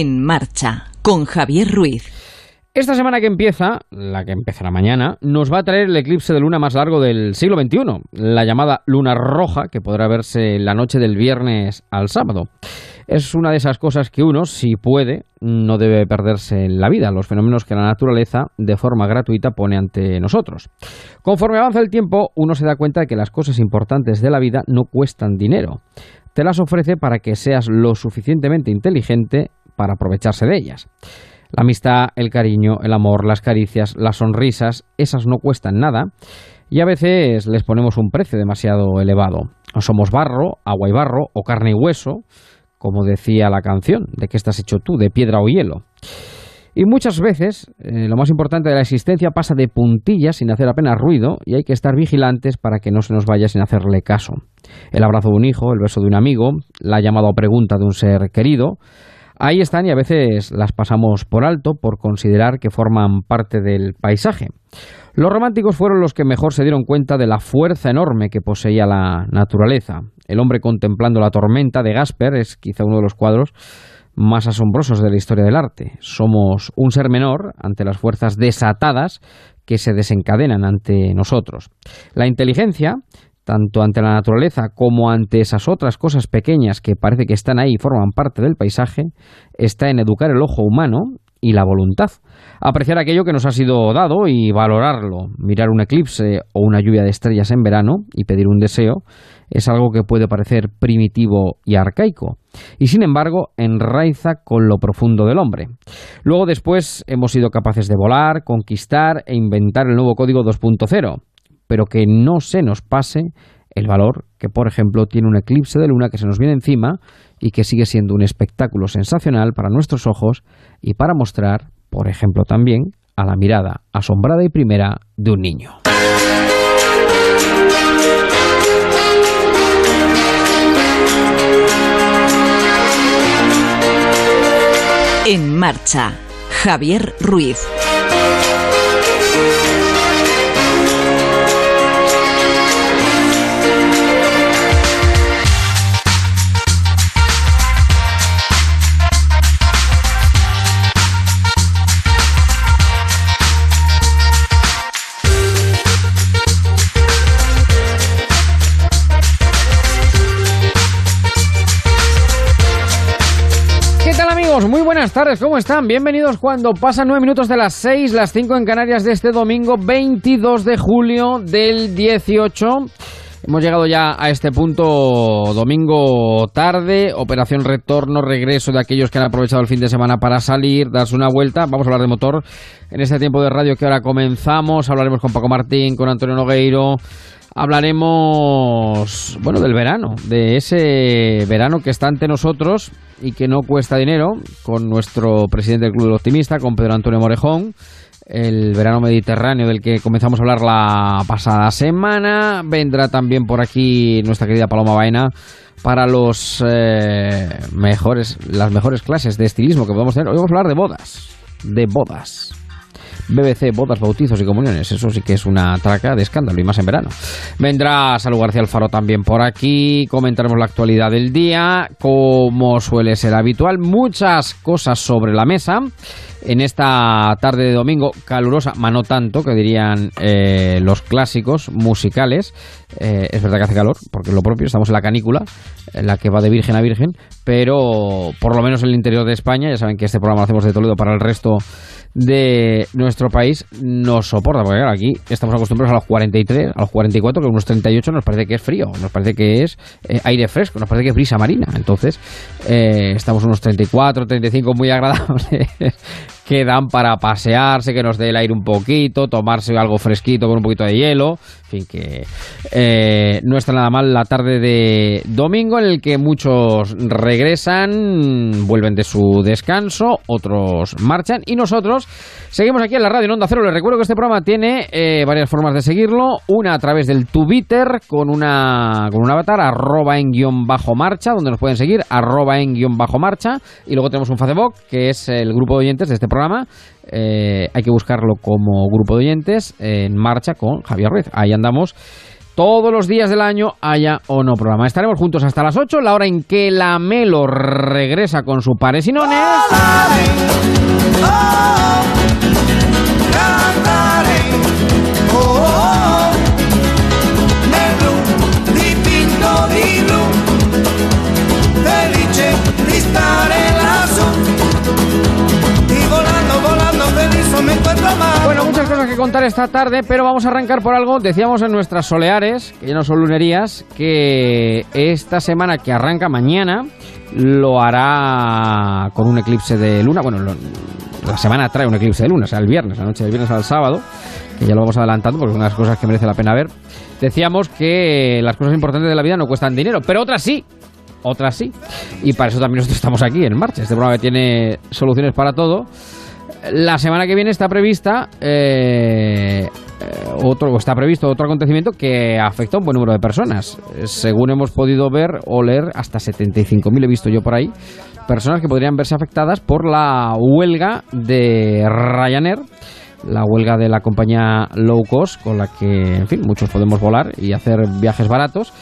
En marcha con Javier Ruiz. Esta semana que empieza, la que empezará mañana, nos va a traer el eclipse de luna más largo del siglo XXI, la llamada luna roja, que podrá verse la noche del viernes al sábado. Es una de esas cosas que uno, si puede, no debe perderse en la vida, los fenómenos que la naturaleza de forma gratuita pone ante nosotros. Conforme avanza el tiempo, uno se da cuenta de que las cosas importantes de la vida no cuestan dinero. Te las ofrece para que seas lo suficientemente inteligente para aprovecharse de ellas. La amistad, el cariño, el amor, las caricias, las sonrisas, esas no cuestan nada y a veces les ponemos un precio demasiado elevado. Somos barro, agua y barro, o carne y hueso, como decía la canción, de qué estás hecho tú, de piedra o hielo. Y muchas veces eh, lo más importante de la existencia pasa de puntillas sin hacer apenas ruido y hay que estar vigilantes para que no se nos vaya sin hacerle caso. El abrazo de un hijo, el beso de un amigo, la llamada o pregunta de un ser querido, Ahí están y a veces las pasamos por alto por considerar que forman parte del paisaje. Los románticos fueron los que mejor se dieron cuenta de la fuerza enorme que poseía la naturaleza. El hombre contemplando la tormenta de Gasper es quizá uno de los cuadros más asombrosos de la historia del arte. Somos un ser menor ante las fuerzas desatadas que se desencadenan ante nosotros. La inteligencia tanto ante la naturaleza como ante esas otras cosas pequeñas que parece que están ahí y forman parte del paisaje, está en educar el ojo humano y la voluntad. Apreciar aquello que nos ha sido dado y valorarlo. Mirar un eclipse o una lluvia de estrellas en verano y pedir un deseo es algo que puede parecer primitivo y arcaico, y sin embargo enraiza con lo profundo del hombre. Luego después hemos sido capaces de volar, conquistar e inventar el nuevo código 2.0 pero que no se nos pase el valor que, por ejemplo, tiene un eclipse de luna que se nos viene encima y que sigue siendo un espectáculo sensacional para nuestros ojos y para mostrar, por ejemplo, también a la mirada asombrada y primera de un niño. En marcha, Javier Ruiz. Buenas tardes, ¿cómo están? Bienvenidos cuando pasan nueve minutos de las seis, las cinco en Canarias de este domingo 22 de julio del 18. Hemos llegado ya a este punto domingo tarde, operación retorno, regreso de aquellos que han aprovechado el fin de semana para salir, darse una vuelta. Vamos a hablar de motor en este tiempo de radio que ahora comenzamos. Hablaremos con Paco Martín, con Antonio Nogueiro, hablaremos, bueno, del verano, de ese verano que está ante nosotros y que no cuesta dinero, con nuestro presidente del Club del Optimista, con Pedro Antonio Morejón, el verano mediterráneo del que comenzamos a hablar la pasada semana. Vendrá también por aquí nuestra querida Paloma Baena para los eh, mejores, las mejores clases de estilismo que podemos tener. Hoy vamos a hablar de bodas, de bodas. BBC, bodas, bautizos y comuniones. Eso sí que es una traca de escándalo y más en verano. Vendrá Salud García Alfaro también por aquí. Comentaremos la actualidad del día, como suele ser habitual. Muchas cosas sobre la mesa en esta tarde de domingo calurosa, más no tanto, que dirían eh, los clásicos musicales. Eh, es verdad que hace calor, porque lo propio, estamos en la canícula, la que va de virgen a virgen, pero por lo menos en el interior de España, ya saben que este programa lo hacemos de Toledo para el resto de nuestro país nos soporta, porque aquí estamos acostumbrados a los 43, a los 44, que unos 38 nos parece que es frío, nos parece que es eh, aire fresco, nos parece que es brisa marina. Entonces, eh, estamos unos 34, 35 muy agradables que dan para pasearse, que nos dé el aire un poquito, tomarse algo fresquito con un poquito de hielo. En fin, que eh, no está nada mal la tarde de domingo en el que muchos regresan, vuelven de su descanso, otros marchan y nosotros seguimos aquí en la radio en Onda Cero. Les recuerdo que este programa tiene eh, varias formas de seguirlo. Una a través del Twitter con, una, con un avatar, arroba en guion bajo marcha, donde nos pueden seguir, arroba en guion bajo marcha. Y luego tenemos un Facebook, que es el grupo de oyentes de este programa. Eh, hay que buscarlo como grupo de oyentes en marcha con Javier Ruiz. Ahí andamos todos los días del año, haya o no programa. Estaremos juntos hasta las 8, la hora en que la Melo regresa con su pares y nones. Cosas que contar esta tarde, pero vamos a arrancar por algo. Decíamos en nuestras soleares, que ya no son lunerías, que esta semana que arranca mañana lo hará con un eclipse de luna. Bueno, la semana trae un eclipse de luna, o sea, el viernes, la noche del viernes al sábado, que ya lo vamos adelantando porque son unas cosas que merece la pena ver. Decíamos que las cosas importantes de la vida no cuestan dinero, pero otras sí otras sí. Y para eso también nosotros estamos aquí en marcha. Este programa que tiene soluciones para todo. La semana que viene está prevista eh, otro está previsto otro acontecimiento que afecta a un buen número de personas. Según hemos podido ver o leer, hasta 75.000 he visto yo por ahí, personas que podrían verse afectadas por la huelga de Ryanair la huelga de la compañía low cost con la que, en fin, muchos podemos volar y hacer viajes baratos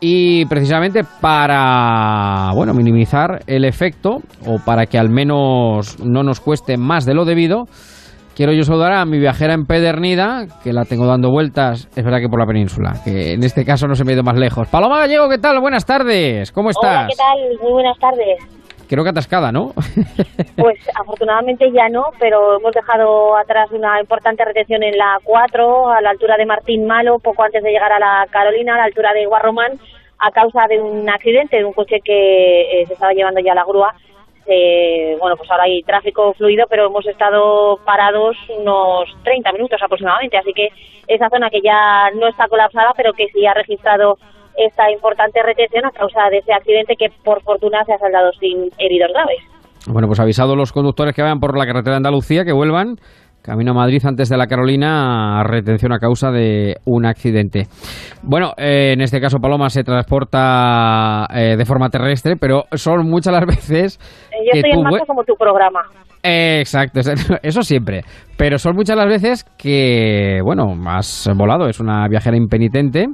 y precisamente para bueno minimizar el efecto o para que al menos no nos cueste más de lo debido quiero yo saludar a mi viajera empedernida que la tengo dando vueltas es verdad que por la península que en este caso no se me ha ido más lejos. Paloma Gallego qué tal buenas tardes cómo estás Hola, qué tal muy buenas tardes creo que atascada no pues afortunadamente ya no pero hemos dejado atrás una importante retención en la 4 a la altura de Martín Malo poco antes de llegar a la Carolina a la altura de Guarromán a causa de un accidente de un coche que eh, se estaba llevando ya la grúa. Eh, bueno, pues ahora hay tráfico fluido, pero hemos estado parados unos 30 minutos aproximadamente, así que esa zona que ya no está colapsada, pero que sí ha registrado esta importante retención a causa de ese accidente que por fortuna se ha saldado sin heridos graves. Bueno, pues avisado los conductores que vayan por la carretera de Andalucía que vuelvan Camino a Madrid antes de la Carolina, retención a causa de un accidente. Bueno, eh, en este caso Paloma se transporta eh, de forma terrestre, pero son muchas las veces... Yo estoy en marcha como tu programa. exacto, eso siempre. Pero son muchas las veces que, bueno, has volado, es una viajera impenitente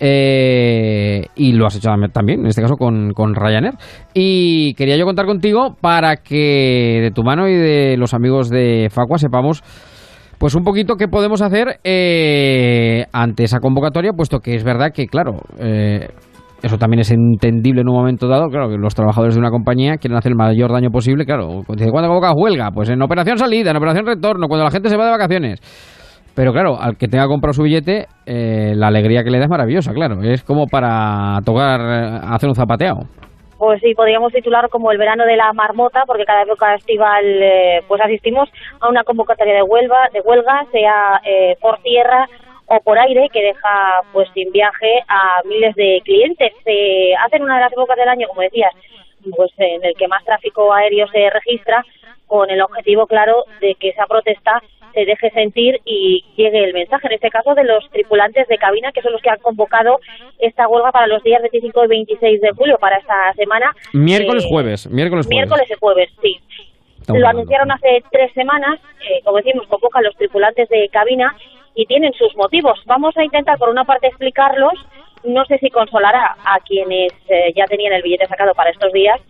eh, y lo has hecho también, en este caso con, con Ryanair. Y quería yo contar contigo para que de tu mano y de los amigos de Facua sepamos pues un poquito qué podemos hacer eh, ante esa convocatoria, puesto que es verdad que, claro, eh, eso también es entendible en un momento dado, claro, que los trabajadores de una compañía quieren hacer el mayor daño posible, claro, ¿cuándo convoca huelga? Pues en operación salida, en operación retorno, cuando la gente se va de vacaciones. Pero claro, al que tenga comprado su billete, eh, la alegría que le da es maravillosa, claro. Es como para tocar, eh, hacer un zapateado. Pues sí, podríamos titular como el verano de la marmota, porque cada época estival eh, pues asistimos a una convocatoria de huelga, de huelga sea por tierra o por aire, que deja pues sin viaje a miles de clientes. Se hacen una de las épocas del año, como decías, pues en el que más tráfico aéreo se registra, con el objetivo claro de que esa protesta se deje sentir y llegue el mensaje, en este caso de los tripulantes de cabina, que son los que han convocado esta huelga para los días 25 y 26 de julio, para esta semana. Miércoles, eh, jueves, miércoles, jueves. Miércoles y jueves, sí. Lo anunciaron hace tres semanas, eh, como decimos, convocan los tripulantes de cabina y tienen sus motivos. Vamos a intentar, por una parte, explicarlos. No sé si consolará a quienes eh, ya tenían el billete sacado para estos días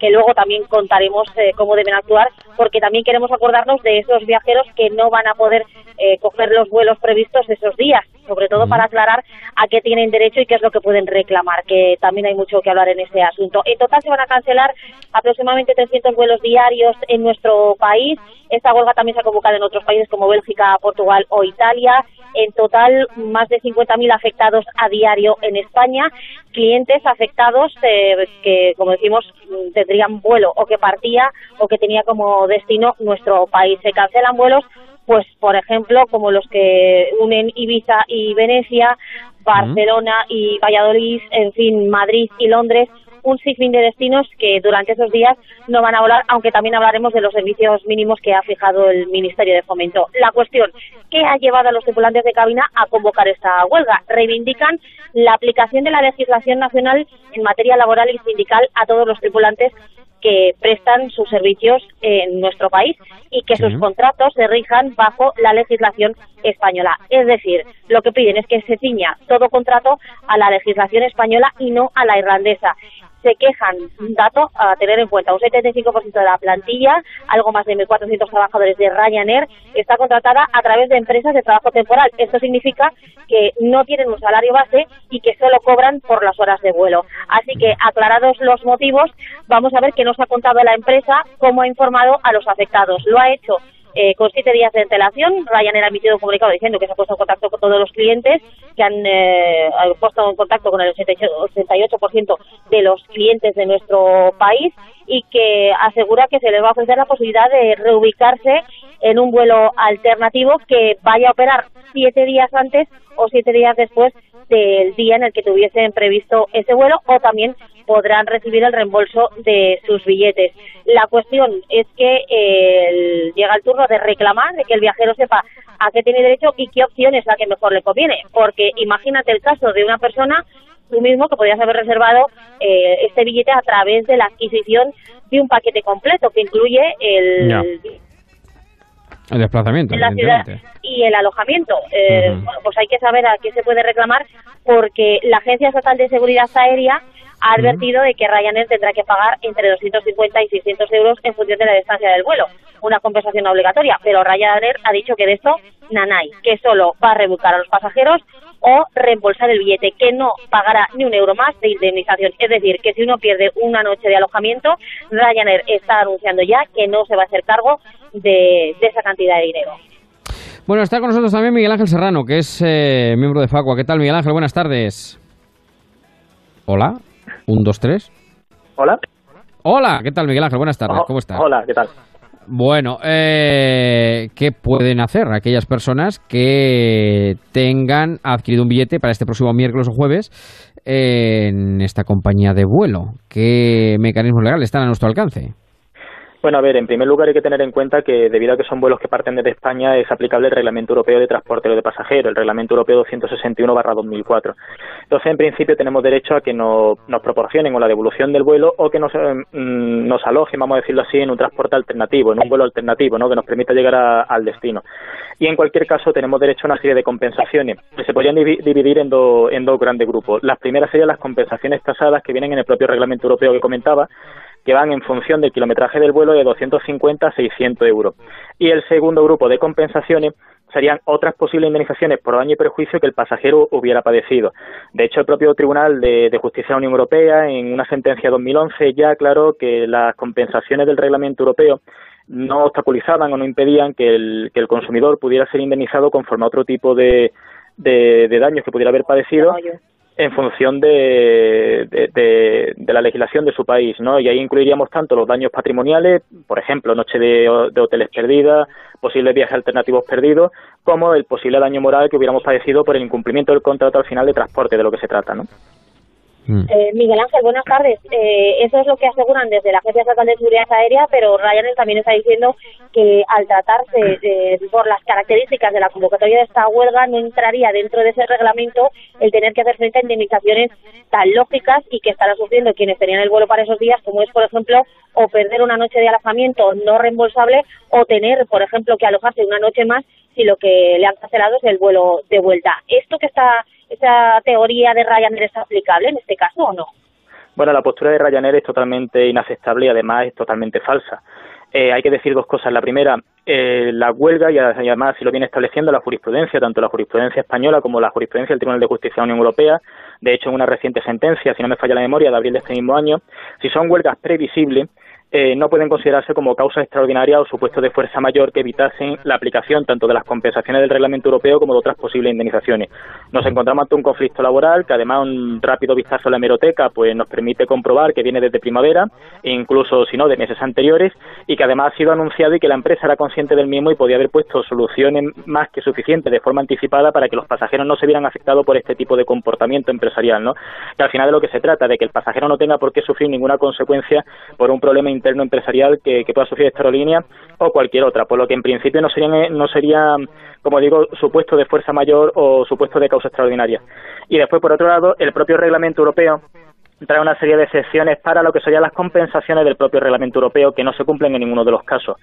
que luego también contaremos eh, cómo deben actuar, porque también queremos acordarnos de esos viajeros que no van a poder eh, coger los vuelos previstos esos días, sobre todo para aclarar a qué tienen derecho y qué es lo que pueden reclamar, que también hay mucho que hablar en este asunto. En total se van a cancelar aproximadamente 300 vuelos diarios en nuestro país. Esta huelga también se ha convocado en otros países como Bélgica, Portugal o Italia. En total, más de 50.000 afectados a diario en España. Clientes afectados eh, que, como decimos, tendrían vuelo o que partía o que tenía como destino nuestro país. Se cancelan vuelos, pues, por ejemplo, como los que unen Ibiza y Venecia, Barcelona y Valladolid, en fin, Madrid y Londres un sinfín de destinos que durante esos días no van a volar, aunque también hablaremos de los servicios mínimos que ha fijado el Ministerio de Fomento. La cuestión, ¿qué ha llevado a los tripulantes de cabina a convocar esta huelga? Reivindican la aplicación de la legislación nacional en materia laboral y sindical a todos los tripulantes que prestan sus servicios en nuestro país y que sus contratos se rijan bajo la legislación española. Es decir, lo que piden es que se ciña todo contrato a la legislación española y no a la irlandesa se quejan, un dato a tener en cuenta, un 75% de la plantilla, algo más de 1.400 trabajadores de Ryanair, está contratada a través de empresas de trabajo temporal. Esto significa que no tienen un salario base y que solo cobran por las horas de vuelo. Así que, aclarados los motivos, vamos a ver qué nos ha contado la empresa, cómo ha informado a los afectados. Lo ha hecho eh, con siete días de antelación, Ryanair ha emitido un comunicado diciendo que se ha puesto en contacto con todos los clientes, que han eh, puesto en contacto con el 88% de los clientes de nuestro país y que asegura que se les va a ofrecer la posibilidad de reubicarse en un vuelo alternativo que vaya a operar siete días antes o siete días después del día en el que tuviesen previsto ese vuelo o también podrán recibir el reembolso de sus billetes. La cuestión es que eh, llega el turno de reclamar, de que el viajero sepa a qué tiene derecho y qué opción es la que mejor le conviene. Porque imagínate el caso de una persona, tú mismo, que podrías haber reservado eh, este billete a través de la adquisición de un paquete completo que incluye el... El desplazamiento. En la ciudad y el alojamiento. Eh, bueno, pues hay que saber a qué se puede reclamar porque la Agencia Estatal de Seguridad Aérea ha advertido de que Ryanair tendrá que pagar entre 250 y 600 euros en función de la distancia del vuelo, una compensación obligatoria, pero Ryanair ha dicho que de esto nanay, que solo va a rebuscar a los pasajeros o reembolsar el billete, que no pagará ni un euro más de indemnización. Es decir, que si uno pierde una noche de alojamiento, Ryanair está anunciando ya que no se va a hacer cargo de, esa cantidad de dinero. Bueno, está con nosotros también Miguel Ángel Serrano, que es eh, miembro de Facua. ¿Qué tal, Miguel Ángel? Buenas tardes. Hola. Un, dos, tres. Hola. Hola, ¿qué tal Miguel Ángel? Buenas tardes, ¿cómo estás? Hola, ¿qué tal? Bueno, eh, ¿qué pueden hacer aquellas personas que tengan adquirido un billete para este próximo miércoles o jueves en esta compañía de vuelo? ¿Qué mecanismos legales están a nuestro alcance? Bueno, a ver, en primer lugar hay que tener en cuenta que debido a que son vuelos que parten desde España es aplicable el Reglamento Europeo de Transporte de Pasajeros, el Reglamento Europeo 261-2004. Entonces, en principio tenemos derecho a que nos, proporcionen o la devolución del vuelo o que nos, mm, nos alojen, vamos a decirlo así, en un transporte alternativo, en un vuelo alternativo, ¿no? que nos permita llegar al destino. Y en cualquier caso tenemos derecho a una serie de compensaciones que se podrían dividir en, en dos grandes grupos. Las primeras serían las compensaciones tasadas que vienen en el propio Reglamento Europeo que comentaba, que van en función del kilometraje del vuelo de 250 a 600 euros. Y el segundo grupo de compensaciones serían otras posibles indemnizaciones por daño y perjuicio que el pasajero hubiera padecido. De hecho, el propio Tribunal de, Justicia de la Unión Europea, en una sentencia de 2011, ya aclaró que las compensaciones del Reglamento Europeo no obstaculizaban o no impedían que el, que el consumidor pudiera ser indemnizado conforme a otro tipo de, de daños que pudiera haber padecido en función de, de, la legislación de su país, ¿no? Y ahí incluiríamos tanto los daños patrimoniales, por ejemplo, noche de, hoteles perdidas, posibles viajes alternativos perdidos, como el posible daño moral que hubiéramos padecido por el incumplimiento del contrato al final de transporte, de lo que se trata, ¿no? Mm. Eh, Miguel Ángel, buenas tardes. Eh, eso es lo que aseguran desde la Agencia Estatal de Seguridad Aérea, pero Ryanair también está diciendo que al tratarse por las características de la convocatoria de esta huelga no entraría dentro de ese reglamento el tener que hacer frente a indemnizaciones tan lógicas y que estarán sufriendo quienes tenían el vuelo para esos días, como es, por ejemplo, o perder una noche de alojamiento no reembolsable o tener, por ejemplo, que alojarse una noche más si lo que le han cancelado es el vuelo de vuelta. Esto que está esa teoría de Ryanair es aplicable en este caso o no? Bueno, la postura de Ryanair es totalmente inaceptable y además es totalmente falsa. Eh, hay que decir dos cosas. La primera, eh, la huelga y además si lo viene estableciendo la jurisprudencia, tanto la jurisprudencia española como la jurisprudencia del Tribunal de Justicia de la Unión Europea, de hecho en una reciente sentencia, si no me falla la memoria, de abril de este mismo año, si son huelgas previsibles, eh, no pueden considerarse como causa extraordinaria o supuesto de fuerza mayor que evitasen la aplicación tanto de las compensaciones del reglamento europeo como de otras posibles indemnizaciones. Nos encontramos ante un conflicto laboral que además un rápido vistazo a la hemeroteca pues nos permite comprobar que viene desde primavera incluso si no de meses anteriores y que además ha sido anunciado y que la empresa era consciente del mismo y podía haber puesto soluciones más que suficientes de forma anticipada para que los pasajeros no se vieran afectados por este tipo de comportamiento empresarial, ¿no? Que al final de lo que se trata de que el pasajero no tenga por qué sufrir ninguna consecuencia por un problema interno empresarial que, pueda sufrir esta aerolínea o cualquier otra, por lo que en principio no serían, no sería, como digo, supuesto de fuerza mayor o supuesto de causa extraordinaria. Y después, por otro lado, el propio reglamento europeo trae una serie de excepciones para lo que serían las compensaciones del propio reglamento europeo que no se cumplen en ninguno de los casos.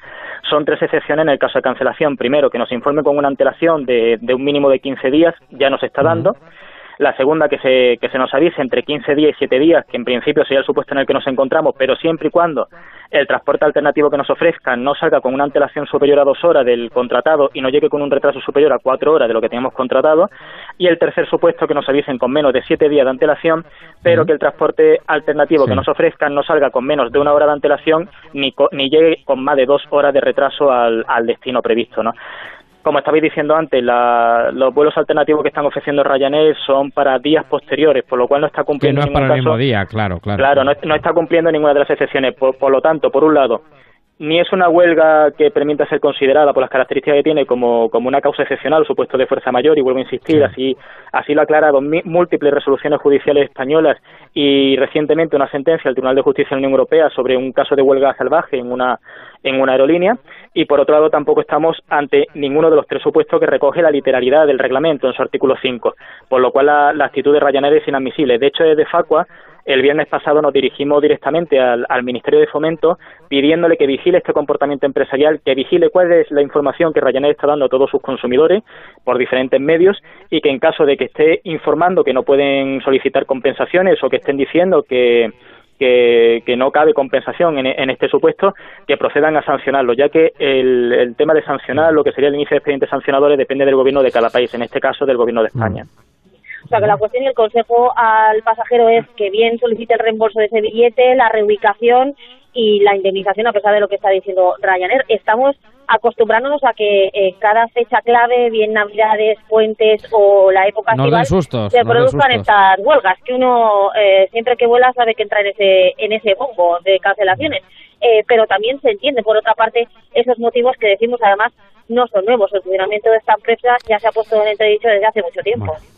Son tres excepciones en el caso de cancelación. Primero, que nos informe con una antelación de, de un mínimo de 15 días, ya nos está dando. La segunda, que se, que se nos avise entre 15 días y 7 días, que en principio sería el supuesto en el que nos encontramos, pero siempre y cuando el transporte alternativo que nos ofrezcan no salga con una antelación superior a dos horas del contratado y no llegue con un retraso superior a cuatro horas de lo que teníamos contratado. Y el tercer supuesto, que nos avisen con menos de siete días de antelación, pero que el transporte alternativo que nos ofrezcan no salga con menos de una hora de antelación ni, ni llegue con más de dos horas de retraso al, al destino previsto. ¿no? Como estabais diciendo antes, los vuelos alternativos que están ofreciendo Ryanair son para días posteriores, por lo cual no está cumpliendo. Que no es para el mismo día, claro, claro. Claro, no, está cumpliendo ninguna de las excepciones. por, lo tanto, por un lado, ni es una huelga que permita ser considerada por las características que tiene como, como una causa excepcional supuesto de fuerza mayor, y vuelvo a insistir, así, así lo ha aclarado múltiples resoluciones judiciales españolas y recientemente una sentencia del Tribunal de Justicia de la Unión Europea sobre un caso de huelga salvaje en una, en una aerolínea, y por otro lado tampoco estamos ante ninguno de los tres supuestos que recoge la literalidad del reglamento en su artículo 5, por lo cual la, la actitud de Ryanair es inadmisible. De hecho, desde Facua el viernes pasado nos dirigimos directamente al, Ministerio de Fomento pidiéndole que vigile este comportamiento empresarial, que vigile cuál es la información que Ryanair está dando a todos sus consumidores por diferentes medios y que en caso de que esté informando que no pueden solicitar compensaciones o que estén diciendo que que, no cabe compensación en, este supuesto, que procedan a sancionarlo, ya que el, el, tema de sancionar lo que sería el inicio de expedientes sancionadores depende del gobierno de cada país, en este caso del gobierno de España. O sea, que la cuestión y el consejo al pasajero es que bien solicite el reembolso de ese billete, la reubicación y la indemnización, a pesar de lo que está diciendo Ryanair. Estamos acostumbrándonos a que eh, cada fecha clave, bien Navidades, Puentes o la época estival, se produzcan estas huelgas, que uno eh, siempre que vuela sabe que entra en ese, en ese bombo de cancelaciones. Eh, pero también se entiende, por otra parte, esos motivos que decimos además no son nuevos. El funcionamiento de esta empresa ya se ha puesto en entredicho desde hace mucho tiempo. Bueno,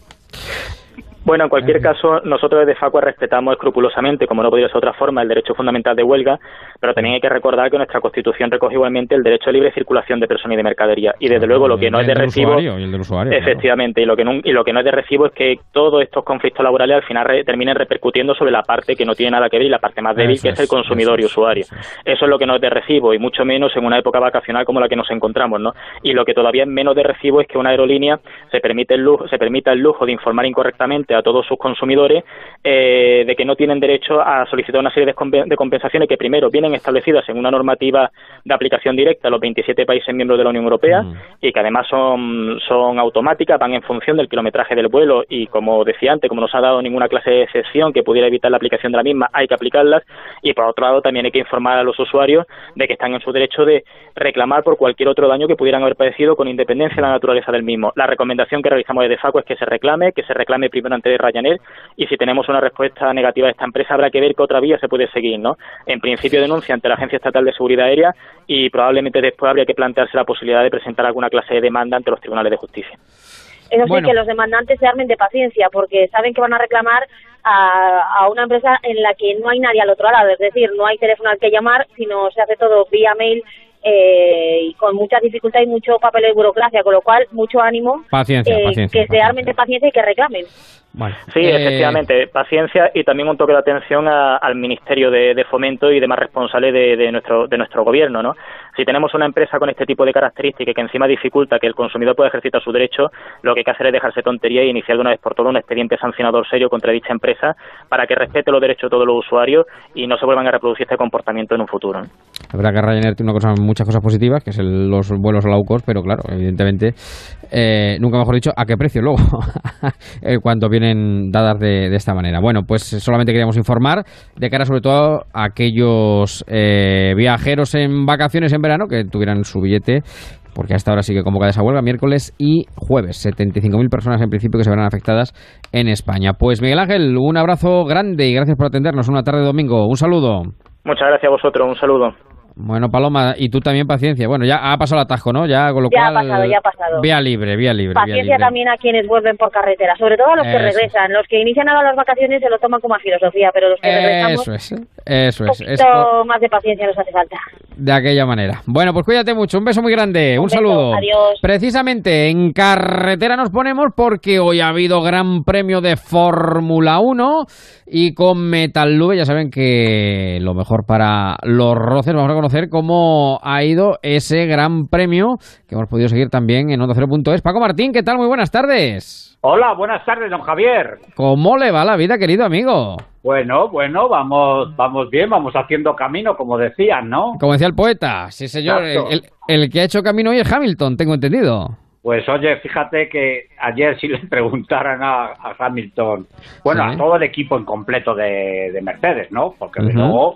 en cualquier caso, nosotros desde Facua respetamos escrupulosamente, como no podría ser otra forma, el derecho fundamental de huelga, pero también hay que recordar que nuestra Constitución recoge igualmente el derecho a libre circulación de personas y de mercadería. Y desde luego lo que no es de recibo, efectivamente, y lo que no, y lo que no es de recibo es que todos estos conflictos laborales al final terminen repercutiendo sobre la parte que no tiene nada que ver y la parte más débil, que es el consumidor y usuario. Eso es lo que no es de recibo y mucho menos en una época vacacional como la que nos encontramos, ¿no? Y lo que todavía es menos de recibo es que una aerolínea se permite el lujo, se permita el lujo de informar incorrectamente a todos sus consumidores eh, de que no tienen derecho a solicitar una serie de, compensaciones que primero vienen establecidas en una normativa de aplicación directa a los 27 países miembros de la Unión Europea mm. y que además son, son automáticas, van en función del kilometraje del vuelo y como decía antes, como no se ha dado ninguna clase de excepción que pudiera evitar la aplicación de la misma, hay que aplicarlas y por otro lado también hay que informar a los usuarios de que están en su derecho de reclamar por cualquier otro daño que pudieran haber padecido con independencia de la naturaleza del mismo. La recomendación que realizamos desde FACO es que se reclame, que se reclame primero ante Ryanair y si tenemos una respuesta negativa de esta empresa habrá que ver qué otra vía se puede seguir, ¿no? En principio denuncia ante la Agencia Estatal de Seguridad Aérea y probablemente después habría que plantearse la posibilidad de presentar alguna clase de demanda ante los tribunales de justicia. Eso sí, que los demandantes se armen de paciencia, porque saben que van a reclamar a, a, una empresa en la que no hay nadie al otro lado, es decir, no hay teléfono al que llamar, sino se hace todo vía mail eh, y con mucha dificultad y mucho papel de burocracia, con lo cual mucho ánimo paciencia, eh, que se armen de paciencia y que reclamen. sí, eh, efectivamente, paciencia y también un toque de atención al Ministerio de, Fomento y demás responsables de, de, nuestro de nuestro gobierno, ¿no? Si tenemos una empresa con este tipo de características que encima dificulta que el consumidor pueda ejercitar su derecho, lo que hay que hacer es dejarse tontería e iniciar de una vez por todas un expediente sancionador serio contra dicha empresa para que respete los derechos de todos los usuarios y no se vuelvan a reproducir este comportamiento en un futuro. La verdad que Ryanair tiene una cosa, muchas cosas positivas, que es los vuelos low cost, pero claro, evidentemente, eh, nunca mejor dicho, a qué precio luego, eh, cuando vienen dadas de, esta manera. Bueno, pues solamente queríamos informar de cara sobre todo a aquellos eh, viajeros en vacaciones en verano que tuvieran su billete porque hasta ahora sigue convocada esa huelga, miércoles y jueves. 75.000 personas en principio que se verán afectadas en España. Pues Miguel Ángel, un abrazo grande y gracias por atendernos una tarde de domingo. Un saludo. Muchas gracias a vosotros, un saludo. Bueno, Paloma, y tú también paciencia. Bueno, ya ha pasado el atasco, ¿no? Ya, con lo Ya ha pasado, ya ha pasado. Vía libre, vía libre. vía Paciencia libre. también a quienes vuelven por carretera, sobre todo a los que regresan. Los que inician ahora las vacaciones se lo toman como a filosofía, pero los que regresamos, Eso es, eso un es. es poquito más de paciencia nos hace falta. de aquella manera. Bueno, pues cuídate mucho. Un beso muy grande. Un, Un beso, saludo. adiós. Precisamente en carretera nos ponemos porque hoy ha habido Gran Premio de Fórmula 1 y con Metal Lube ya saben que lo mejor para los roces vamos a conocer cómo ha ido ese Gran Premio que hemos podido seguir también en Onda Cero.es. Paco Martín, ¿qué tal? Muy buenas tardes. Hola, buenas tardes, don Javier. ¿Cómo le va la vida, querido amigo? Bueno, bueno, vamos, vamos bien, vamos haciendo camino, como decían, ¿no? Como decía el poeta, sí señor, el, el- que ha hecho camino hoy es Hamilton, tengo entendido. Pues oye, fíjate que ayer si le preguntaran a, a Hamilton, bueno, Sí. a todo el equipo en completo de, de Mercedes, ¿no? Porque de Ujú. luego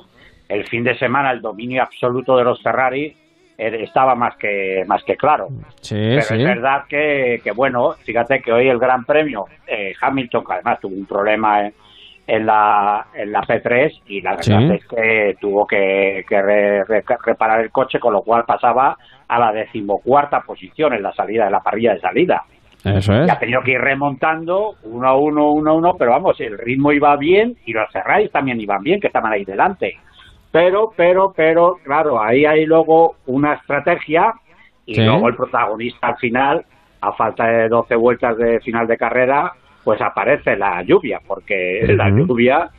el fin de semana el dominio absoluto de los Ferrari eh, estaba más que más que claro. Sí, Pero sí. es verdad que, que, bueno, fíjate que hoy el Gran Premio, eh, Hamilton, que además tuvo un problema en, en la, en la P3 y la verdad Sí. es que tuvo que, que re- re- reparar el coche, con lo cual pasaba a la decimocuarta posición en la salida de la parrilla de salida. Eso es. Y ha tenido que ir remontando uno a uno, uno a uno, pero vamos, el ritmo iba bien y los Ferraris también iban bien, que estaban ahí delante. Pero, pero, pero, claro, ahí hay luego una estrategia y Sí. luego el protagonista al final, a falta de 12 vueltas de final de carrera, pues aparece la lluvia, porque la lluvia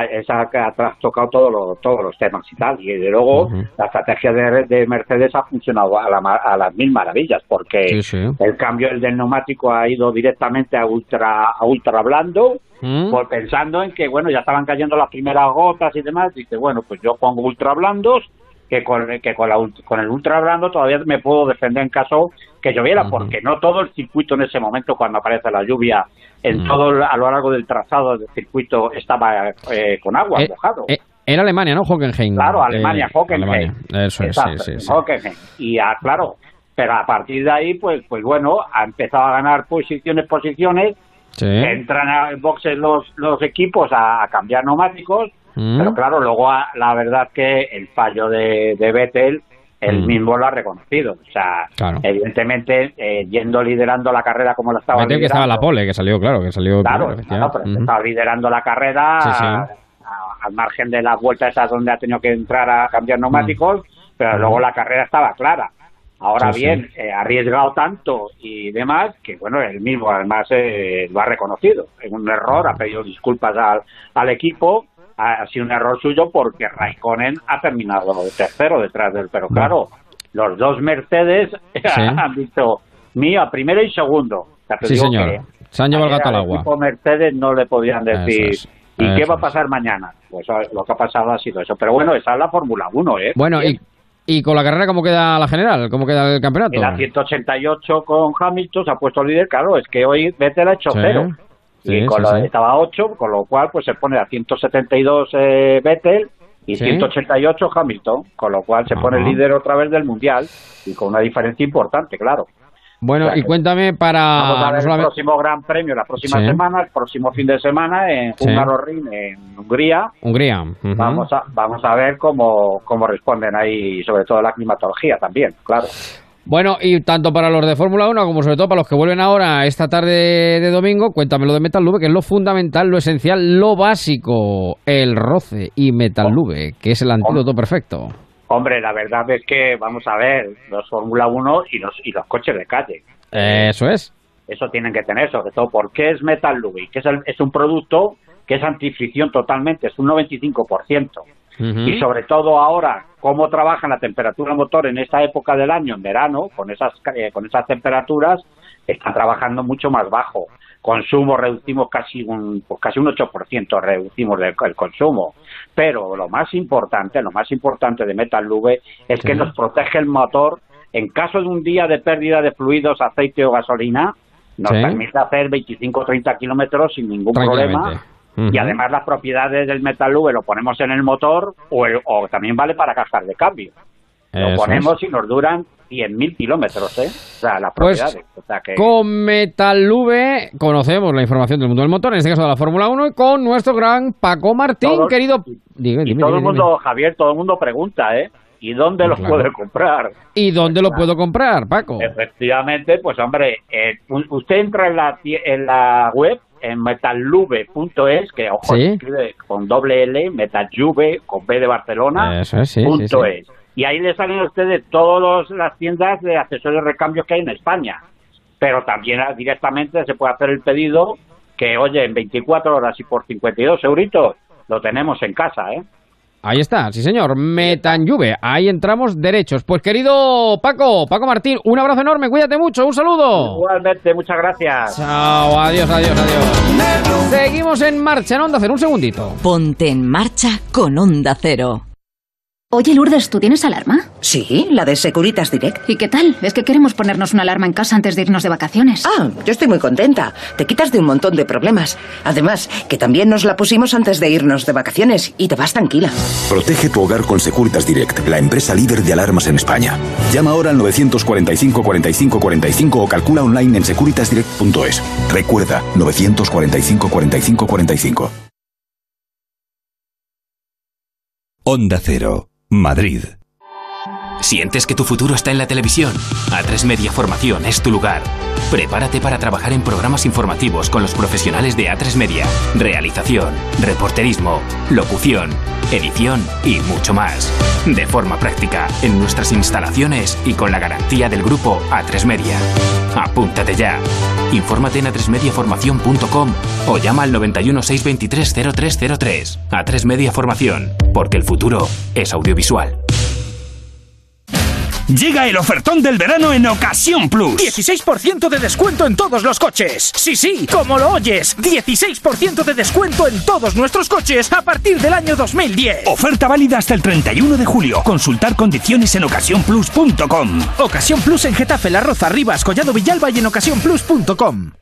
esa que ha trastocado todos los, todos los temas y tal. Y de luego la estrategia de, de Mercedes ha funcionado a, la a las mil maravillas, porque Sí, sí. el cambio del del neumático ha ido directamente a ultra a ultra blando, ¿Mm? por pensando en que bueno ya estaban cayendo las primeras gotas y demás. Dice bueno pues yo pongo ultra blandos que con que con, la con el ultra blando todavía me puedo defender en caso que lloviera, porque no todo el circuito en ese momento cuando aparece la lluvia en Ujú. todo el- a lo largo del trazado del circuito estaba eh, con agua Eh, mojado. eh, era Alemania, ¿no? Hockenheim. Claro, Alemania, Eh, Hockenheim. Alemania. Eso es, Exacto, sí, sí, sí. Hockenheim. Y ah, claro, pero a partir de ahí, pues, pues bueno, ha empezado a ganar posiciones, posiciones. Entran a boxes los, los equipos a, a cambiar neumáticos, Mm. pero claro, luego ah, la verdad que el fallo de, de Vettel, él Mm. mismo lo ha reconocido. O sea, Claro. evidentemente, eh, yendo liderando la carrera como lo estaba Vettel que estaba en la liderando, pole, que salió, claro, que salió. Claro, primero, claro, pero estaba liderando la carrera Sí, sí. a- a- al margen de las vueltas esas donde ha tenido que entrar a cambiar neumáticos, pero luego la carrera estaba clara. Ahora Mm. Sí, sí. bien, eh, arriesgado tanto y demás que, bueno, él mismo además eh, lo ha reconocido. Es un error, ha pedido disculpas al, al equipo, ha, sido un error suyo porque Raikkonen ha terminado tercero detrás del. Pero claro, los dos Mercedes han dicho mía, primero y segundo. O sea, te Sí, señor. que Se han llevado el gato al agua. equipo Mercedes no le podían decir es, ¿y qué va a es. pasar mañana? Pues ah, lo que ha pasado ha sido eso. Pero bueno, esa es la Fórmula 1, ¿eh? Bueno, y, y con la carrera, ¿cómo queda la general? ¿Cómo queda el campeonato? En la 188 con Hamilton se ha puesto líder, claro, es que hoy Vettel ha hecho Sí. cero. Sí, y con sí, estaba 8, con lo cual pues se pone a 172 eh, Vettel y Sí. 188 Hamilton, con lo cual se pone Ajá. líder otra vez del Mundial y con una diferencia importante, claro. Bueno, O sea y cuéntame para... Vamos a no ver el próximo Gran Premio la próxima Sí. semana, el próximo fin de semana en Sí. Hungaroring, en Hungría. Hungría. Vamos a vamos a ver cómo, cómo responden ahí, sobre todo la climatología también, claro. Bueno, y tanto para los de Fórmula 1 como sobre todo para los que vuelven ahora esta tarde de domingo, cuéntame lo de Metal Lube, que es lo fundamental, lo esencial, lo básico, el roce y Metal Lube, que es el antídoto perfecto. Hombre, la verdad es que vamos a ver los Fórmula 1 y los y los coches de calle. Eso es. Eso tienen que tener, sobre todo porque es Metal Lube, que es, el- es un producto que es antifricción totalmente, es un 95%. Y sobre todo ahora, cómo trabaja la temperatura motor en esta época del año, en verano, con esas, eh, con esas temperaturas, está trabajando mucho más bajo. Consumo reducimos casi un, pues casi un 8% reducimos el consumo. Pero lo más importante, lo más importante de Metal Lube es que nos protege el motor en caso de un día de pérdida de fluidos, aceite o gasolina, nos Sí. permite hacer 25 o 30 kilómetros sin ningún problema. Y además las propiedades del Metal Lube lo ponemos en el motor o, el- o también vale para cajas de cambio. Lo Eso ponemos es. y nos duran 100.000 kilómetros, ¿eh? O sea, las Pues, propiedades. o sea que... Con Metal conocemos la información del mundo del motor, en este caso de la Fórmula 1, y con nuestro gran Paco Martín, Todo- querido... y- Dime, y dime, todo el mundo, Javier, todo el mundo pregunta, ¿eh? ¿Y dónde lo puede comprar? ¿Y dónde lo puedo comprar, Paco? Efectivamente, pues hombre, eh, usted entra en la, en la web en metallube.es, que ojo, se escribe con doble L, metallube, con B de Barcelona, punto es. Y ahí le salen a ustedes todas las tiendas de accesorios recambios que hay en España. Pero también directamente se puede hacer el pedido que, oye, en 24 horas y por 52 euritos lo tenemos en casa, ¿eh? Ahí está, sí señor, Metanyuve, ahí entramos derechos. Pues querido Paco, Paco Martín, un abrazo enorme, cuídate mucho, un saludo. Igualmente, muchas gracias. Chao, adiós, adiós, adiós. Seguimos en marcha en Onda Cero, un segundito. Ponte en marcha con Onda Cero. Oye, Lourdes, ¿tú tienes alarma? Sí, la de Securitas Direct. ¿Y qué tal? Es que queremos ponernos una alarma en casa antes de irnos de vacaciones. Ah, yo estoy muy contenta. Te quitas de un montón de problemas. Además, que también nos la pusimos antes de irnos de vacaciones y te vas tranquila. Protege tu hogar con Securitas Direct, la empresa líder de alarmas en España. Llama ahora al 945 45 45 o calcula online en securitasdirect.es. Recuerda, 945 45 45. Onda Cero. Madrid. ¿Sientes que tu futuro está en la televisión? A3 Media Formación es tu lugar. Prepárate para trabajar en programas informativos con los profesionales de A3 Media. Realización, reporterismo, locución, edición y mucho más. De forma práctica, en nuestras instalaciones y con la garantía del grupo A3 Media. Apúntate ya. Infórmate en atresmediaformación.com o llama al 91 623 0303. A3 Media Formación, porque el futuro es audiovisual. Llega el ofertón del verano en Ocasión Plus. 16% de descuento en todos los coches. Sí, sí, como lo oyes. 16% de descuento en todos nuestros coches a partir del año 2010. Oferta válida hasta el 31 de julio. Consultar condiciones en ocasiónplus.com. Ocasión Plus en Getafe, La Roza, Rivas, Collado Villalba y en ocasiónplus.com.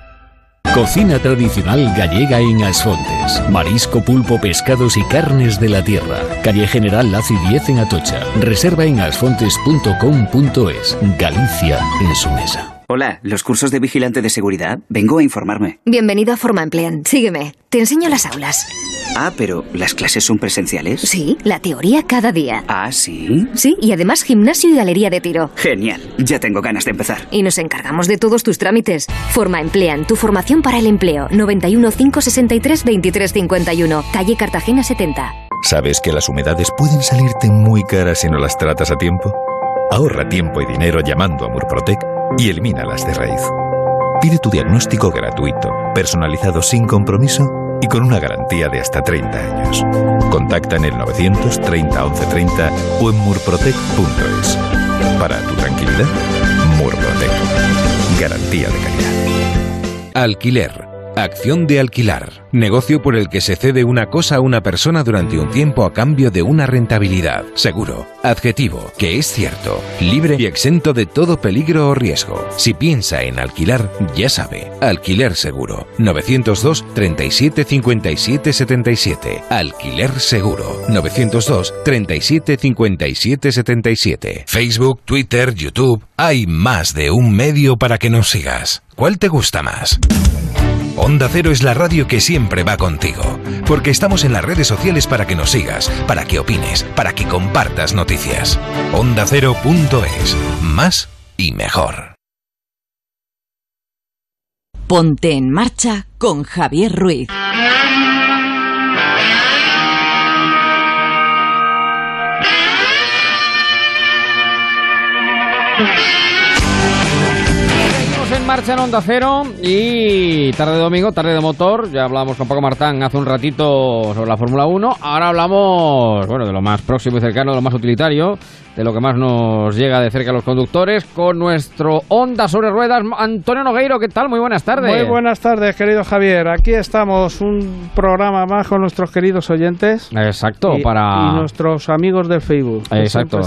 Cocina tradicional gallega en Asfontes. Marisco, pulpo, pescados y carnes de la tierra. Calle General Laci 10 en Atocha. Reserva en asfontes.com.es. Galicia en su mesa. Hola, ¿los cursos de vigilante de seguridad? Vengo a informarme. Bienvenido a Forma Emplean. Sígueme. Te enseño las aulas. Ah, pero ¿las clases son presenciales? Sí, la teoría cada día. Ah, sí. Sí, y además gimnasio y galería de tiro. Genial. Ya tengo ganas de empezar. Y nos encargamos de todos tus trámites. Forma Emplean, tu formación para el empleo. 91 563 2351, calle Cartagena 70. ¿Sabes que las humedades pueden salirte muy caras si no las tratas a tiempo? Ahorra tiempo y dinero llamando a Murprotec y elimínalas de raíz. Pide tu diagnóstico gratuito, personalizado sin compromiso y con una garantía de hasta 30 años. Contacta en el 930 1130 o en murprotec.es. Para tu tranquilidad, Murprotec. Garantía de calidad. Alquiler. Acción de alquilar. Negocio por el que se cede una cosa a una persona durante un tiempo a cambio de una rentabilidad. Seguro. Adjetivo. Que es cierto. Libre y exento de todo peligro o riesgo. Si piensa en alquilar, ya sabe. Alquiler seguro. 902 37 57 77. Alquiler seguro. 902 37 57 77. Facebook, Twitter, YouTube. Hay más de un medio para que nos sigas. ¿Cuál te gusta más? Onda Cero es la radio que siempre va contigo, porque estamos en las redes sociales para que nos sigas, para que opines, para que compartas noticias. Onda Cero.es, más y mejor. Ponte en marcha con Javier Ruiz. En marcha en Onda Cero y tarde de domingo, tarde de motor. Ya hablamos con Paco Martán hace un ratito sobre la Fórmula 1. Ahora hablamos, bueno, de lo más próximo y cercano, de lo más utilitario, de lo que más nos llega de cerca a los conductores, con nuestro Onda sobre ruedas, Antonio Nogueiro. ¿Qué tal? Muy buenas tardes. Muy buenas tardes, querido Javier. Aquí estamos, un programa más con nuestros queridos oyentes. Exacto, y, para... Y nuestros amigos de Facebook. Exacto,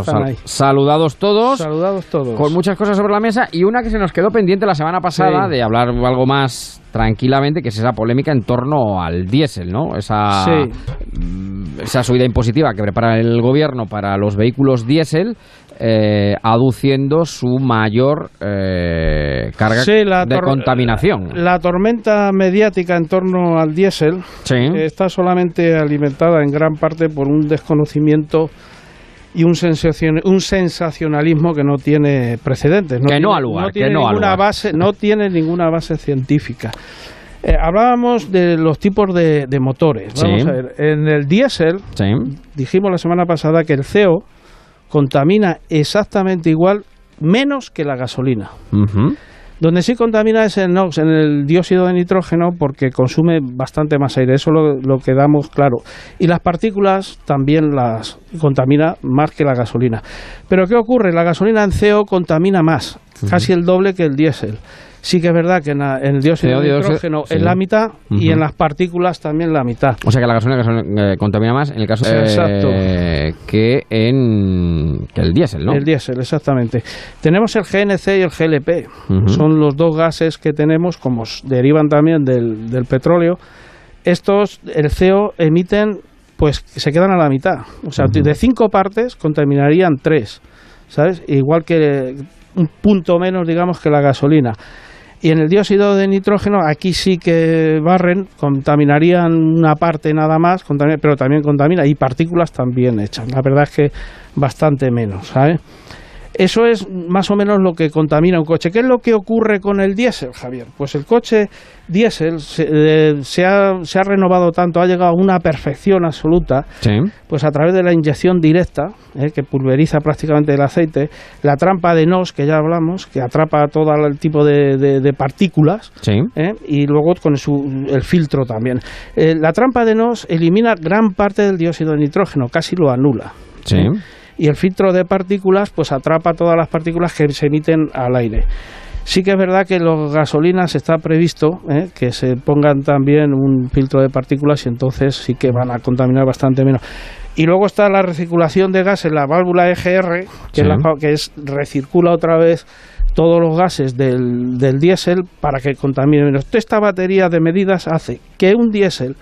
saludados todos. Saludados todos. Con muchas cosas sobre la mesa y una que se nos quedó pendiente la semana semana pasada de hablar algo más tranquilamente, que es esa polémica en torno al diésel, ¿no? Esa, mm, esa subida impositiva que prepara el gobierno para los vehículos diésel, eh, aduciendo su mayor eh, carga de contaminación. La tormenta mediática en torno al diésel está solamente alimentada en gran parte por un desconocimiento y un, un sensacionalismo que no tiene precedentes. No que no lugar, no tiene ninguna base, no tiene ninguna base científica. Eh, hablábamos de los tipos de, motores. Vamos a ver, en el diésel dijimos la semana pasada que el CO contamina exactamente igual, menos que la gasolina. Donde sí contamina es en NOx, en el dióxido de nitrógeno, porque consume bastante más aire. Eso lo, lo quedamos claro. Y las partículas también las contamina más que la gasolina. Pero ¿qué ocurre? La gasolina en CO contamina más, casi el doble que el diésel sí que es verdad que en, el dióxido de nitrógeno es la mitad y en las partículas también la mitad. O sea que la gasolina, eh, contamina más en el caso eh, que en el diésel, ¿no? El diésel, exactamente. Tenemos el GNC y el GLP. Son los dos gases que tenemos, como derivan también del, petróleo. Estos, el CO, emiten, pues se quedan a la mitad. O sea, de cinco partes contaminarían tres. ¿Sabes? Igual que un punto menos, digamos, que la gasolina. Y en el dióxido de nitrógeno, aquí sí que barren, contaminarían una parte nada más, pero también contamina, y partículas también echan. La verdad es que bastante menos, ¿sabes? Eso es más o menos lo que contamina un coche. ¿Qué es lo que ocurre con el diésel, Javier? Pues el coche diésel se, eh, ha, renovado tanto, ha llegado a una perfección absoluta, pues a través de la inyección directa, eh, que pulveriza prácticamente el aceite, la trampa de NOS, que ya hablamos, que atrapa todo el tipo de, partículas, eh, y luego con el filtro también. la trampa de NOS elimina gran parte del dióxido de nitrógeno, casi lo anula. Sí y el filtro de partículas pues atrapa todas las partículas que se emiten al aire. Sí que es verdad que los gasolinas está previsto ¿eh? que se pongan también un filtro de partículas y entonces sí que van a contaminar bastante menos. Y luego está la recirculación de gases, la válvula EGR, que, es, la, que es recircula otra vez todos los gases del, del diésel para que contamine menos. Esta batería de medidas hace que un diésel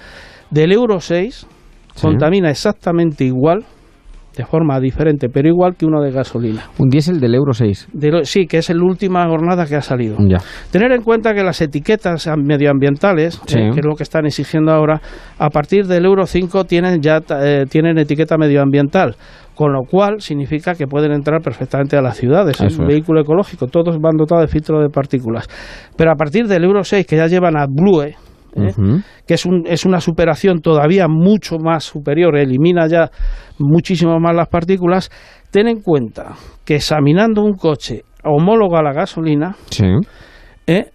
del Euro 6 contamina exactamente igual de forma diferente, pero igual que uno de gasolina. Un diésel del Euro 6. sí, que es la última jornada que ha salido. Tener en cuenta que las etiquetas medioambientales, eh, que es lo que están exigiendo ahora, a partir del Euro 5 tienen ya eh, tienen etiqueta medioambiental con lo cual significa que pueden entrar perfectamente a las ciudades. Es un vehículo ecológico, todos van dotados de filtro de partículas. Pero a partir del Euro 6, que ya llevan a Blue, ¿eh? que es, un, es una superación todavía mucho más superior, elimina ya muchísimo más las partículas, ten en cuenta que examinando un coche homólogo a la gasolina, ¿eh?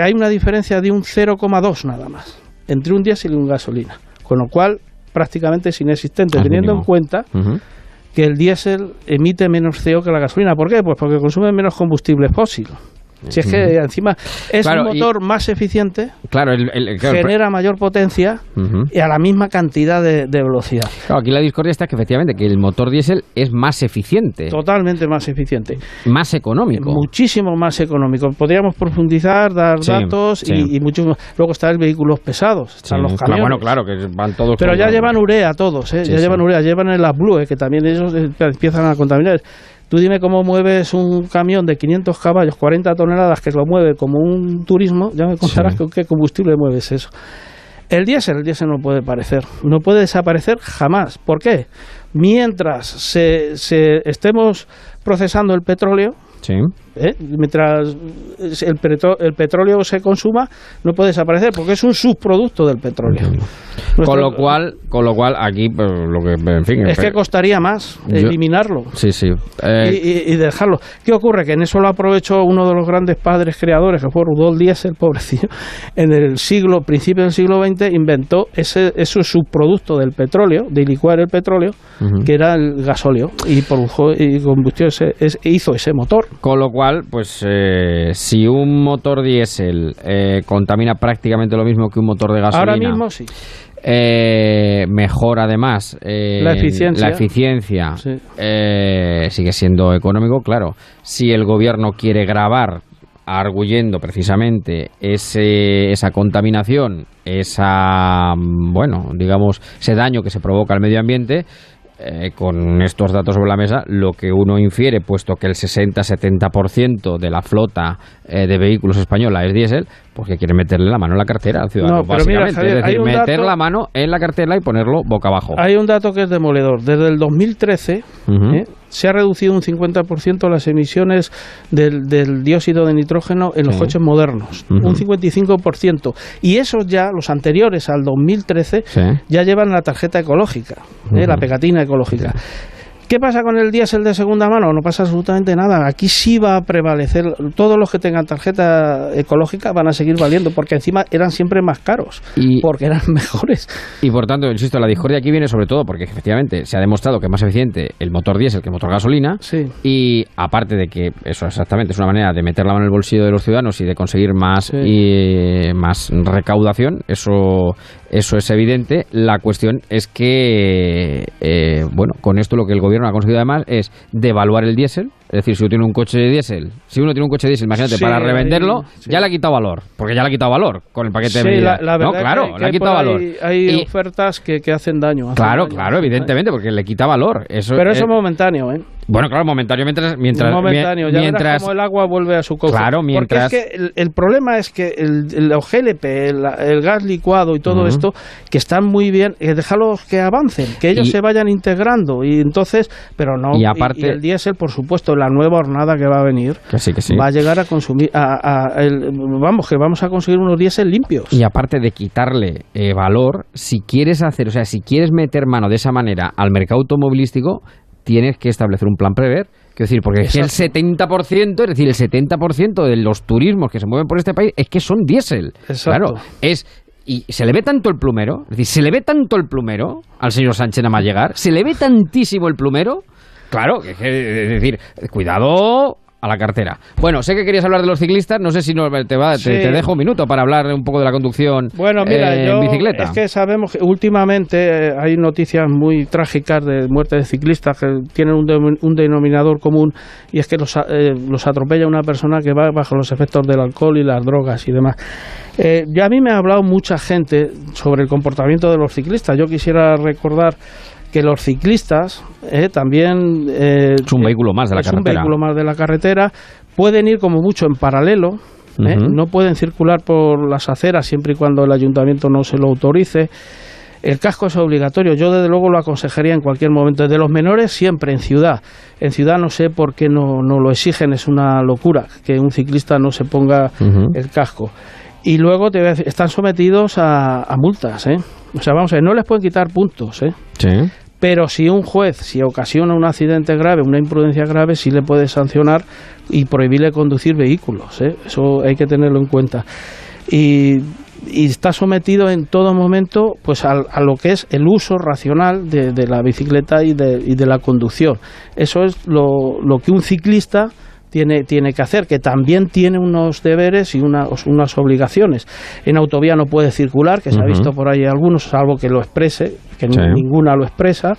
hay una diferencia de un 0,2 nada más entre un diésel y un gasolina, con lo cual prácticamente es inexistente, teniendo en cuenta que el diésel emite menos CO que la gasolina. ¿Por qué? Pues porque consume menos combustible fósil. Si es que encima es un motor más eficiente, claro, genera mayor potencia y a la misma cantidad de, velocidad. aquí la discordia está que efectivamente que el motor diésel es más eficiente. Totalmente más eficiente. Más económico. Muchísimo más económico. Podríamos profundizar, dar datos Y, mucho Luego están los vehículos pesados, están los camiones. bueno, claro, que van todos. Pero ya llevan urea todos, ¿eh? ya llevan urea, llevan el Blue, ¿eh? que también ellos eh, empiezan a contaminar. Tú dime cómo mueves un camión de 500 caballos, 40 toneladas, que lo mueve como un turismo, ya me contarás con qué combustible mueves eso. El diésel, el diésel no puede parecer, no puede desaparecer jamás. ¿Por qué? Mientras se, se estemos procesando el petróleo, Sí. ¿Eh? Mientras el, el, petróleo se consuma, no puede desaparecer porque es un subproducto del petróleo. Con lo cual, con lo cual aquí, pues, lo que, en fin, es que costaría más eliminarlo. Sí, sí. Eh, y, dejarlo. ¿Qué ocurre? Que en eso lo aprovechó uno de los grandes padres creadores, que fue Rudolf Diesel, pobrecillo, en el siglo, principio del siglo XX, inventó ese, ese subproducto del petróleo, de licuar el petróleo, que era el gasóleo, y produjo y combustió ese, hizo ese motor. Con lo cual, pues eh, si un motor diésel eh, contamina prácticamente lo mismo que un motor de gasolina. Ahora mismo sí. Eh, mejor además la eficiencia, la eficiencia sigue siendo económico, claro. Si el gobierno quiere grabar arguyendo precisamente ese, esa contaminación, esa, mm, bueno, digamos, ese daño que se provoca al medio ambiente, eh, con estos datos sobre la mesa, lo que uno infiere, puesto que el 60-70% de la flota eh, de vehículos española es diésel, pues que quiere meterle la mano en la cartera al ciudadano, No, pero mira, básicamente. Javier, es decir, meter dato- la mano en la cartera y ponerlo boca abajo. Hay un dato que es demoledor. Desde el 2013 Ujú. ¿eh? Se ha reducido un 50% las emisiones del, del dióxido de nitrógeno en los Sí. coches modernos. Un 55%. Y esos ya, los anteriores al 2013, Sí. ya llevan la tarjeta ecológica, ¿eh? La pegatina ecológica. ¿Qué pasa con el diésel de segunda mano? No pasa absolutamente nada. Aquí sí va a prevalecer. Todos los que tengan tarjeta ecológica van a seguir valiendo, porque encima eran siempre más caros, Y- porque eran mejores. Y por tanto, insisto, la discordia aquí viene sobre todo porque efectivamente se ha demostrado que es más eficiente el motor diésel que el motor gasolina. Y aparte de que eso exactamente es una manera de meter la mano en el bolsillo de los ciudadanos y de conseguir más, y, más recaudación, eso, eso es evidente. La cuestión es que, eh, bueno, con esto lo que el gobierno ha conseguido además es devaluar el diésel. Es decir, si uno tiene un coche de diésel, si uno tiene un coche de diésel, imagínate, Sí, para revenderlo, sí. ya le ha quitado valor. Porque ya le ha quitado valor con el paquete de medidas. la, la no, claro, que, que le ha quitado valor. Hay Y- ofertas que, que hacen daño. hacen Claro, daño. claro, evidentemente, porque le quita valor. Eso Pero es- eso es momentáneo, ¿eh? Bueno, claro, momentáneo mientras... momentáneo. Ya mientras cómo el agua vuelve a su cauce. Claro, mientras- Porque es que el, el problema es que el, el OGLP, el, el gas licuado y todo esto, que están muy bien, eh, déjalos que avancen, que ellos Y- se vayan integrando. Y entonces, pero no. Y aparte- y el diésel, por supuesto, la nueva hornada que va a venir, Que sí, que sí. va a llegar a consumir. A, a- el- vamos, que vamos a conseguir unos diésel limpios. Y aparte de quitarle eh, valor, si quieres hacer, o sea, si quieres meter mano de esa manera al mercado automovilístico, tienes que establecer un plan prever. Quiero decir, porque es que el 70%, es decir, el 70% de los turismos que se mueven por este país es que son diésel. Claro, es y se le ve tanto el plumero, es decir, se le ve tanto el plumero al señor Sánchez nada más llegar, se le ve tantísimo el plumero, claro, que- que- es decir, cuidado a la cartera. Bueno, sé que querías hablar de los ciclistas, no sé si no, te, va, te- Sí. te, dejo un minuto para hablar un poco de la conducción Bueno, mira, eh, yo, en bicicleta. es que sabemos que últimamente eh, hay noticias muy trágicas de muerte de ciclistas que tienen un, de- un denominador común y es que los, eh, los atropella una persona que va bajo los efectos del alcohol y las drogas y demás. Eh, ya a mí me ha hablado mucha gente sobre el comportamiento de los ciclistas. Yo quisiera recordar que los ciclistas eh, también eh, Es un vehículo más de la es carretera. un vehículo más de la carretera pueden ir como mucho en paralelo ¿eh? No pueden circular por las aceras siempre y cuando el ayuntamiento no se lo autorice el casco es obligatorio, yo desde luego lo aconsejaría en cualquier momento. De los menores siempre en ciudad. En ciudad no sé por qué no, no lo exigen, es una locura que un ciclista no se ponga el casco. Y luego te voy a decir, están sometidos a, a multas, ¿eh? O sea, vamos a ver, no les pueden quitar puntos, ¿eh? Sí. Pero si un juez, si ocasiona un accidente grave, una imprudencia grave, sí le puede sancionar y prohibirle conducir vehículos. ¿eh? Eso hay que tenerlo en cuenta. Y, está sometido en todo momento pues al- a, lo que es el uso racional de, de la bicicleta y de, y de la conducción. Eso es lo, lo que un ciclista tiene, tiene que hacer, que también tiene unos deberes y unas, unas obligaciones. En autovía no puede circular, que se ha visto por ahí algunos, salvo que lo exprese, que Sí. ninguna lo expresa.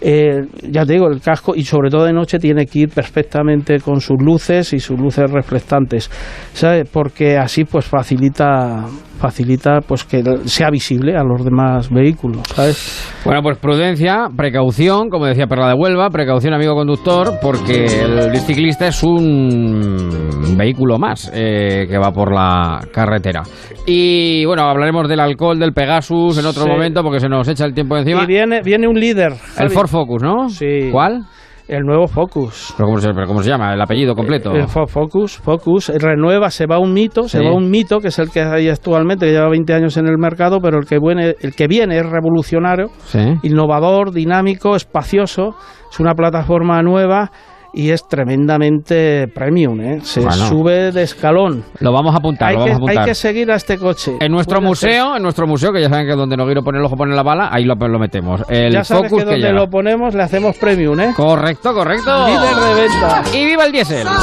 Eh, ya te digo, el casco y sobre todo de noche tiene que ir perfectamente con sus luces y sus luces reflectantes, ¿sabes? Porque así pues facilita facilita pues que sea visible a los demás vehículos, ¿sabes? Bueno, pues prudencia, precaución, como decía Perla de Huelva, precaución amigo conductor, porque el ciclista es un vehículo más eh, que va por la carretera. Y bueno, hablaremos del alcohol, del Pegasus en otro Sí. momento, porque se nos echa el tiempo encima. Y viene viene un líder, El. Ford Focus, ¿no? Sí. ¿Cuál? El nuevo Focus. ¿Pero cómo, se, pero cómo se llama? ¿El apellido completo? El Ford Focus, Focus, renueva, se va un mito, se va un mito, que es el que hay actualmente, que lleva 20 años en el mercado, pero el que viene, el que viene es revolucionario, Sí. innovador, dinámico, espacioso, es una plataforma nueva y es tremendamente premium, ¿eh? se Bueno. sube de escalón. Lo vamos a apuntar, Hay lo que, hay que seguir a este coche. En nuestro Puede ser- museo, en nuestro museo, que ya saben que donde Noguero pone el ojo pone la bala, ahí lo, lo metemos. El ya sabes Focus que donde lo ponemos le hacemos premium, ¿eh? Correcto, correcto. Líder de venta. Y viva el diésel.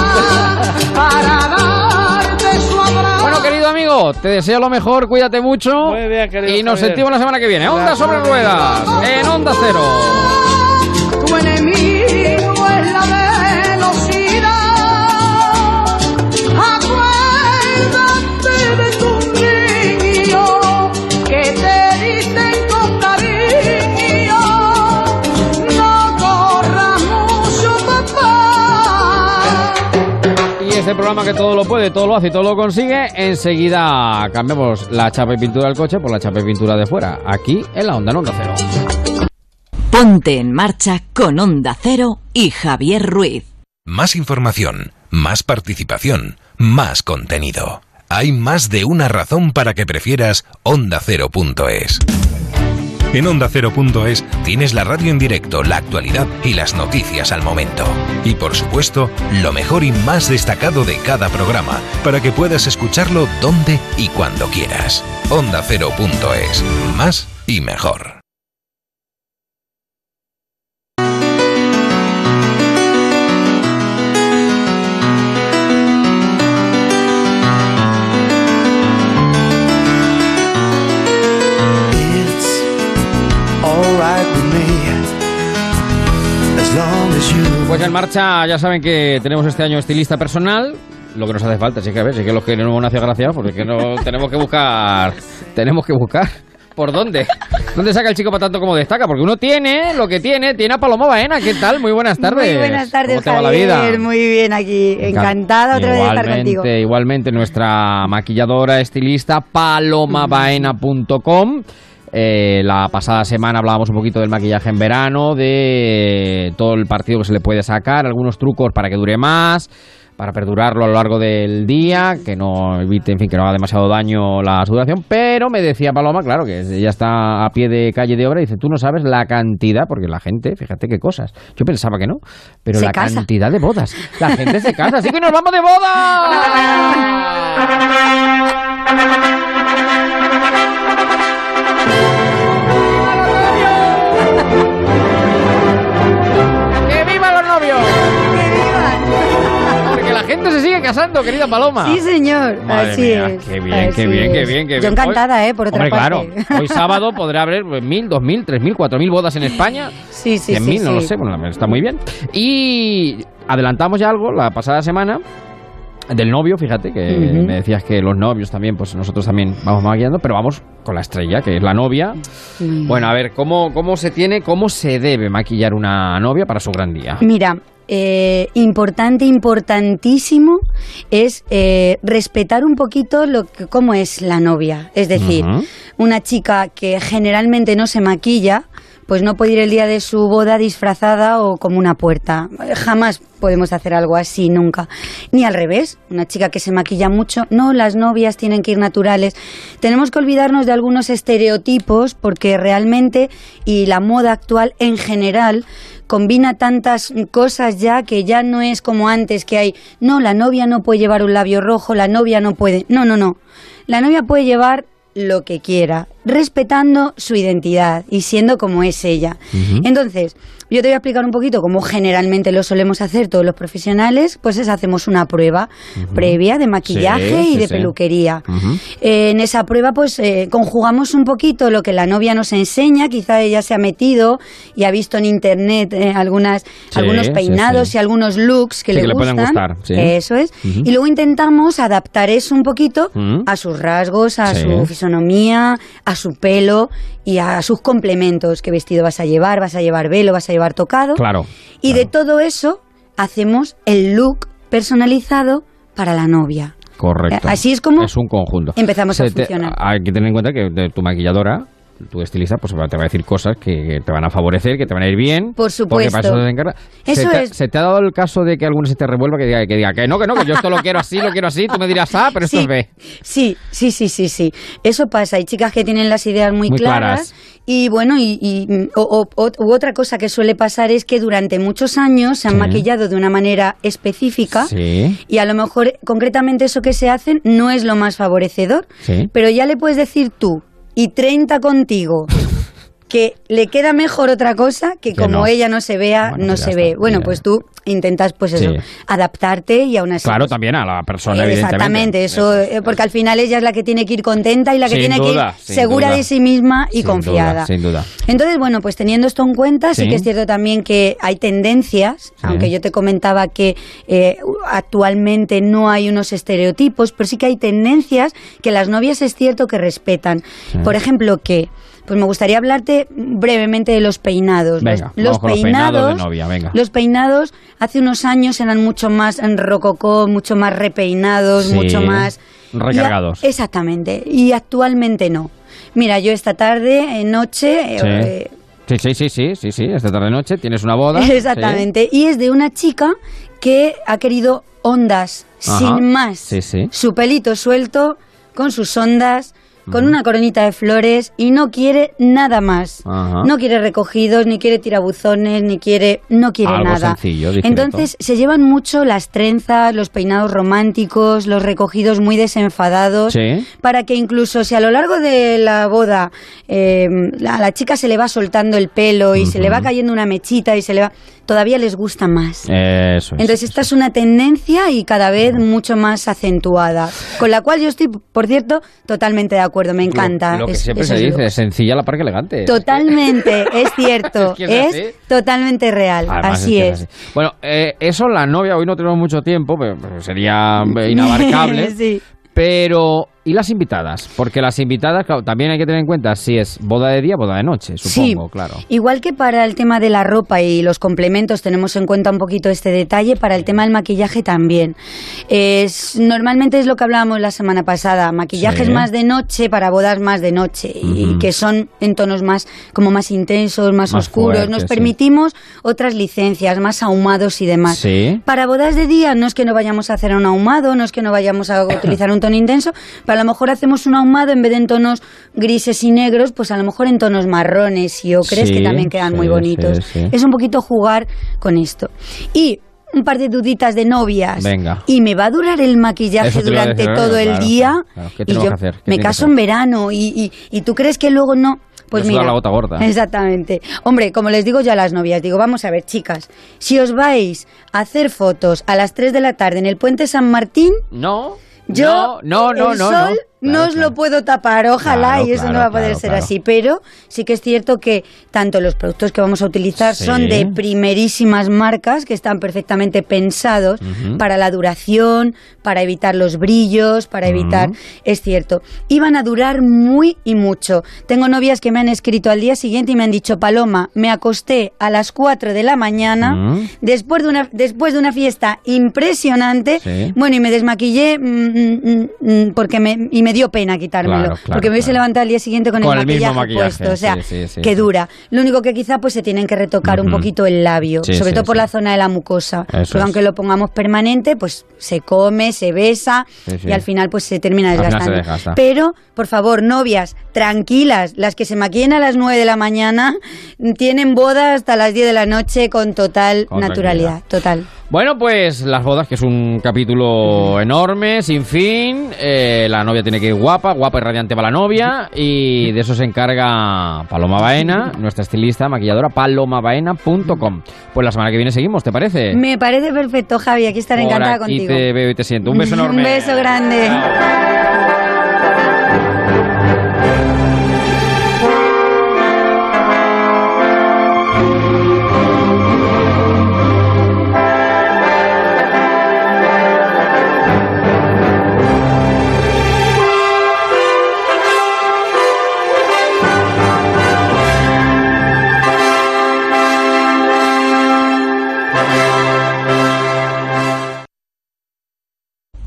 Bueno, querido amigo, te deseo lo mejor, cuídate mucho. Muy bien, querido y nos Javier. sentimos la semana que viene. Onda sobre ruedas, en Onda Cero. Programa que todo lo puede, todo lo hace y todo lo consigue, enseguida cambiamos la chapa y pintura del coche por la chapa y pintura de fuera. Aquí en la Onda, en Onda Cero. Ponte en marcha con Onda Cero y Javier Ruiz. Más información, más participación, más contenido. Hay más de una razón para que prefieras ondacero.es. En ondacero.es tienes la radio en directo, la actualidad y las noticias al momento. Y por supuesto, lo mejor y más destacado de cada programa, para que puedas escucharlo donde y cuando quieras. Ondacero.es. Más y mejor. Pues en marcha, ya saben que tenemos este año estilista personal. Lo que nos hace falta, sí que a ver, sí que los que no nos hace gracia, porque no tenemos que buscar. Tenemos que buscar. ¿Por dónde? ¿Dónde saca el chico para tanto como destaca? Porque uno tiene lo que tiene, tiene a Paloma Baena. ¿Qué tal? Muy buenas tardes. Muy buenas tardes, ¿Cómo te va la vida? Muy bien aquí. Encantada otra vez de estar contigo. Igualmente, igualmente nuestra maquilladora estilista palomabaena.com. Eh, la pasada semana hablábamos un poquito del maquillaje en verano, de todo el partido que se le puede sacar, algunos trucos para que dure más, para perdurarlo a lo largo del día, que no evite, en fin, que no haga demasiado daño la sudoración. Pero me decía Paloma, claro, que ella está a pie de calle de obra y dice, tú no sabes la cantidad, porque la gente, fíjate qué cosas. Yo pensaba que no, pero Se la casa. cantidad de bodas. La gente se casa, así que nos vamos de boda. ¡Que viva los novios! Porque la gente se sigue casando, querida Paloma. Sí, señor. Madre Así mía, es. Qué bien, Así qué bien, qué bien, qué bien. Yo encantada, ¿eh? Por otra Hombre, parte. claro. Hoy sábado podrá haber pues, mil, dos mil, tres mil, cuatro mil bodas en España. Sí, sí, Cien sí, mil, no lo sí. sé. Bueno, está muy bien. Y adelantamos ya algo la pasada semana del novio, fíjate, que me decías que los novios también, pues nosotros también vamos maquillando, pero vamos con la estrella, que es la novia. Bueno, a ver, ¿cómo, cómo se tiene, cómo se debe maquillar una novia para su gran día? Mira, eh, importante, importantísimo es eh, respetar un poquito lo que, cómo es la novia. Es decir, una chica que generalmente no se maquilla, pues no puede ir el día de su boda disfrazada o como una puerta. Jamás podemos hacer algo así, nunca. Ni al revés, una chica que se maquilla mucho, no, las novias tienen que ir naturales. Tenemos que olvidarnos de algunos estereotipos porque realmente, y la moda actual en general, combina tantas cosas ya que ya no es como antes que hay, no, la novia no puede llevar un labio rojo, la novia no puede, no, no, no. La novia puede llevar lo que quiera, respetando su identidad y siendo como es ella. Entonces, yo te voy a explicar un poquito cómo generalmente lo solemos hacer todos los profesionales, pues es hacemos una prueba previa de maquillaje Sí, y sí, de sí. peluquería. Eh, en esa prueba, pues eh, conjugamos un poquito lo que la novia nos enseña. Quizá ella se ha metido y ha visto en internet eh, algunas, algunos peinados y algunos looks que le que le pueden gustan. gustar. Eso es. Y luego intentamos adaptar eso un poquito a sus rasgos, a su fisonomía, a su pelo y a sus complementos. ¿Qué vestido vas a llevar? ¿Vas a llevar velo? ¿Vas a llevar tocado? Claro. Y de todo eso hacemos el look personalizado para la novia. Correcto. Así es como Es un conjunto. empezamos a te- funcionar. hay que tener en cuenta que tu maquilladora, tu estilista, pues te va a decir cosas que, te van a favorecer, que te van a ir bien. Por Porque supuesto. para eso encarga. Eso ¿Se, te, es. se te ha dado el caso de que alguno se te revuelva que diga, que diga que no, que no, que yo esto lo quiero así, lo quiero así? Tú me dirás, ah, pero esto Sí. es B. Sí, sí, sí, sí, sí. Eso pasa. Hay chicas que tienen las ideas muy, Muy claras, claras. y bueno, y, y- o- o- o- u otra cosa que suele pasar es que durante muchos años se han Sí. maquillado de una manera específica Sí. y a lo mejor concretamente eso que se hacen no es lo más favorecedor, Sí. pero ya le puedes decir tú y 30 contigo. Que le queda mejor otra cosa que, Que como no. ella no se vea, Bueno, no pues se está. ve. Bueno, pues tú intentas, pues eso, Sí. adaptarte y aún así. Claro, pues, también a la persona, evidentemente. Exactamente, eso, eh, porque al final ella es la que tiene que ir contenta y la que Sin tiene duda, que ir segura duda. de sí misma y Sin confiada. duda, sin duda. Entonces, bueno, pues teniendo esto en cuenta, sí, Sí. que es cierto también que hay tendencias, aunque yo te comentaba que eh, actualmente no hay unos estereotipos, pero sí que hay tendencias que las novias es cierto que respetan. Por ejemplo, que pues me gustaría hablarte brevemente de los peinados. Venga, los, peinados de novia, venga. los peinados hace unos años eran mucho más en rococó, mucho más repeinados, Sí, mucho más recargados. Y a- exactamente. Y actualmente no. Mira, yo esta tarde, eh, noche, Sí. eh, Sí, sí, sí, sí, sí, sí, esta tarde noche tienes una boda. Exactamente. Y es de una chica que ha querido ondas, Ajá. sin más. Sí, sí. Su pelito suelto, con sus ondas, con una coronita de flores y no quiere nada más. Ajá. No quiere recogidos, ni quiere tirabuzones, ni quiere... No quiere Algo nada. sencillo. Entonces se llevan mucho las trenzas, los peinados románticos, los recogidos muy desenfadados Sí. para que incluso si a lo largo de la boda eh, a la chica se le va soltando el pelo y se le va cayendo una mechita y se le va todavía les gusta más. Eso. Entonces esta es una tendencia y cada vez mucho más acentuada, con la cual yo estoy, por cierto, totalmente de acuerdo, me encanta. Lo que Es- siempre se dice, sencilla la par que elegante. Totalmente, es cierto, Es que es es, así. totalmente real, Además, así que es. así. Bueno, eh, eso la novia, hoy no tenemos mucho tiempo, pero pero sería eh, inabarcable. Sí. Pero, ¿y las invitadas? Porque las invitadas, claro, también hay que tener en cuenta si es boda de día, boda de noche, supongo, claro. Igual que para el tema de la ropa y los complementos tenemos en cuenta un poquito este detalle, para el tema del maquillaje también. Es, normalmente es lo que hablábamos la semana pasada, maquillajes Sí. más de noche para bodas más de noche y que son en tonos más como más intensos, más, Más oscuros. Nos sí. permitimos otras licencias, más ahumados y demás. Sí. Para bodas de día no es que no vayamos a hacer un ahumado, no es que no vayamos a utilizar un tono intenso, pero a lo mejor hacemos un ahumado en vez de en tonos grises y negros, pues a lo mejor en tonos marrones y ocres Sí, que también quedan sí, muy bonitos. sí. Es un poquito jugar con esto. Y un par de duditas de novias. Venga. Y me va a durar el maquillaje durante decir, todo el día. claro. ¿Qué y yo hacer? ¿Qué me caso en verano y, y, y tú crees que luego no. Pues mira, la gota gorda. Exactamente. Hombre, como les digo yo a las novias, digo, vamos a ver, chicas, si os vais a hacer fotos a las 3 de la tarde en el puente San Martín, No. Yo no, no, el no, sol no. no os lo puedo tapar, ojalá, Claro, y eso no va a poder ser así. Pero sí que es cierto que tanto los productos que vamos a utilizar Sí. son de primerísimas marcas que están perfectamente pensados para la duración, para evitar los brillos, para evitar. Es cierto. Y van a durar muy y mucho. Tengo novias que me han escrito al día siguiente y me han dicho, Paloma, me acosté a las 4 de la mañana después, de una, después de una fiesta impresionante. Sí. Bueno, y me desmaquillé mm, mm, mm, porque me, y me dio pena quitármelo. Claro, claro, porque me hubiese levantado al día siguiente con, Con el, maquillaje puesto. O sea, sí, que dura. Lo único que quizá pues se tienen que retocar un poquito el labio, sobre todo por la zona de la mucosa. Porque aunque lo pongamos permanente, pues se come, se besa y al final pues se termina se desgastando. desgasta. Pero, por favor, novias, tranquilas, las que se maquillen a las 9 de la mañana tienen boda hasta las 10 de la noche con total Con naturalidad, total. Bueno, pues las bodas, que es un capítulo enorme, sin fin. Eh, la novia tiene que ir guapa, guapa y radiante para la novia. Y de eso se encarga Paloma Baena, nuestra estilista, maquilladora, palomabaena.com. Pues la semana que viene seguimos, ¿te parece? Me parece perfecto, Javi, aquí estaré Por encantada aquí contigo. te veo y te siento. Un beso enorme. Un beso grande.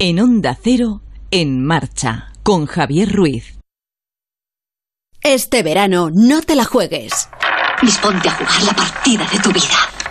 En Onda Cero, en marcha, con Javier Ruiz. Este verano no te la juegues. Disponte a jugar la partida de tu vida.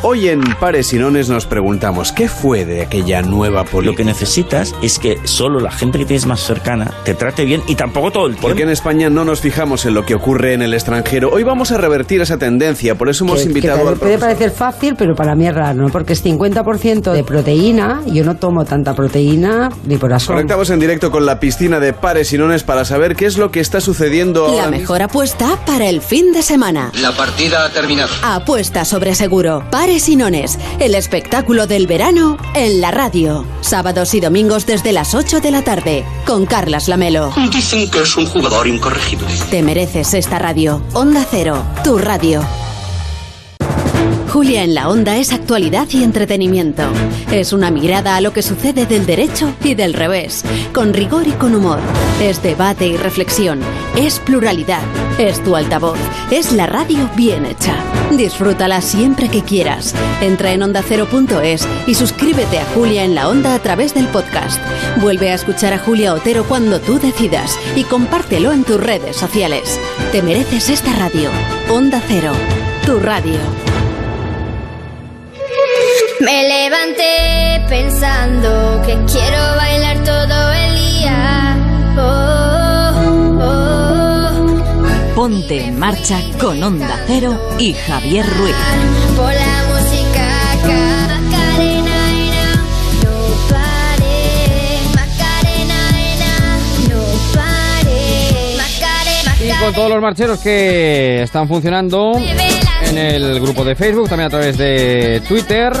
Hoy en Pares y Nones nos preguntamos qué fue de aquella nueva política. Lo que necesitas es que solo la gente que tienes más cercana te trate bien y tampoco todo el tiempo. Porque en España no nos fijamos en lo que ocurre en el extranjero. Hoy vamos a revertir esa tendencia, por eso hemos que, invitado que al puede parecer fácil, pero para mí es raro, ¿no? Porque es 50% de proteína. Yo no tomo tanta proteína ni por asomo. Conectamos en directo con la piscina de Pares y Nones para saber qué es lo que está sucediendo La ahora mejor apuesta para el fin de semana. La partida ha terminado. Apuesta sobre seguro. Pares y nones. El espectáculo del verano en la radio. Sábados y domingos desde las 8 de la tarde. Con Carlas Lamelo. Dicen que es un jugador incorregible. Te mereces esta radio. Onda Cero. Tu radio. Julia en la Onda es actualidad y entretenimiento. Es una mirada a lo que sucede del derecho y del revés, con rigor y con humor. Es debate y reflexión. Es pluralidad. Es tu altavoz. Es la radio bien hecha. Disfrútala siempre que quieras. Entra en ondacero.es y suscríbete a Julia en la Onda a través del podcast. Vuelve a escuchar a Julia Otero cuando tú decidas y compártelo en tus redes sociales. Te mereces esta radio. Onda Cero, tu radio. Me levanté pensando que quiero bailar todo el día. Oh, oh, Ponte en marcha con Onda Cero y Javier Ruiz. por la música acá. Macarena, ena, no pare. Macarena, ena, no pare. Macare, Y con todos los marcheros que están funcionando en el grupo de Facebook, también a través de Twitter.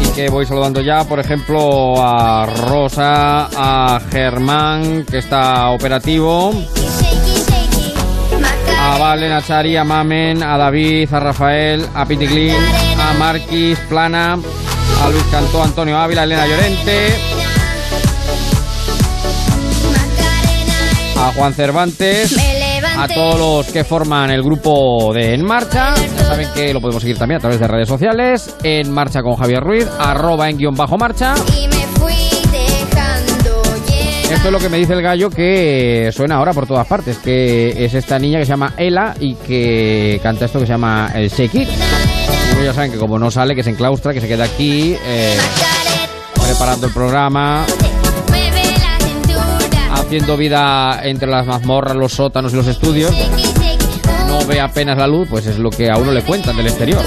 Y que voy saludando ya, por ejemplo, a Rosa, a Germán, que está operativo. A Valen, a Chari, a Mamen, a David, a Rafael, a Piticlin, a Marquis, Plana, a Luis Cantó, Antonio Ávila, Elena Llorente, a Juan Cervantes, a todos los que forman el grupo de En Marcha. Ya saben que lo podemos seguir también a través de redes sociales. En Marcha con Javier Ruiz, arroba en guion bajo marcha. Y me fui dejando. Esto es lo que me dice el gallo que suena ahora por todas partes, que es esta niña que se llama Ela y que canta esto que se llama el Shake It. Ya saben que como no sale, que se enclaustra, que se queda aquí eh, preparando el programa. Haciendo vida entre las mazmorras, los sótanos y los estudios. No ve apenas la luz, pues es lo que a uno le cuentan del exterior.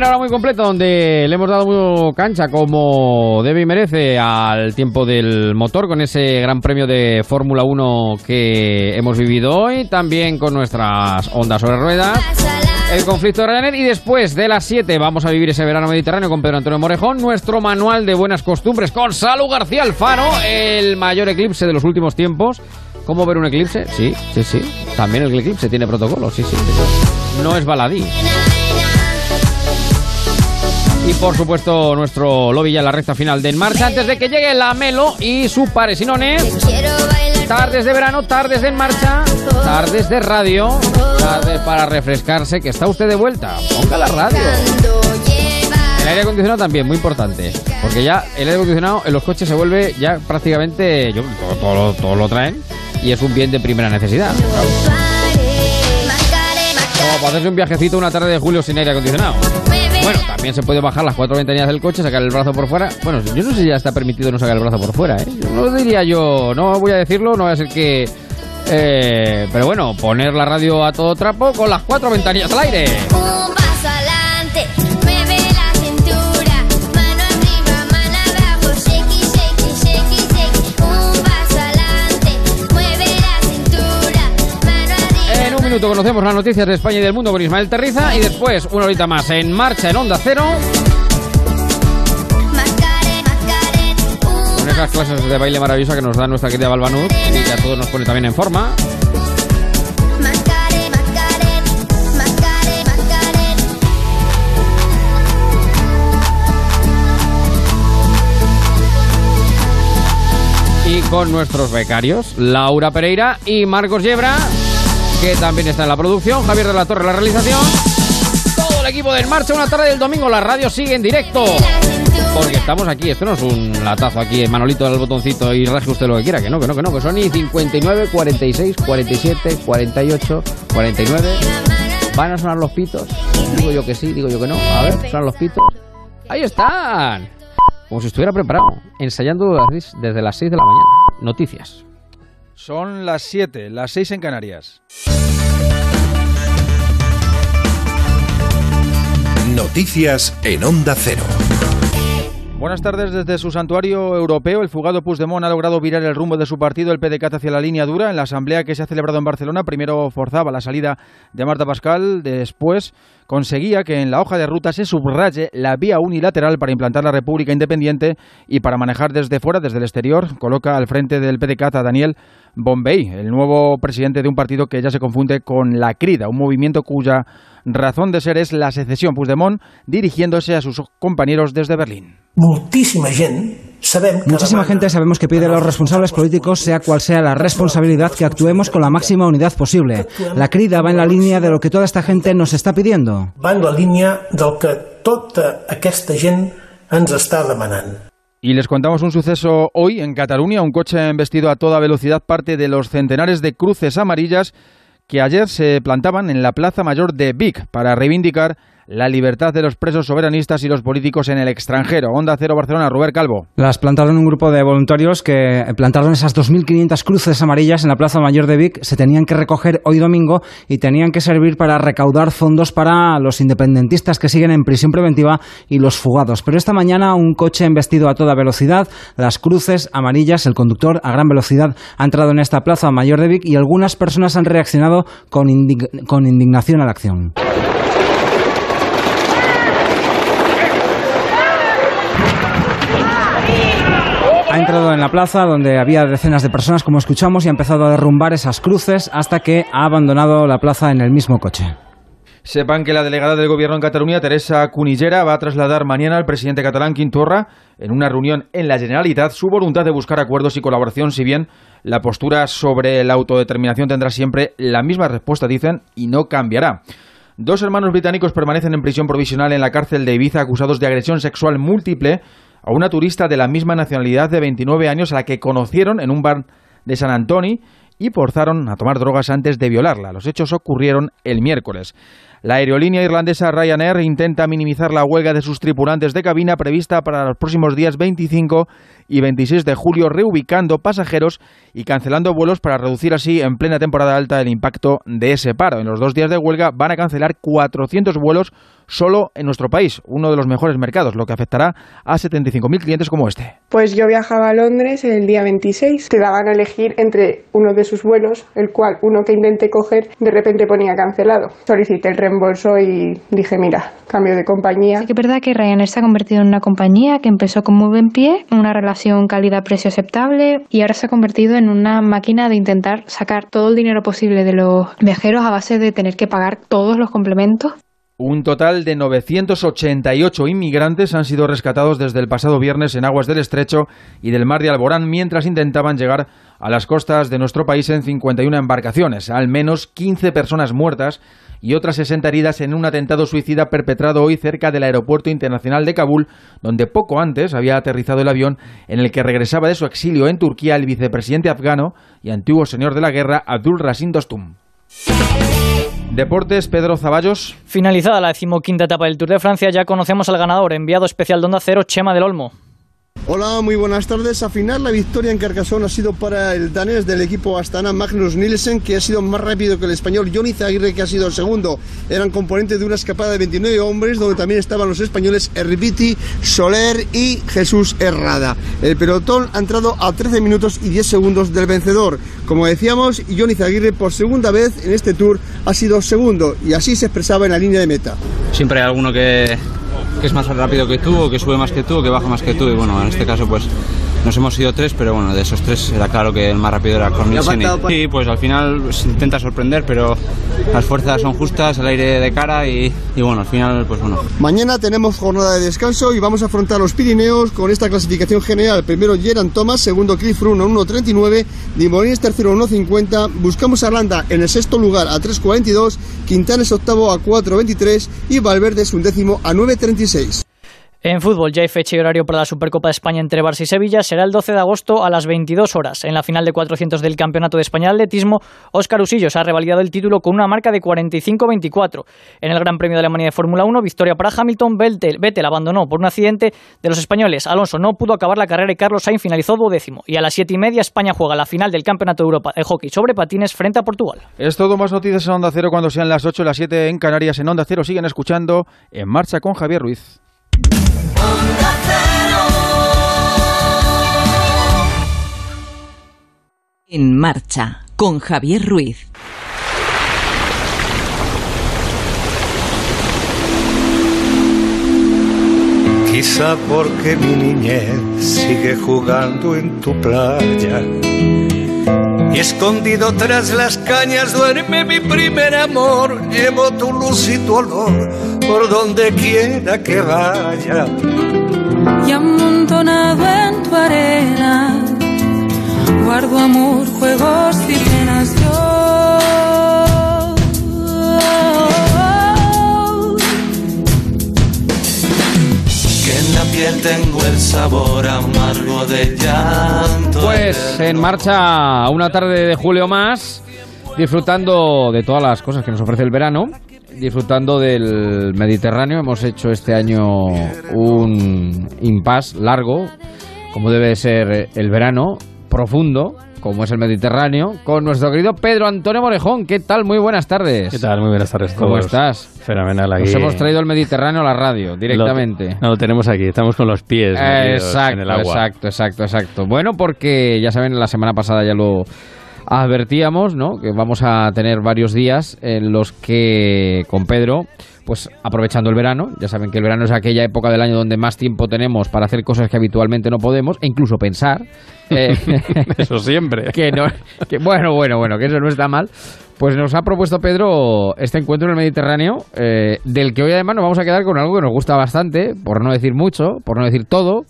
Primera hora muy completa donde le hemos dado muy cancha como debe y merece al tiempo del motor con ese gran premio de Fórmula 1 que hemos vivido hoy, también con nuestras ondas sobre ruedas. El conflicto de Ryanair y después de las 7 vamos a vivir ese verano mediterráneo con Pedro Antonio Morejón, nuestro manual de buenas costumbres con Salu García Alfaro, el mayor eclipse de los últimos tiempos. ¿Cómo ver un eclipse? Sí, sí, sí. También el eclipse tiene protocolo, sí, sí. No es baladí. Y por supuesto nuestro lobby ya la recta final de En Marcha antes de que llegue la Melo y su paresinones. Tardes de verano, tardes de En Marcha, tardes de radio, tardes para refrescarse, que está usted de vuelta. Ponga la radio. El aire acondicionado también, muy importante. Porque ya el aire acondicionado en los coches se vuelve ya prácticamente, yo, todo, todo lo traen y es un bien de primera necesidad. Como para hacerse un viajecito una tarde de julio sin aire acondicionado. Bueno, también se puede bajar las cuatro ventanillas del coche, sacar el brazo por fuera. Bueno, yo no sé si ya está permitido no sacar el brazo por fuera, ¿eh? No diría yo, no voy a decirlo, no va a ser que... eh, pero bueno, poner la radio a todo trapo con las cuatro ventanillas al aire. Minuto conocemos las noticias de España y del mundo con Ismael Terriza y después una horita más en marcha en Onda Cero. Con esas clases de baile maravillosa que nos da nuestra querida Balbanud y que a todos nos pone también en forma. Y con nuestros becarios, Laura Pereira y Marcos Yebra, que también está en la producción, Javier de la Torre la realización. Todo el equipo de En Marcha, una tarde del domingo, la radio sigue en directo. Porque estamos aquí, esto no es un latazo aquí, Manolito del botoncito y raje usted lo que quiera, que no, que no, que no, que son y 59, 46, 47, 48, 49. ¿Van a sonar los pitos? Digo yo que sí, digo yo que no. A ver, sonan los pitos. Ahí están. Como si estuviera preparado, ensayando desde las 6 de la mañana. Noticias. Son las 7, las 6 en Canarias. Noticias en Onda Cero. Buenas tardes desde su santuario europeo. El fugado Puigdemont ha logrado virar el rumbo de su partido, el PDCAT, hacia la línea dura. En la asamblea que se ha celebrado en Barcelona, primero forzaba la salida de Marta Pascal, después conseguía que en la hoja de ruta se subraye la vía unilateral para implantar la República Independiente y para manejar desde fuera, desde el exterior, coloca al frente del PDCAT a Daniel Bombay, el nuevo presidente de un partido que ya se confunde con la CRIDA, un movimiento cuya razón de ser es la secesión. Puigdemont dirigiéndose a sus compañeros desde Berlín. Moltíssima gent sabem que Muchísima gente sabemos que pide a los responsables políticos, sea cual sea la responsabilidad, que actuemos con la máxima unidad posible. La crida va en la línea de lo que toda esta gente nos está pidiendo. va en la línia del que tota aquesta gent ens està demanant. Y les contamos un suceso hoy en Cataluña. Un coche embestido a toda velocidad parte de los centenares de cruces amarillas que ayer se plantaban en la Plaza Mayor de Vic para reivindicar la libertad de los presos soberanistas y los políticos en el extranjero. Onda Cero Barcelona, Robert Calvo. Las plantaron un grupo de voluntarios que plantaron esas 2.500 cruces amarillas en la Plaza Mayor de Vic. Se tenían que recoger hoy domingo y tenían que servir para recaudar fondos para los independentistas que siguen en prisión preventiva y los fugados. Pero esta mañana un coche embestido a toda velocidad, las cruces amarillas, el conductor a gran velocidad ha entrado en esta Plaza Mayor de Vic y algunas personas han reaccionado con, indig- con indignación a la acción. Entrado en la plaza donde había decenas de personas, como escuchamos, y ha empezado a derrumbar esas cruces hasta que ha abandonado la plaza en el mismo coche. Sepan que la delegada del Gobierno en Cataluña, Teresa Cunillera, va a trasladar mañana al presidente catalán Quintorra, en una reunión en la Generalitat, su voluntad de buscar acuerdos y colaboración, si bien la postura sobre la autodeterminación tendrá siempre la misma respuesta, dicen, y no cambiará. Dos hermanos británicos permanecen en prisión provisional en la cárcel de Ibiza acusados de agresión sexual múltiple a una turista de la misma nacionalidad de 29 años a la que conocieron en un bar de San Antonio y forzaron a tomar drogas antes de violarla. Los hechos ocurrieron el miércoles. La aerolínea irlandesa Ryanair intenta minimizar la huelga de sus tripulantes de cabina prevista para los próximos días 25 y 26 de julio, reubicando pasajeros y cancelando vuelos para reducir así en plena temporada alta el impacto de ese paro. En los dos días de huelga van a cancelar 400 vuelos solo en nuestro país, uno de los mejores mercados, lo que afectará a 75.000 clientes como este. Pues yo viajaba a Londres el día 26. Te daban a elegir entre uno de sus vuelos, el cual uno que intenté coger de repente ponía cancelado. Solicité el reembolso y dije, mira, cambio de compañía. Sí que es verdad que Ryanair se ha convertido en una compañía que empezó con muy buen pie, una relación calidad-precio aceptable y ahora se ha convertido en una máquina de intentar sacar todo el dinero posible de los viajeros a base de tener que pagar todos los complementos. Un total de 988 inmigrantes han sido rescatados desde el pasado viernes en aguas del Estrecho y del Mar de Alborán mientras intentaban llegar a las costas de nuestro país en 51 embarcaciones. Al menos 15 personas muertas y otras 60 heridas en un atentado suicida perpetrado hoy cerca del Aeropuerto Internacional de Kabul, donde poco antes había aterrizado el avión en el que regresaba de su exilio en Turquía el vicepresidente afgano y antiguo señor de la guerra Abdul Rasim Dostum. Deportes, Pedro Zaballos. Finalizada la decimoquinta etapa del Tour de Francia, ya conocemos al ganador, enviado especial de Onda Cero, Chema del Olmo. Hola, muy buenas tardes. A final la victoria en Carcassonne ha sido para el danés del equipo Astana Magnus Nielsen, que ha sido más rápido que el español Johnny Zaguirre, que ha sido el segundo. Eran componentes de una escapada de 29 hombres, donde también estaban los españoles Erviti, Soler y Jesús Herrada. El pelotón ha entrado a 13 minutos y 10 segundos del vencedor. Como decíamos, Johnny Zaguirre por segunda vez en este tour ha sido segundo y así se expresaba en la línea de meta. siempre hay alguno que, que es más rápido que tú, o que sube más que tú, o que baja más que tú. Y bueno, en este caso, pues nos hemos ido tres, pero bueno, de esos tres era claro que el más rápido era pa- Y pues al final pues, intenta sorprender, pero las fuerzas son justas, el aire de cara y, y bueno, al final, pues bueno. Mañana tenemos jornada de descanso y vamos a afrontar los Pirineos con esta clasificación general. Primero Geran Thomas, segundo Cliff a 1.39, Dimolines tercero a 1.50, buscamos a Arlanda en el sexto lugar a 3.42, Quintana es octavo a 4.23 y Valverde es undécimo a 9.36. En fútbol ya hay fecha y horario para la Supercopa de España entre Barça y Sevilla. Será el 12 de agosto a las 22 horas. En la final de 400 del Campeonato de España de Atletismo, Óscar Usillos ha revalidado el título con una marca de 45-24. En el Gran Premio de Alemania de Fórmula 1, victoria para Hamilton. Vettel, Vettel abandonó por un accidente de los españoles. Alonso no pudo acabar la carrera y Carlos Sainz finalizó duodécimo. Y a las 7 y media España juega la final del Campeonato de Europa de Hockey sobre patines frente a Portugal. Es todo más noticias en Onda Cero cuando sean las 8 las 7 en Canarias. En Onda Cero siguen escuchando En Marcha con Javier Ruiz. En marcha con Javier Ruiz. Quizá porque mi niñez sigue jugando en tu playa. Y escondido tras las cañas duerme mi primer amor. Llevo tu luz y tu olor por donde quiera que vaya. Y amontonado en tu arena, guardo amor, juegos y penas yo. Que en la piel tengo el sabor amargo de llanto. Pues en marcha una tarde de julio más, disfrutando de todas las cosas que nos ofrece el verano, disfrutando del Mediterráneo. Hemos hecho este año un impasse largo, como debe ser el verano, profundo, como es el Mediterráneo, con nuestro querido Pedro Antonio Morejón. ¿Qué tal? Muy buenas tardes. ¿Qué tal? Muy buenas tardes. a ¿Cómo todos. estás? Fenomenal aquí. Nos hemos traído el Mediterráneo a la radio, directamente. Lo, no, lo tenemos aquí. Estamos con los pies Exacto, en el agua. exacto, exacto, exacto. Bueno, porque ya saben, la semana pasada ya lo advertíamos, ¿no? Que vamos a tener varios días en los que con Pedro, pues aprovechando el verano, ya saben que el verano es aquella época del año donde más tiempo tenemos para hacer cosas que habitualmente no podemos, e incluso pensar. eh, Eso siempre. que no, que bueno, bueno, bueno, que eso no está mal. Pues nos ha propuesto Pedro este encuentro en el Mediterráneo, eh, del que hoy además nos vamos a quedar con algo que nos gusta bastante, por no decir mucho, por no decir todo,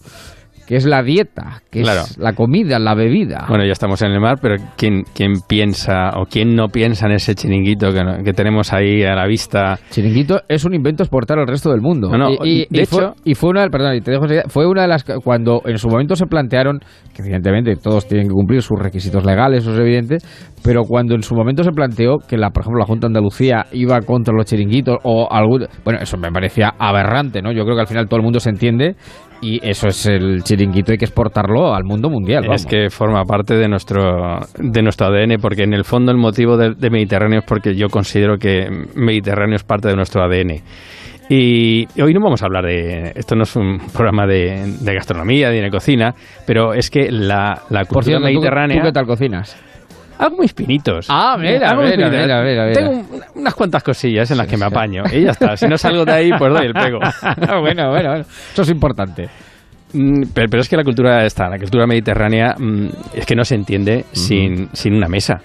que es la dieta, que Claro. es la comida, la bebida. Bueno, ya estamos en el mar, pero ¿quién, quién piensa o quién no piensa en ese chiringuito que, no- que tenemos ahí a la vista? Chiringuito es un invento exportar al resto del mundo. No, no, y, y- de y fue, hecho- y fue una, perdón, y te dejo enseguida, fue una de las cuando en su momento se plantearon que evidentemente todos tienen que cumplir sus requisitos legales, eso es evidente, pero cuando en su momento se planteó que la, por ejemplo, la Junta de Andalucía iba contra los chiringuitos o algún, bueno, eso me parecía aberrante, ¿no? Yo creo que al final todo el mundo se entiende y eso es el chiringuito hay que exportarlo al mundo mundial. Es que forma parte de nuestro, de nuestro ADN, porque en el fondo el motivo de, de Mediterráneo es porque yo considero que Mediterráneo es parte de nuestro ADN. Y hoy no vamos a hablar de. Esto no es un programa de, de gastronomía, ni de cocina, pero es que la, la Por cultura cierto, ¿tú- mediterránea. ¿tú, qué tal cocinas? Algo mis pinitos. Ah, mira, mis pinitos. mira, mira, mira. Tengo un- unas cuantas cosillas en las que me apaño. Y ya está. Si no salgo de ahí, pues doy el pego. bueno, bueno, bueno. Eso es importante. Mm, Pero, pero es que la cultura está, la cultura mediterránea mm, es que no se entiende sin, sin una mesa,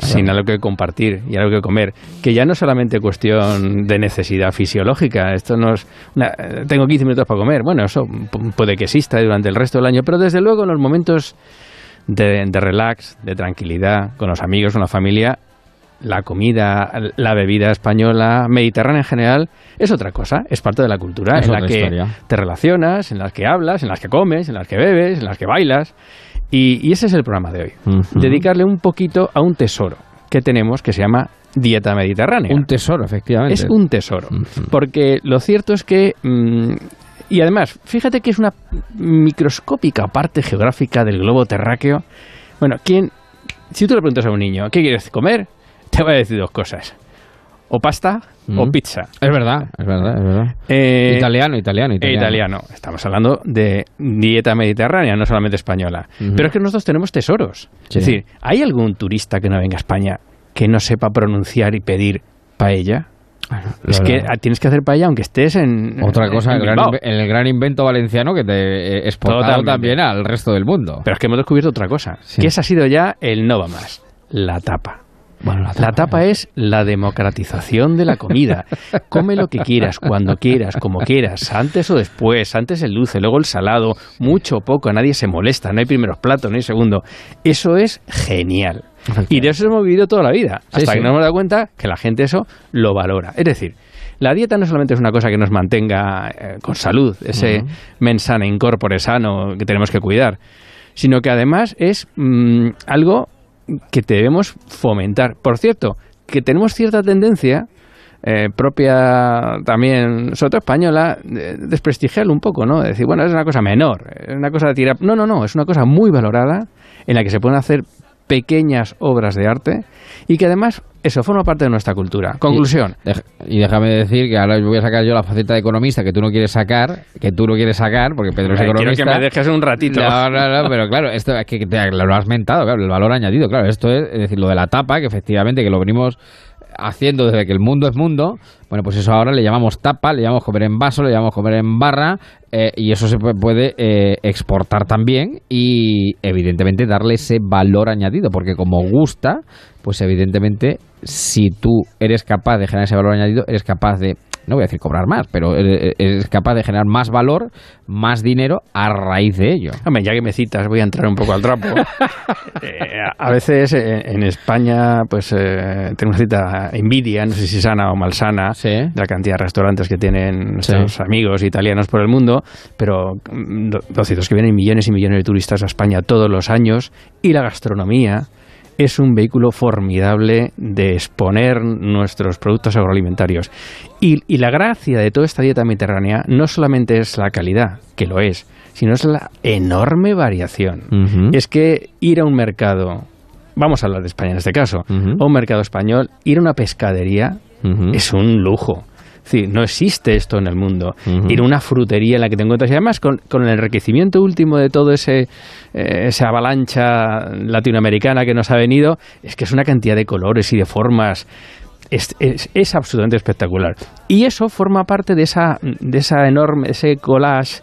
sin algo que compartir y algo que comer, que ya no es solamente cuestión de necesidad fisiológica, esto no es, una- tengo 15 minutos para comer, bueno, eso pu- puede que exista durante el resto del año, pero desde luego en los momentos de, de relax, de tranquilidad, con los amigos, con la familia, la comida, la bebida española, mediterránea en general, es otra cosa, es parte de la cultura Es en la que historia. te relacionas, en las que hablas, en las que comes, en las que bebes, en las que bailas. Y, y ese es el programa de hoy. Dedicarle un poquito a un tesoro que tenemos que se llama dieta mediterránea. Un tesoro, efectivamente. Es un tesoro. Porque lo cierto es que... mm, y además, fíjate que es una microscópica parte geográfica del globo terráqueo. Bueno, ¿quién, si tú le preguntas a un niño, ¿qué quieres comer? Te va a decir dos cosas. O pasta o Mm. pizza. Es verdad, es verdad, es verdad. Eh, italiano, italiano, e italiano. italiano. Estamos hablando de dieta mediterránea, no solamente española. Pero es que nosotros tenemos tesoros. Sí. Es decir, ¿hay algún turista que no venga a España que no sepa pronunciar y pedir paella? Es que tienes que hacer paella aunque estés en. Otra cosa, en el gran, el invento valenciano que te eh, exportado también al resto del mundo. Pero es que hemos descubierto otra cosa. Que esa ha sido ya el no va más. La tapa. la tapa, es la democratización de la comida. Come lo que quieras, cuando quieras, como quieras, antes o después, antes el dulce, luego el salado, mucho o poco, nadie se molesta, no hay primeros platos, no hay segundo. Eso es genial. Y de eso hemos vivido toda la vida, hasta sí. que nos hemos dado cuenta que la gente eso lo valora. Es decir, la dieta no solamente es una cosa que nos mantenga eh, con salud, ese Ujú. mensana incorpore sano que tenemos que cuidar, sino que además es mm, algo que debemos fomentar. Por cierto, que tenemos cierta tendencia eh, propia también, sobre todo española, de desprestigiarlo un poco, ¿no? De decir, bueno, es una cosa menor, es una cosa de tirar... No, no, no, es una cosa muy valorada en la que se pueden hacer pequeñas obras de arte y que además eso forma parte de nuestra cultura. Conclusión. Y, déjame decir que ahora voy a sacar yo la faceta de economista que tú no quieres sacar, que tú no quieres sacar, porque Pedro es Quiero economista. que me dejes un ratito. No, no, no, pero claro, esto es que te, lo has mentado, claro, el valor añadido, claro, esto es, es decir, lo de la tapa, que efectivamente que lo venimos haciendo desde que el mundo es mundo, bueno, pues eso ahora le llamamos tapa, le llamamos comer en vaso, le llamamos comer en barra, eh, y eso se pu- puede eh, exportar también y evidentemente darle ese valor añadido, porque como gusta, pues evidentemente si tú eres capaz de generar ese valor añadido, eres capaz de, no voy a decir cobrar más, pero eres eres capaz de generar más valor, más dinero a raíz de ello. Hombre, ya que me citas, voy a entrar un poco al trapo. Eh, a veces eh, en España, pues eh, tengo una cita envidia, no sé si sana o malsana, de la cantidad de restaurantes que tienen nuestros amigos italianos por el mundo, pero mm, cierto es que vienen millones y millones de turistas a España todos los años y la gastronomía es un vehículo formidable de exponer nuestros productos agroalimentarios. Y, y la gracia de toda esta dieta mediterránea no solamente es la calidad, que lo es, sino es la enorme variación. Es que ir a un mercado, vamos a hablar de España en este caso, a un mercado español, ir a una pescadería es un lujo. Decir, no existe esto en el mundo. Ir a una frutería en la que te encuentras, y además con, con el enriquecimiento último de todo ese eh, esa avalancha latinoamericana que nos ha venido, es que es una cantidad de colores y de formas. Es, es- es absolutamente espectacular. Y eso forma parte de esa, de esa enorme, ese collage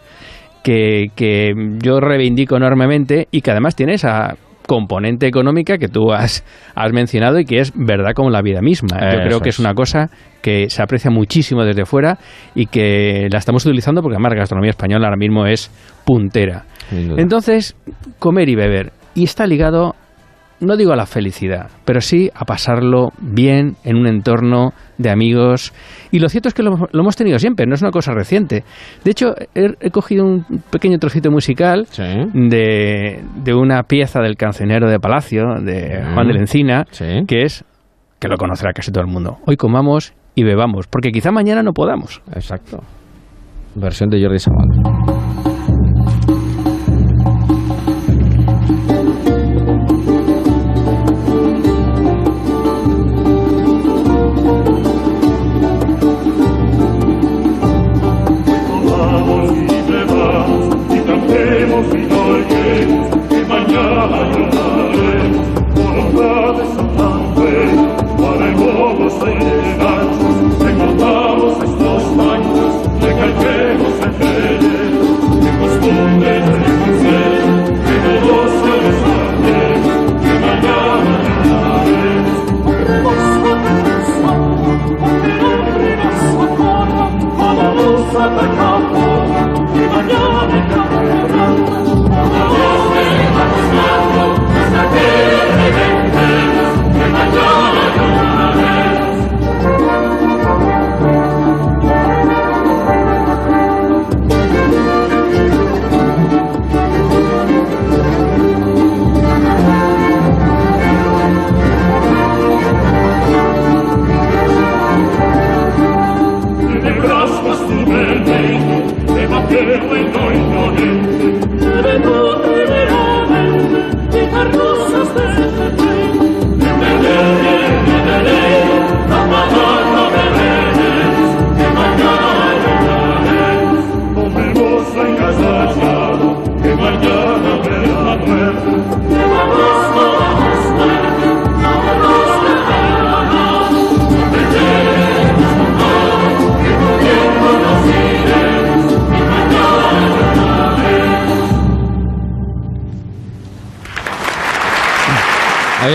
que, que yo reivindico enormemente y que además tiene esa componente económica que tú has, has mencionado y que es verdad como la vida misma. Yo Eso creo que es es. una cosa que se aprecia muchísimo desde fuera y que la estamos utilizando porque además la gastronomía española ahora mismo es puntera. Entonces, comer y beber. Y está ligado, no digo a la felicidad, pero sí a pasarlo bien en un entorno de amigos. Y lo cierto es que lo, lo hemos tenido siempre, no es una cosa reciente. De hecho, he, he cogido un pequeño trocito musical de, de una pieza del cancionero de Palacio, de Juan de la Encina, que es, que lo conocerá casi todo el mundo. Hoy comamos y bebamos, porque quizá mañana no podamos. Exacto. Versión de Jordi Sabal.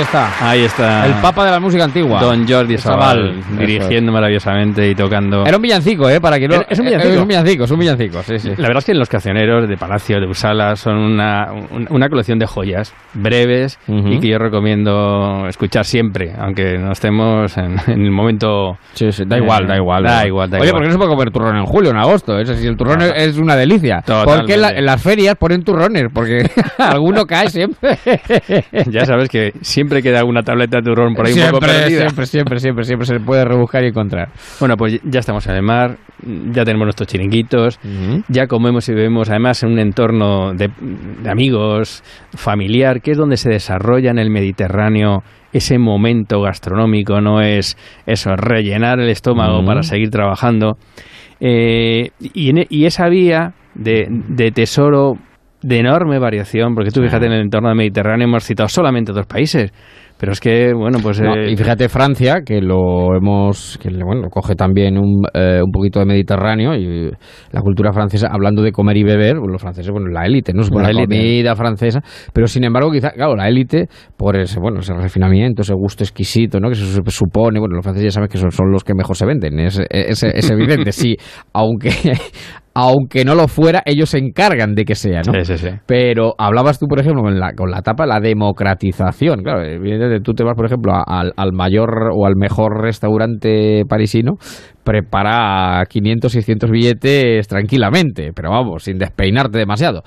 Está. Ahí está. El papa de la música antigua. Don Jordi Sabal, dirigiendo maravillosamente y tocando. Era un villancico, ¿eh? Para que no... Era- es un villancico. Es un villancico, es un villancico, sí, sí. La verdad es que los cancioneros de Palacio, de Usala, son una, un- una colección de joyas breves y que yo recomiendo escuchar siempre, aunque no estemos en, en el momento. Sí, sí, da igual, da igual. Da igual, da Oye, igual. ¿por qué no se puede comer turrón en julio, en agosto? Es decir, el turrón es- es una delicia. Totalmente. ¿Por qué en, la- en las ferias ponen turrones? Porque alguno cae siempre. ya sabes que si siempre queda una tableta de turrón por ahí un poco siempre, perdida. siempre, siempre, siempre, siempre se puede rebuscar y encontrar. Bueno, pues ya estamos en el mar, ya tenemos nuestros chiringuitos, ya comemos y bebemos, además en un entorno de, de amigos, familiar, que es donde se desarrolla en el Mediterráneo ese momento gastronómico, no es eso, rellenar el estómago para seguir trabajando. Eh, y, en e- y esa vía de, de tesoro de enorme variación, porque tú fíjate en el entorno del Mediterráneo hemos citado solamente dos países, pero es que, bueno, pues... No, eh, y fíjate Francia, que lo hemos, que bueno, coge también un, eh, un poquito de Mediterráneo y la cultura francesa, hablando de comer y beber, pues los franceses, bueno, la élite, no es La la, comida francesa, pero sin embargo, quizá, claro, la élite, por ese, bueno, ese refinamiento, ese gusto exquisito, ¿no? Que se su- supone, bueno, los franceses ya saben que son, son los que mejor se venden, es, es, es evidente, sí, aunque, aunque no lo fuera, ellos se encargan de que sea, ¿no? Sí, sí, sí. Pero hablabas tú, por ejemplo, con la, con la etapa de la democratización. Claro, evidentemente tú te vas, por ejemplo, a- al mayor o al mejor restaurante parisino, prepara 500, 600 billetes tranquilamente, pero vamos, sin despeinarte demasiado.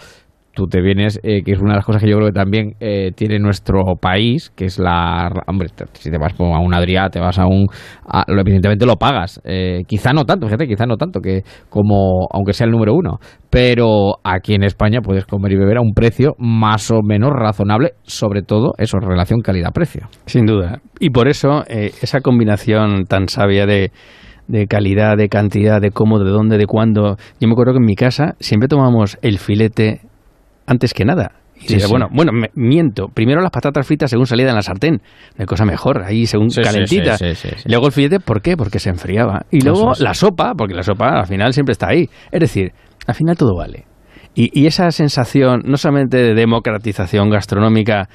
Tú te vienes, eh, que es una de las cosas que yo creo que también eh, tiene nuestro país, que es la... Hombre, si te vas a un Adrià, te vas a un... lo, evidentemente lo pagas. Eh, quizá no tanto, fíjate, quizá no tanto, que como aunque sea el número uno. Pero aquí en España puedes comer y beber a un precio más o menos razonable, sobre todo eso, relación calidad-precio. Sin duda. Y por eso esa combinación tan sabia de, de calidad, de cantidad, de cómo, de dónde, de cuándo. Yo me acuerdo que en mi casa siempre tomamos el filete antes que nada. Y Sí, dice, sí. bueno, bueno, me- miento. Primero las patatas fritas según salían en la sartén. Una cosa mejor, ahí según Sí, calentita. Luego el filete, ¿por qué? Porque se enfriaba. Y luego la sopa, porque la sopa al final siempre está ahí. Es decir, al final todo vale. Y, y esa sensación, no solamente de democratización gastronómica,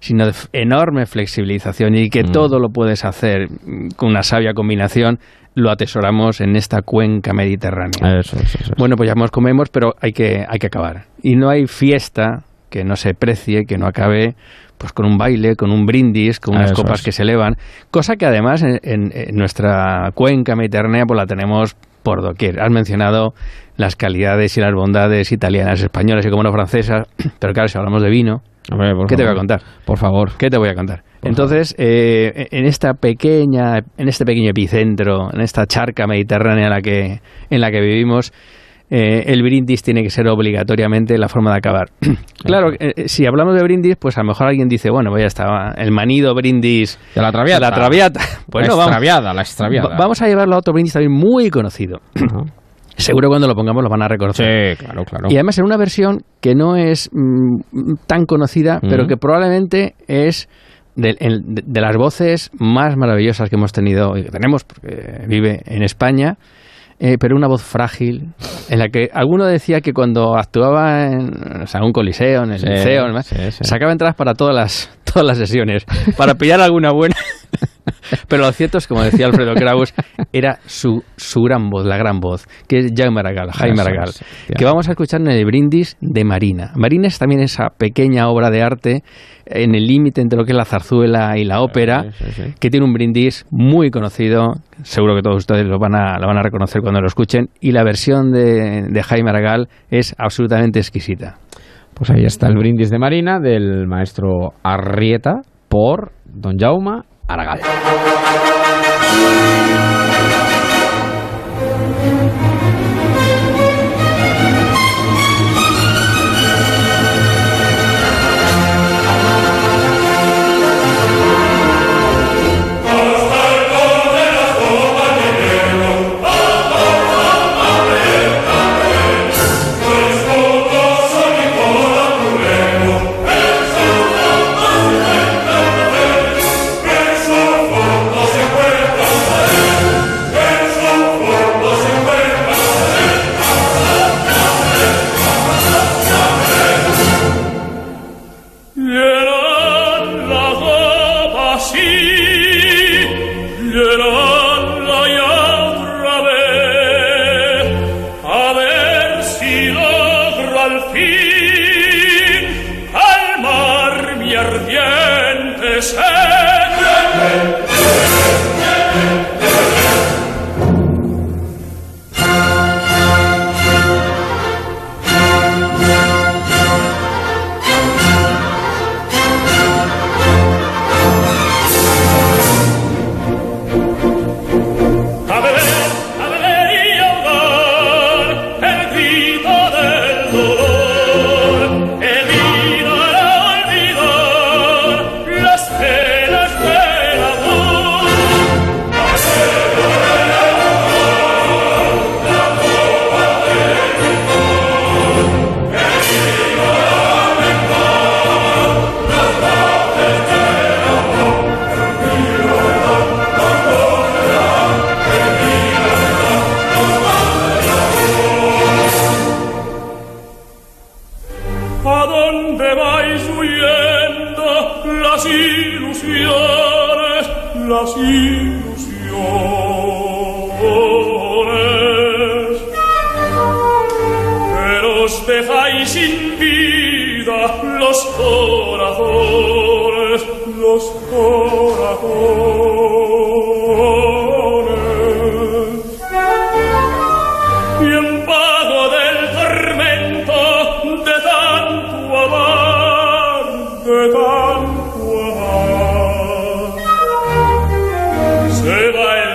sino de enorme flexibilización y que Mm. todo lo puedes hacer mm, con una sabia combinación, lo atesoramos en esta cuenca mediterránea. Eso, es, eso es. Bueno, pues ya nos comemos, pero hay que, hay que acabar. Y no hay fiesta que no se precie, que no acabe pues con un baile, con un brindis, con unas Eso copas es. que se elevan, cosa que además en, en- en nuestra cuenca mediterránea pues la tenemos por doquier. Has mencionado las calidades y las bondades italianas, españolas y como no francesas, pero claro, si hablamos de vino, Hombre, ¿qué te voy a contar? Por favor. ¿Qué te voy a contar? Entonces, eh, en esta pequeña, en este pequeño epicentro, en esta charca mediterránea en la que, en la que vivimos, eh, el brindis tiene que ser obligatoriamente la forma de acabar. claro, eh, si hablamos de brindis, pues a lo mejor alguien dice, bueno, pues ya está, el manido brindis De la traviata. La traviata. Bueno, la vamos, extraviada, la extraviada. va- vamos a llevarlo a otro brindis también muy conocido. Seguro cuando lo pongamos lo van a reconocer. Sí, claro, claro. Y además en una versión que no es mm, tan conocida, pero que probablemente es de, de- las voces más maravillosas que hemos tenido y que tenemos, porque vive en España, eh, pero una voz frágil, en la que alguno decía que cuando actuaba en o sea, un coliseo, en el Sí, liceo, sí, sí. sacaba entradas para todas las, todas las sesiones, para pillar alguna buena. Pero lo cierto es, como decía Alfredo Kraus, era su, su gran voz, la gran voz, que es Jaime Aragal, Jaime tío. que vamos a escuchar en el brindis de Marina. Marina es también esa pequeña obra de arte en el límite entre lo que es la zarzuela y la ópera, Sí, sí, sí. que tiene un brindis muy conocido, seguro que todos ustedes lo van a, lo van a reconocer cuando lo escuchen, y la versión de, de Jaime Aragal es absolutamente exquisita. Pues ahí está el brindis de Marina del maestro Arrieta por Don Jauma Aragal.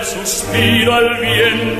Suspiro al viento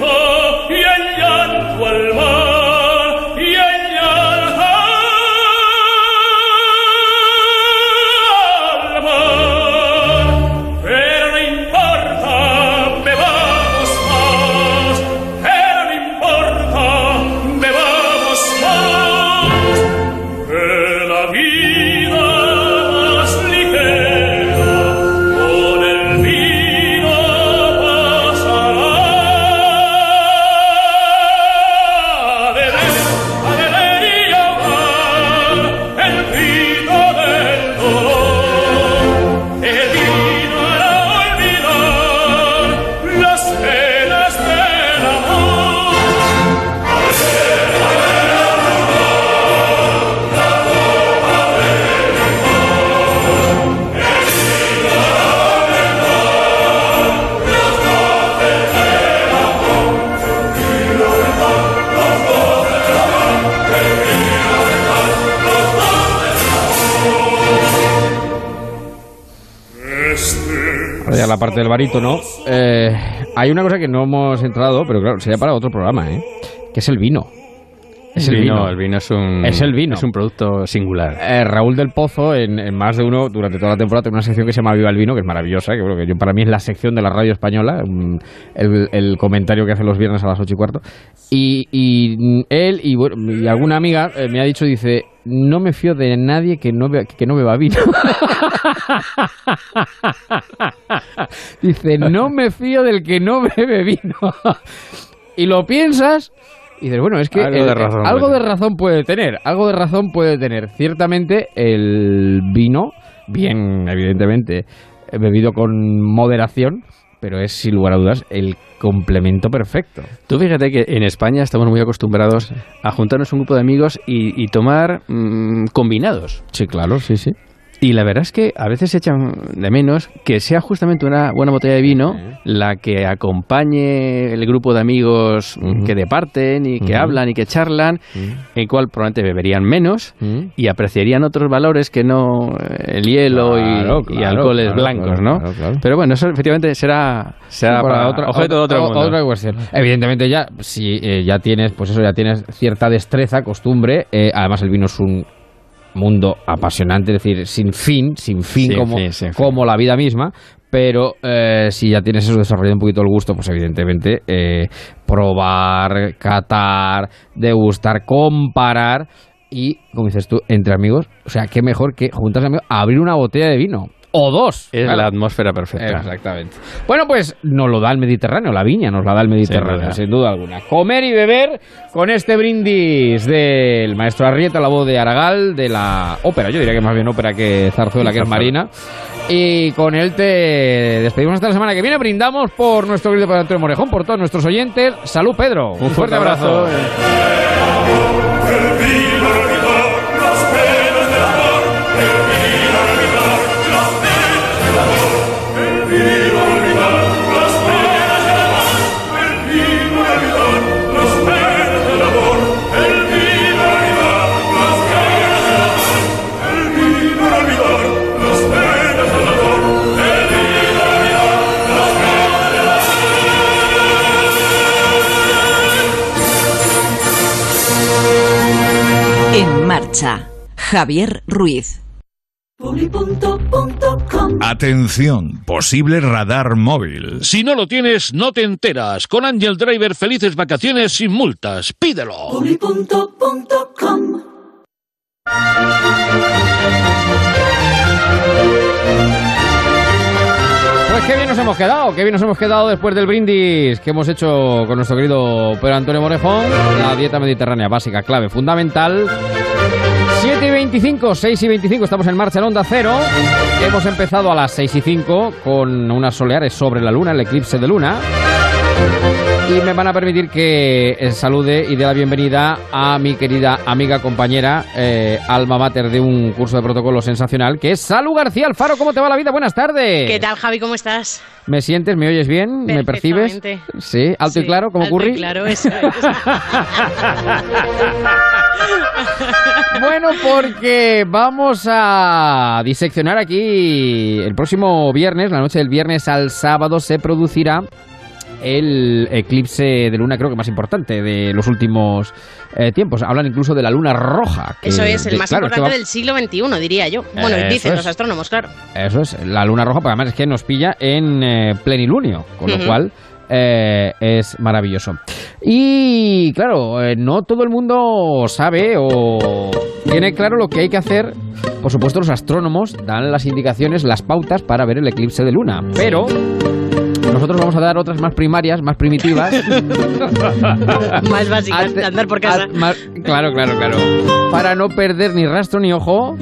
La parte del barítono. Eh, hay una cosa que no hemos entrado, pero claro, sería para otro programa, ¿eh? Que es el vino. Es el vino. El vino es un, Es el vino. Es un producto singular. Eh, Raúl del Pozo, en, en más de uno, durante toda la temporada, tiene una sección que se llama Viva el Vino, que es maravillosa, que, bueno, que yo, para mí es la sección de la radio española, mm, el, el comentario que hace los viernes a las ocho y cuarto. Y, y, él y, bueno, y alguna amiga eh, me ha dicho, dice, no me fío de nadie que no, beba, que no beba vino. dice, no me fío del que no bebe vino. y lo piensas y dices, bueno, es que Algo de razón algo puede de razón puede tener, algo de razón puede tener. Ciertamente el vino, bien, evidentemente, bebido con moderación, pero es sin lugar a dudas el complemento perfecto. Tú fíjate que en España estamos muy acostumbrados a juntarnos un grupo de amigos y, y tomar mm, combinados. Sí, claro, sí, sí. Y la verdad es que a veces se echan de menos que sea justamente una buena botella de vino la que acompañe el grupo de amigos que departen y que hablan y que charlan, el cual probablemente beberían menos y apreciarían otros valores que no eh, el hielo y- Claro, y, claro, alcoholes claro, blancos, ¿no? Pero bueno, eso efectivamente será, será para para otra, objeto de otro otra- mundo. otra cuestión. Evidentemente ya, si eh, ya tienes, pues eso, ya tienes cierta destreza, costumbre, eh, además el vino es un mundo apasionante, es decir, sin fin, sin fin, como, como la vida misma, pero eh, si ya tienes eso desarrollado un poquito el gusto, pues evidentemente eh, probar, catar, degustar, comparar y, como dices tú, entre amigos, o sea, qué mejor que juntarse amigos, abrir una botella de vino. O dos. Es Claro. la atmósfera perfecta. Exactamente. Bueno, pues nos lo da el Mediterráneo, la viña nos la da el Mediterráneo, duda. sin duda alguna. Comer y beber con este brindis del maestro Arrieta, la voz de Aragal, de la ópera, yo diría que más bien ópera que zarzuela, que es. Marina. Y con él te despedimos hasta la semana que viene. Brindamos por nuestro querido Pedro Antonio Morejón, por todos nuestros oyentes. Salud, Pedro. Un, fuerte abrazo. En Javier Ruiz. Atención, posible radar móvil. Si no lo tienes, no te enteras. Con Angel Driver, felices vacaciones sin multas. Pídelo. Pues qué bien nos hemos quedado, qué bien nos hemos quedado después del brindis que hemos hecho con nuestro querido Pedro Antonio Morejón. La dieta mediterránea básica, clave, fundamental. 7 y 25, 6 y 25, estamos en marcha en Onda Cero. Hemos empezado a las 6 y 5 con unas soleares sobre la luna, el eclipse de luna. Y me van a permitir que eh, salude y dé la bienvenida a mi querida amiga, compañera, eh, alma mater de un curso de protocolo sensacional, que es Salu García Alfaro. ¿Cómo te va la vida? Buenas tardes. ¿Qué tal, Javi? ¿Cómo estás? ¿Me sientes? ¿Me oyes bien? ¿Me percibes? Sí, alto y claro, como alto y claro, eso es. Bueno, porque vamos a diseccionar aquí el próximo viernes, la noche del viernes al sábado, se producirá el eclipse de luna, creo que más importante de los últimos eh, tiempos. Hablan incluso de la luna roja. que- Eso es, el de- más claro, es que importante va- del siglo XXI, diría yo. Bueno, Eso dicen es. los astrónomos, claro. Eso es, la luna roja, porque además es que nos pilla en eh, plenilunio, con lo cual eh, es maravilloso. Y claro, eh, no todo el mundo sabe o tiene claro lo que hay que hacer. Por supuesto, los astrónomos dan las indicaciones, las pautas para ver el eclipse de luna, pero nosotros vamos a dar otras más primarias, más primitivas. Más básicas, de andar por casa. Más- claro, claro, claro. Para no perder ni rastro ni ojo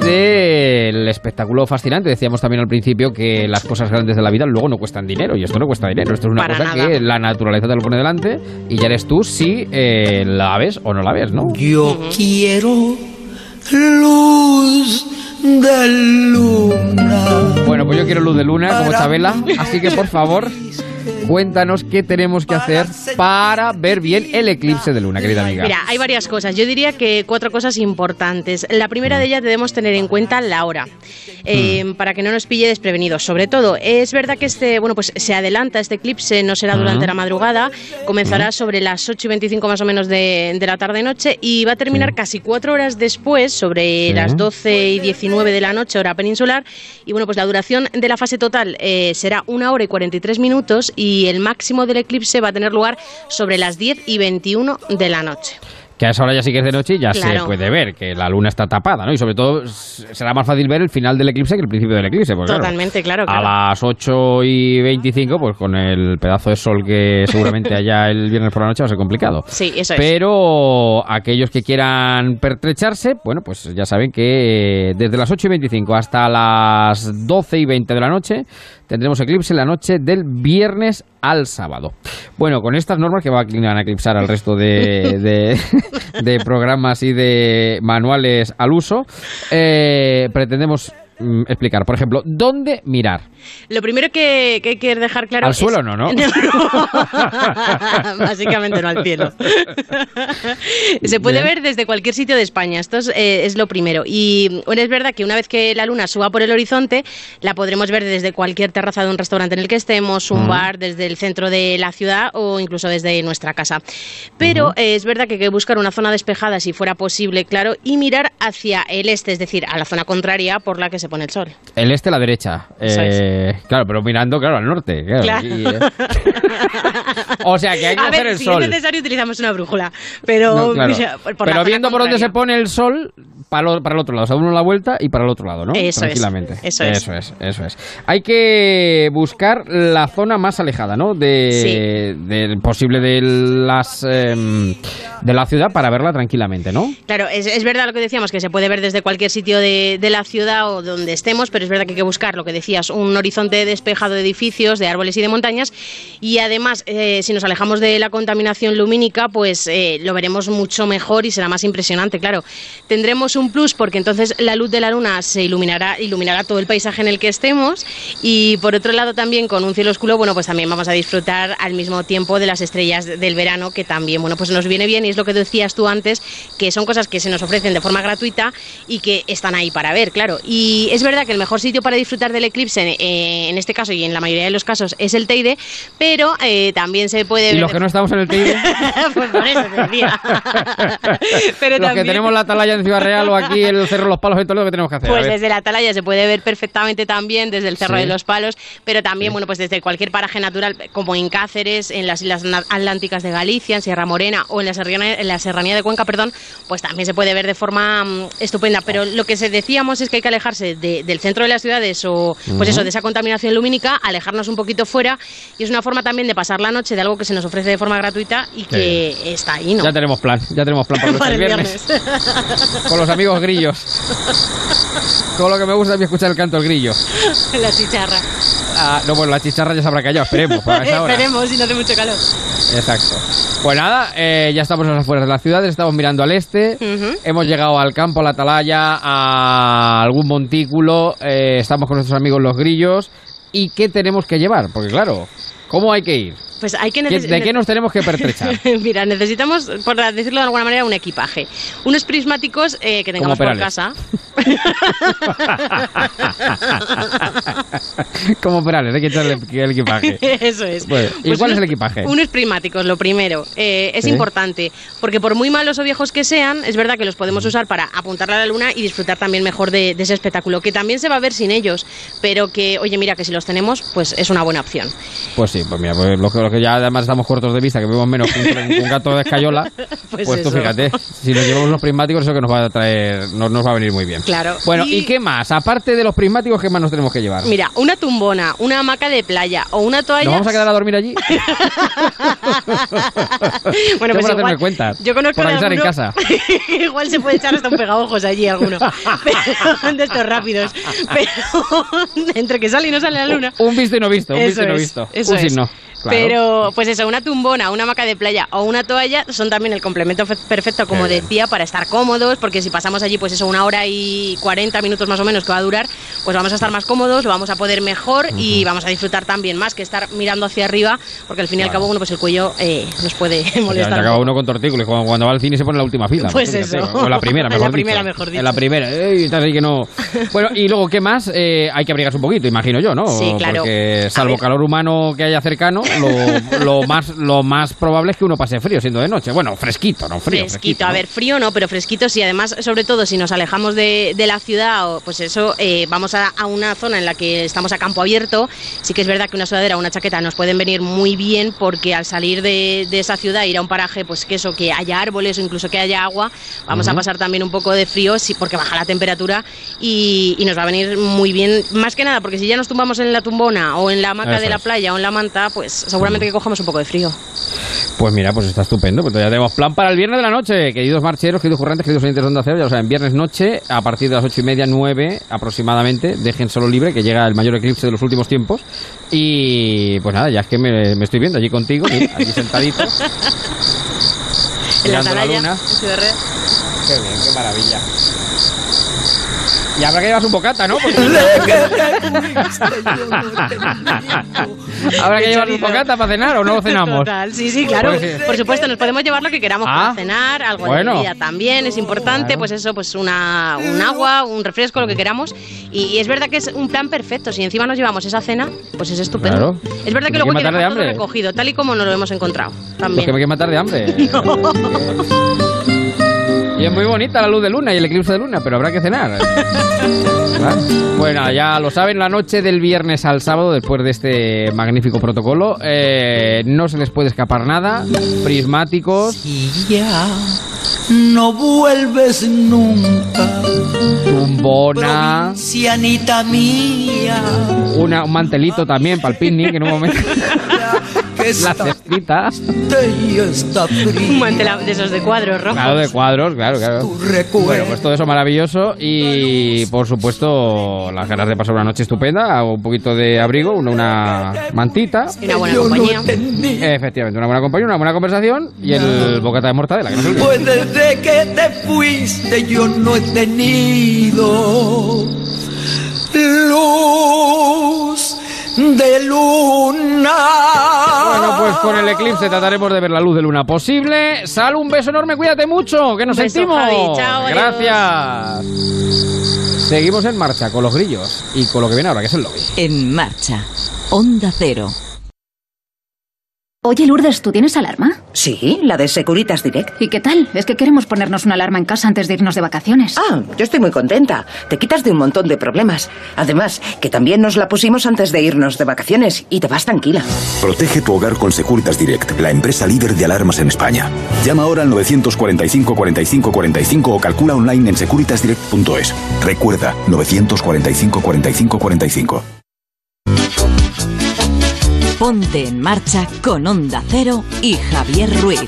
del espectáculo fascinante. Decíamos también al principio que las cosas grandes de la vida luego no cuestan dinero y esto no cuesta dinero. Esto es una Para cosa nada. que la naturaleza te lo pone delante y ya eres tú si eh, la ves o no la ves, ¿no? Yo quiero luz de luna. Bueno, pues yo quiero luz de luna como Chabela, así que por favor cuéntanos qué tenemos que hacer para ver bien el eclipse de luna, querida amiga. Mira, hay varias cosas. Yo diría que cuatro cosas importantes. La primera de ellas debemos tener en cuenta la hora, eh, Mm. para que no nos pille desprevenidos. Sobre todo, es verdad que este, bueno, pues se adelanta este eclipse, no será durante Mm. la madrugada, comenzará sobre las 8 y 25 más o menos de, de la tarde-noche y va a terminar casi cuatro horas después, sobre las 12 y 19 de la noche, hora peninsular. Y bueno, pues la duración de la fase total eh, será una hora y 43 minutos y el máximo del eclipse va a tener lugar sobre las 10 y 21 de la noche. Que a esa hora ya sí que es de noche y ya se puede ver que la luna está tapada, ¿no? Y sobre todo será más fácil ver el final del eclipse que el principio del eclipse. Claro, Totalmente, claro, A claro. las 8 y 25, pues con el pedazo de sol que seguramente haya el viernes por la noche va a ser complicado. Sí, eso es. Pero aquellos que quieran pertrecharse, bueno, pues ya saben que eh, desde las 8 y 25 hasta las 12 y 20 de la noche tendremos eclipse la noche del viernes al sábado. Bueno, con estas normas que van a eclipsar al resto de, de- de programas y de manuales al uso, eh, pretendemos mm, explicar, por ejemplo, dónde mirar. Lo primero que, que hay que dejar claro Al es- suelo no, ¿no? Básicamente no al cielo. Se puede Bien. ver desde cualquier sitio de España. Esto es, eh, es lo primero. Y bueno, es verdad que una vez que la luna suba por el horizonte, la podremos ver desde cualquier terraza de un restaurante en el que estemos, un bar, desde el centro de la ciudad o incluso desde nuestra casa. Pero eh, es verdad que hay que buscar una zona despejada, si fuera posible, claro, y mirar hacia el este, es decir, a la zona contraria por la que se pone el sol. El este a la derecha. Eh, Claro, pero mirando, claro, al norte. claro, Claro. aquí, eh. o sea, que hay que a hacer ver, el si sol. es necesario utilizamos una brújula, pero, No, claro. por Pero viendo por dónde se pone el sol, para, el otro lado. O sea, uno la vuelta y para el otro lado, ¿no? Eso es, Tranquilamente. eso es. Eso es, eso es. Hay que buscar la zona más alejada, ¿no? De, del posible de las em, de la ciudad para verla tranquilamente, ¿no? Claro, es, es verdad lo que decíamos, que se puede ver desde cualquier sitio de, de la ciudad o donde estemos, pero es verdad que hay que buscar, lo que decías, un horizonte despejado de edificios, de árboles y de montañas. Y además, eh, si nos alejamos de la contaminación lumínica, pues eh, lo veremos mucho mejor y será más impresionante, claro. Tendremos un plus porque entonces la luz de la luna se iluminará, iluminará todo el paisaje en el que estemos. Y por otro lado, también con un cielo oscuro, bueno, pues también vamos a disfrutar al mismo tiempo de las estrellas del verano, que también, bueno, pues nos viene bien y es lo que decías tú antes, que son cosas que se nos ofrecen de forma gratuita y que están ahí para ver, claro. Y es verdad que el mejor sitio para disfrutar del eclipse, eh, en este caso y en la mayoría de los casos, es el Teide, pero eh, también se puede Y los que no estamos en el Teide, pues por eso te decía. pero los que también... tenemos la atalaya en Ciudad Real aquí el Cerro de los Palos todo lo que tenemos que hacer. Pues desde la atalaya se puede ver perfectamente también, desde el Cerro Sí. de los Palos, pero también, bueno, pues desde cualquier paraje natural, como en Cáceres, en las Islas Atlánticas de Galicia, en Sierra Morena o en la Serranía, en la Serranía de Cuenca, perdón, pues también se puede ver de forma mm, estupenda. Pero lo que se decíamos es que hay que alejarse de- del centro de las ciudades o, pues Ujú. eso, de esa contaminación lumínica, alejarnos un poquito fuera y es una forma también de pasar la noche de algo que se nos ofrece de forma gratuita y que está ahí, ¿no? Ya tenemos plan, ya tenemos plan para, Para el viernes. viernes. Con los amigos grillos. Todo lo que me gusta es escuchar el canto del grillo. la chicharra. Ah, no, bueno, la chicharra ya se habrá callado, esperemos. para esa hora. Esperemos si no hace mucho calor. Exacto. Pues nada, eh, ya estamos en las afueras de la ciudad, estamos mirando al este, hemos llegado al campo, a la atalaya, a algún montículo, eh, estamos con nuestros amigos los grillos. ¿Y qué tenemos que llevar? Porque claro, ¿cómo hay que ir? Pues hay que ¿Qué- neces- ¿De qué nos tenemos que pertrechar? Mira, necesitamos, por decirlo de alguna manera, un equipaje. Unos prismáticos eh, que tengamos por casa. Como Perales, hay que echarle el equipaje. Eso es. Bueno, ¿Y Pues cuál es unos- el equipaje? Unos prismáticos, lo primero. Eh, es Sí. importante, porque por muy malos o viejos que sean, es verdad que los podemos usar para apuntarle a la luna y disfrutar también mejor de, de ese espectáculo, que también se va a ver sin ellos, pero que, oye, mira, que si los tenemos, pues es una buena opción. Pues sí, pues mira, pues lo, que, que ya además estamos cortos de vista, que vemos menos que un, un gato de escayola, Pues pues, tú fíjate, si nos llevamos los prismáticos, eso que nos va a traer, no, nos va a venir muy bien. Claro. Bueno, Y- ¿y qué más? Aparte de los prismáticos, ¿qué más nos tenemos que llevar? Mira, una tumbona, una hamaca de playa o una toalla. ¿Nos vamos a quedar a dormir allí? bueno, pues igual, cuenta. yo conozco Por en alguno- casa. igual se puede echar hasta un pegaojos allí alguno. Pero, de estos rápidos. Pero entre que sale y no sale la luna. Un visto y no visto, un Eso visto y no es, visto. eso un es. Claro. Pero, pues eso, una tumbona, una hamaca de playa o una toalla son también el complemento fe- perfecto, como Qué bien. decía, para estar cómodos, porque si pasamos allí, pues eso, una hora y 40 minutos más o menos que va a durar, pues vamos a estar más cómodos, lo vamos a poder mejor y vamos a disfrutar también más que estar mirando hacia arriba, porque al fin y al cabo, bueno, pues el cuello eh, nos puede molestar. un acaba uno con tortícolis, cuando, va al cine se pone en la última fila. Pues fíjate, eso. O la primera, mejor la primera, dicho. mejor En la dicho. primera. Ey, estás ahí que no... Bueno, y luego, ¿qué más? Eh, hay que abrigarse un poquito, imagino yo, ¿no? Sí, claro. Porque salvo calor humano que haya cercano, lo, lo más, lo más probable es que uno pase frío siendo de noche. Bueno, fresquito, no frío. fresquito, a ¿no? ver, frío no, pero fresquito sí. Además, sobre todo si nos alejamos de, de la ciudad, pues eso, eh, vamos a, a una zona en la que estamos a campo abierto. Sí que es verdad que una sudadera o una chaqueta nos pueden venir muy bien porque al salir de, de esa ciudad, ir a un paraje, pues que eso, que haya árboles o incluso que haya agua, vamos a Ujú. pasar también un poco de frío sí, porque baja la temperatura y, y nos va a venir muy bien. Más que nada, porque si ya nos tumbamos en la tumbona o en la hamaca Eso de la es. playa o en la manta, pues seguramente que cojamos un poco de frío. Pues mira, pues está estupendo. Pues ya tenemos plan para el viernes de la noche. Queridos marcheros, queridos currantes, queridos oyentes de Onda Cero, ya lo saben, viernes noche, a partir de las ocho y media, nueve aproximadamente, dejen solo libre, que llega el mayor eclipse de los últimos tiempos. Y pues nada, ya es que me, me estoy viendo allí contigo, mira, allí sentadito, En la mirando la atalaya, luna. en Ciudad Real. Qué bien, qué maravilla. Y habrá que llevar un bocata, ¿no? Porque- habrá que llevar un bocata para cenar o no cenamos. Total, sí, sí, claro. Pues. Por supuesto, nos podemos llevar lo que queramos Ah, para cenar, algo bueno. de bebida también, es importante, Claro. pues eso, pues una, un agua, un refresco, lo que queramos. Y, y es verdad que es un plan perfecto. Si encima nos llevamos esa cena, pues es estupendo. Claro. Es verdad que Hay que luego hay que matar de dejar todo hambre. recogido, tal y como nos lo hemos encontrado. También. que me quieren matar de hambre. Y es muy bonita la luz de luna y el eclipse de luna, pero habrá que cenar. Claro. Bueno, ya lo saben, la noche del viernes al sábado, después de este magnífico protocolo, eh, no se les puede escapar nada. Prismáticos, ya no vuelves nunca, tumbona, cianita mía. una, un mantelito también para el picnic en un momento. La cestita. Un mantel de esos de cuadros rojos. Claro, de cuadros, claro, claro. Bueno, pues todo eso maravilloso y por supuesto las ganas de pasar una noche estupenda, un poquito de abrigo, una, una mantita. Y una buena compañía. Efectivamente, una buena compañía, una buena conversación y el bocata de mortadela, que no se. Pues desde que te fuiste yo no he tenido luz de luna. Bueno, pues con el eclipse trataremos de ver la luz de luna posible. Sal, un beso enorme, cuídate mucho, que nos beso, sentimos. Javi. Chao, adiós. Gracias. Seguimos en marcha con los grillos y con lo que viene ahora, que es el lobby. En marcha. Onda Cero. Oye, Lourdes, ¿tú tienes alarma? Sí, la de Securitas Direct. ¿Y qué tal? Es que queremos ponernos una alarma en casa antes de irnos de vacaciones. Ah, yo estoy muy contenta. Te quitas de un montón de problemas. Además, que también nos la pusimos antes de irnos de vacaciones y te vas tranquila. Protege tu hogar con Securitas Direct, la empresa líder de alarmas en España. Llama ahora al 945 45 45 o calcula online en securitasdirect.es. Recuerda, 945 45 45. Ponte en marcha con Onda Cero y Javier Ruiz.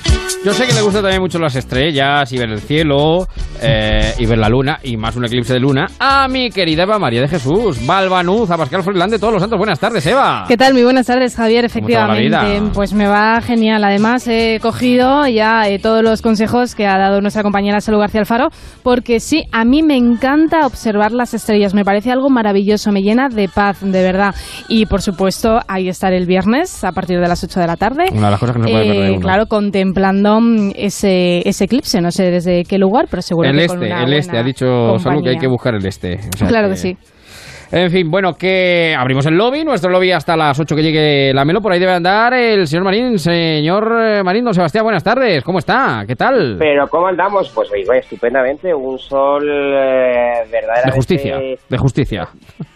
Yo sé que le gustan también mucho las estrellas y ver el cielo eh, y ver la luna y más un eclipse de luna. A mi querida Eva María de Jesús, Balbanuz, a Pascal Froilán de todos los santos. Buenas tardes, Eva. ¿Qué tal? Muy buenas tardes, Javier. ¿Cómo te va la Efectivamente, pues me va genial. Además, he cogido ya eh, todos los consejos que ha dado nuestra compañera Salud García Alfaro, porque sí, a mí me encanta observar las estrellas. Me parece algo maravilloso, me llena de paz, de verdad. Y por supuesto, ahí estaré el viernes a partir de las 8 de la tarde. Una de las cosas que no se puede Eh, perder uno. Claro, contemplando mm, ese, ese eclipse. No sé desde qué lugar, pero seguro el que con este, una el este. buena Ha dicho Salud que hay compañía. que buscar el este. O sea Claro que sí. En fin, bueno, que abrimos el lobby, nuestro lobby hasta las 8 que llegue la Melo. Por ahí debe andar el señor Marín. Señor eh, Marín, don Sebastián, buenas tardes. ¿Cómo está? ¿Qué tal? Pero ¿cómo andamos? Pues oigo estupendamente, un sol eh, verdaderamente... De justicia, de justicia.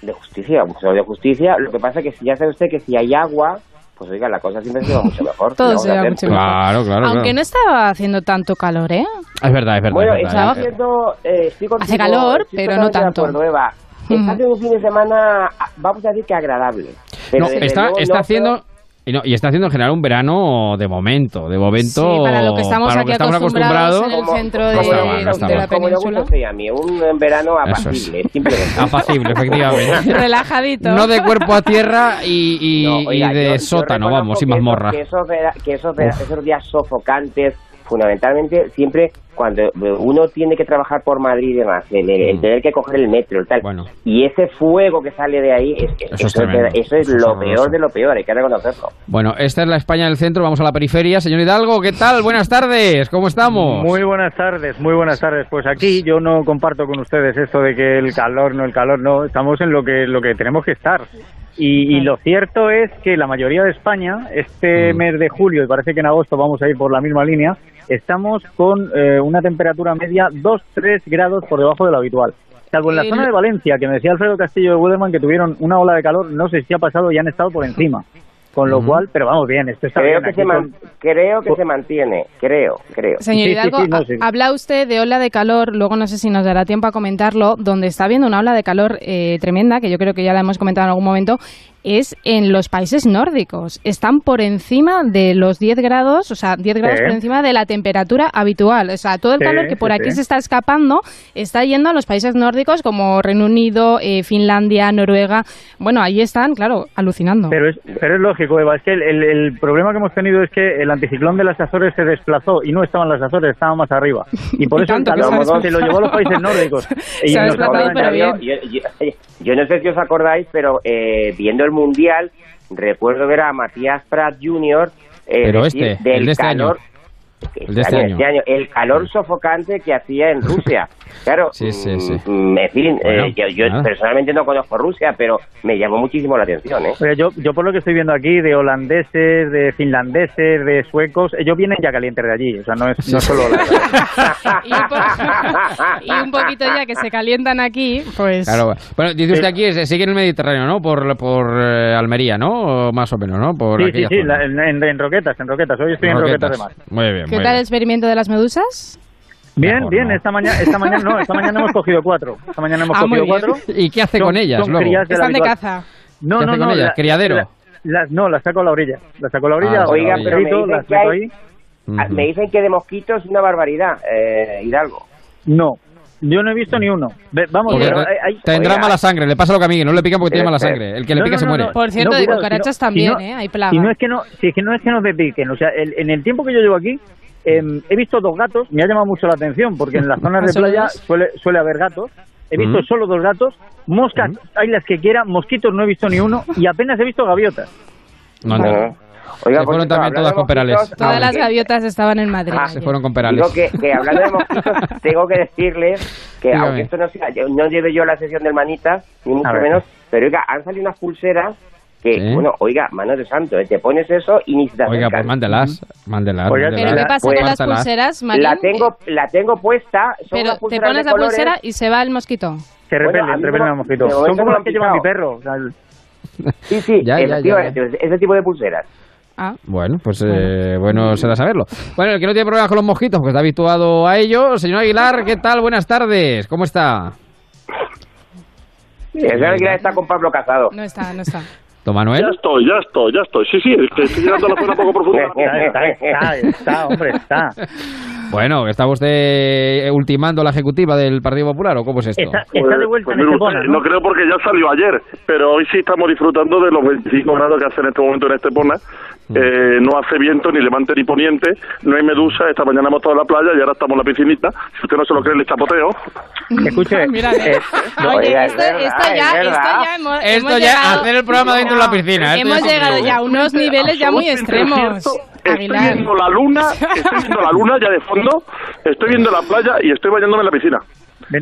De justicia, un sol de justicia. Lo que pasa es que si ya sabe usted que si hay agua, pues oiga, la cosa siempre se va mucho mejor. Todo ¿Qué se va mucho mejor. Claro, claro, Aunque claro. no estaba haciendo tanto calor, ¿eh? Es verdad, es verdad. Bueno, es está verdad. haciendo... eh, estoy contigo, Hace calor, estoy pero no tanto. acuerdo, Eva. Está haciendo un fin de semana, vamos a decir que agradable. Pero No, desde está, luego está no haciendo... Y, no, y está haciendo en general un verano de momento, de momento. Sí, para lo que estamos para lo aquí que estamos acostumbrados en el centro de, está mal, no de la Como península. a mí, un verano Eso es. apacible, simplemente. Apacible, efectivamente. Relajadito. No de cuerpo a tierra y, y- No, oiga, y de yo- sótano, vamos, y mazmorra. Que esos, que esos días sofocantes, fundamentalmente, siempre cuando uno tiene que trabajar por Madrid y demás, el, el- el Mm. tener que coger el metro y tal, y ese fuego que sale de ahí, es, Eso es eso, es, tremendo. eso es Eso es lo peor de lo peor, hay que reconocerlo. Bueno, esta es la España del centro, vamos a la periferia. Señor Hidalgo, ¿qué tal? Buenas tardes, ¿cómo estamos? Muy buenas tardes, muy buenas tardes. Pues aquí yo no comparto con ustedes esto de que el calor, no el calor, no. Estamos en lo que lo que tenemos que estar. Y, y lo cierto es que la mayoría de España, Mm. este mes de julio, y parece que en agosto vamos a ir por la misma línea, estamos con eh, una temperatura media 2-3 grados por debajo de lo habitual. Salvo en la El- zona de Valencia, que me decía Alfredo Castillo de Wederman que tuvieron una ola de calor, no sé si ha pasado y han estado por encima. Con lo cual, pero vamos bien, esto está Creo bien. que, se man- con- creo que se mantiene, creo, creo. Señor Hidalgo, ha- habla usted de ola de calor, luego no sé si nos dará tiempo a comentarlo, donde está habiendo una ola de calor eh, tremenda, que yo creo que ya la hemos comentado en algún momento, es en los países nórdicos. Están por encima de los 10 grados, o sea, 10 grados Sí. por encima de la temperatura habitual. O sea, todo el Sí, calor que por sí, aquí sí. se está escapando está yendo a los países nórdicos como Reino Unido, eh, Finlandia, Noruega. Bueno, ahí están, claro, alucinando. Pero es, pero es lógico, Eva, es que el, el- el problema que hemos tenido es que el anticiclón de las Azores se desplazó y no estaban las Azores, estaban más arriba. Y por Y eso el calor se lo llevó a los países nórdicos. Y nos yo, no sé si os acordáis, pero eh, viendo el Mundial, recuerdo ver a Matías Prat Jr. eh, Pero decir este, del el de este año. El de este año. el calor sofocante que hacía en Rusia. Claro, Sí, sí, sí. mm, en fin, Bueno, eh, yo, yo personalmente no conozco Rusia, pero me llamó muchísimo la atención. ¿eh? Oye, yo, yo por lo que estoy viendo aquí, de holandeses, de finlandeses, de suecos, ellos vienen ya calientes de allí, o sea, no es, no es solo la... y, un y un poquito ya que se calientan aquí, pues... Claro, bueno, dice usted aquí, es- sigue en el Mediterráneo, ¿no? Por, por eh, Almería, ¿no? O más o menos, ¿no? Por Sí, sí, sí, la- en, en- en Roquetas, en Roquetas, hoy estoy en Roquetas de Mar. Muy bien, ¿Qué tal el experimento de las medusas? Bien, Mejor bien, no. esta mañana, esta mañana no, esta mañana hemos cogido cuatro. Esta mañana hemos Ah, cogido cuatro. ¿Y qué hace Son- con ellas son luego? crías de la Están de caza. No, ¿Qué no, hace no. con ellas? la- ¿Criadero? la- las, no, las saco a la orilla. Las saco a la orilla. Ah, Oiga, pero me dicen las que hay- ahí. Ah, Me dicen que de mosquitos una barbaridad, eh, Hidalgo. No, yo no he visto ni uno. Ve- vamos, Porque pero te- hay- hay- tendrá oiga, mala sangre, le pasa lo que a mí, que no le pican porque tiene mala sangre. El que le No, pica no, se no, muere. Por cierto, No, de cucarachas si también, si ¿eh? Hay plaga. Si no es que no, si es que no es que no te piquen, o sea, el- en el tiempo que yo llevo aquí em, he visto dos gatos, me ha llamado mucho la atención porque en las zonas de ¿Solo playa suele suele haber gatos. He visto solo dos gatos, moscas hay las que quiera, mosquitos no he visto ni uno y apenas he visto gaviotas. No, no. Oiga, Se fueron también todas con perales. mosquitos, Todas las gaviotas estaban en Madrid. Ah. Se fueron con perales. Digo que, que hablando de mosquitos, tengo que decirles que Dígame. aunque esto no sea, yo- no lleve yo la sesión del manitas, ni mucho menos, pero oiga, han salido unas pulseras que, Sí. bueno, oiga, mano de santo, eh, te pones eso y ni se te Oiga, pues mándelas, mándelas. Oiga, mándelas. ¿Pero qué pasa Pues, con las pulseras, Marín? La tengo, la tengo puesta, son Pero te pones la colores. pulsera y se va el mosquito. Se Bueno, repelen, mí repelen no- a mosquitos. de Son como las que lleva mi perro. o sea, el- Sí, sí, Ya, ya, ya, efectivamente, ese tipo de pulseras. Ah, Bueno, pues eh, bueno será saberlo. Bueno, el que no tiene problemas con los mosquitos, porque está habituado a ello. Señor Aguilar, ¿qué tal? Buenas tardes. ¿Cómo está? Sí, esa Aguilar está con Pablo Casado. no está, no está. Don Manuel. Ya estoy, ya estoy, ya estoy. Sí, sí, es que estoy llegando a la zona poco profunda. Está, está, está, hombre, está. Bueno, ¿está usted ultimando la ejecutiva del Partido Popular o cómo es esto? Está, está de vuelta Pues en mire Estepona, usted, ¿no? no creo porque ya salió ayer, pero hoy sí estamos disfrutando de los 25 grados que hace en este momento en Estepona. Eh, no hace viento, ni levante ni poniente, no hay medusa. Esta mañana hemos estado en la playa y ahora estamos en la piscinita. Si usted no se lo cree, le chapoteo. Escuche, Mira, eh, Oye, esto, es verdad, esto es ya, esto ya hemos, Esto hemos ya, llegado, hacer el programa dentro de la piscina. hemos llegado ya a unos niveles ya muy extremos. Estoy Aguilar. viendo la luna, estoy viendo la luna ya de fondo, estoy viendo la playa y estoy bañándome en la piscina.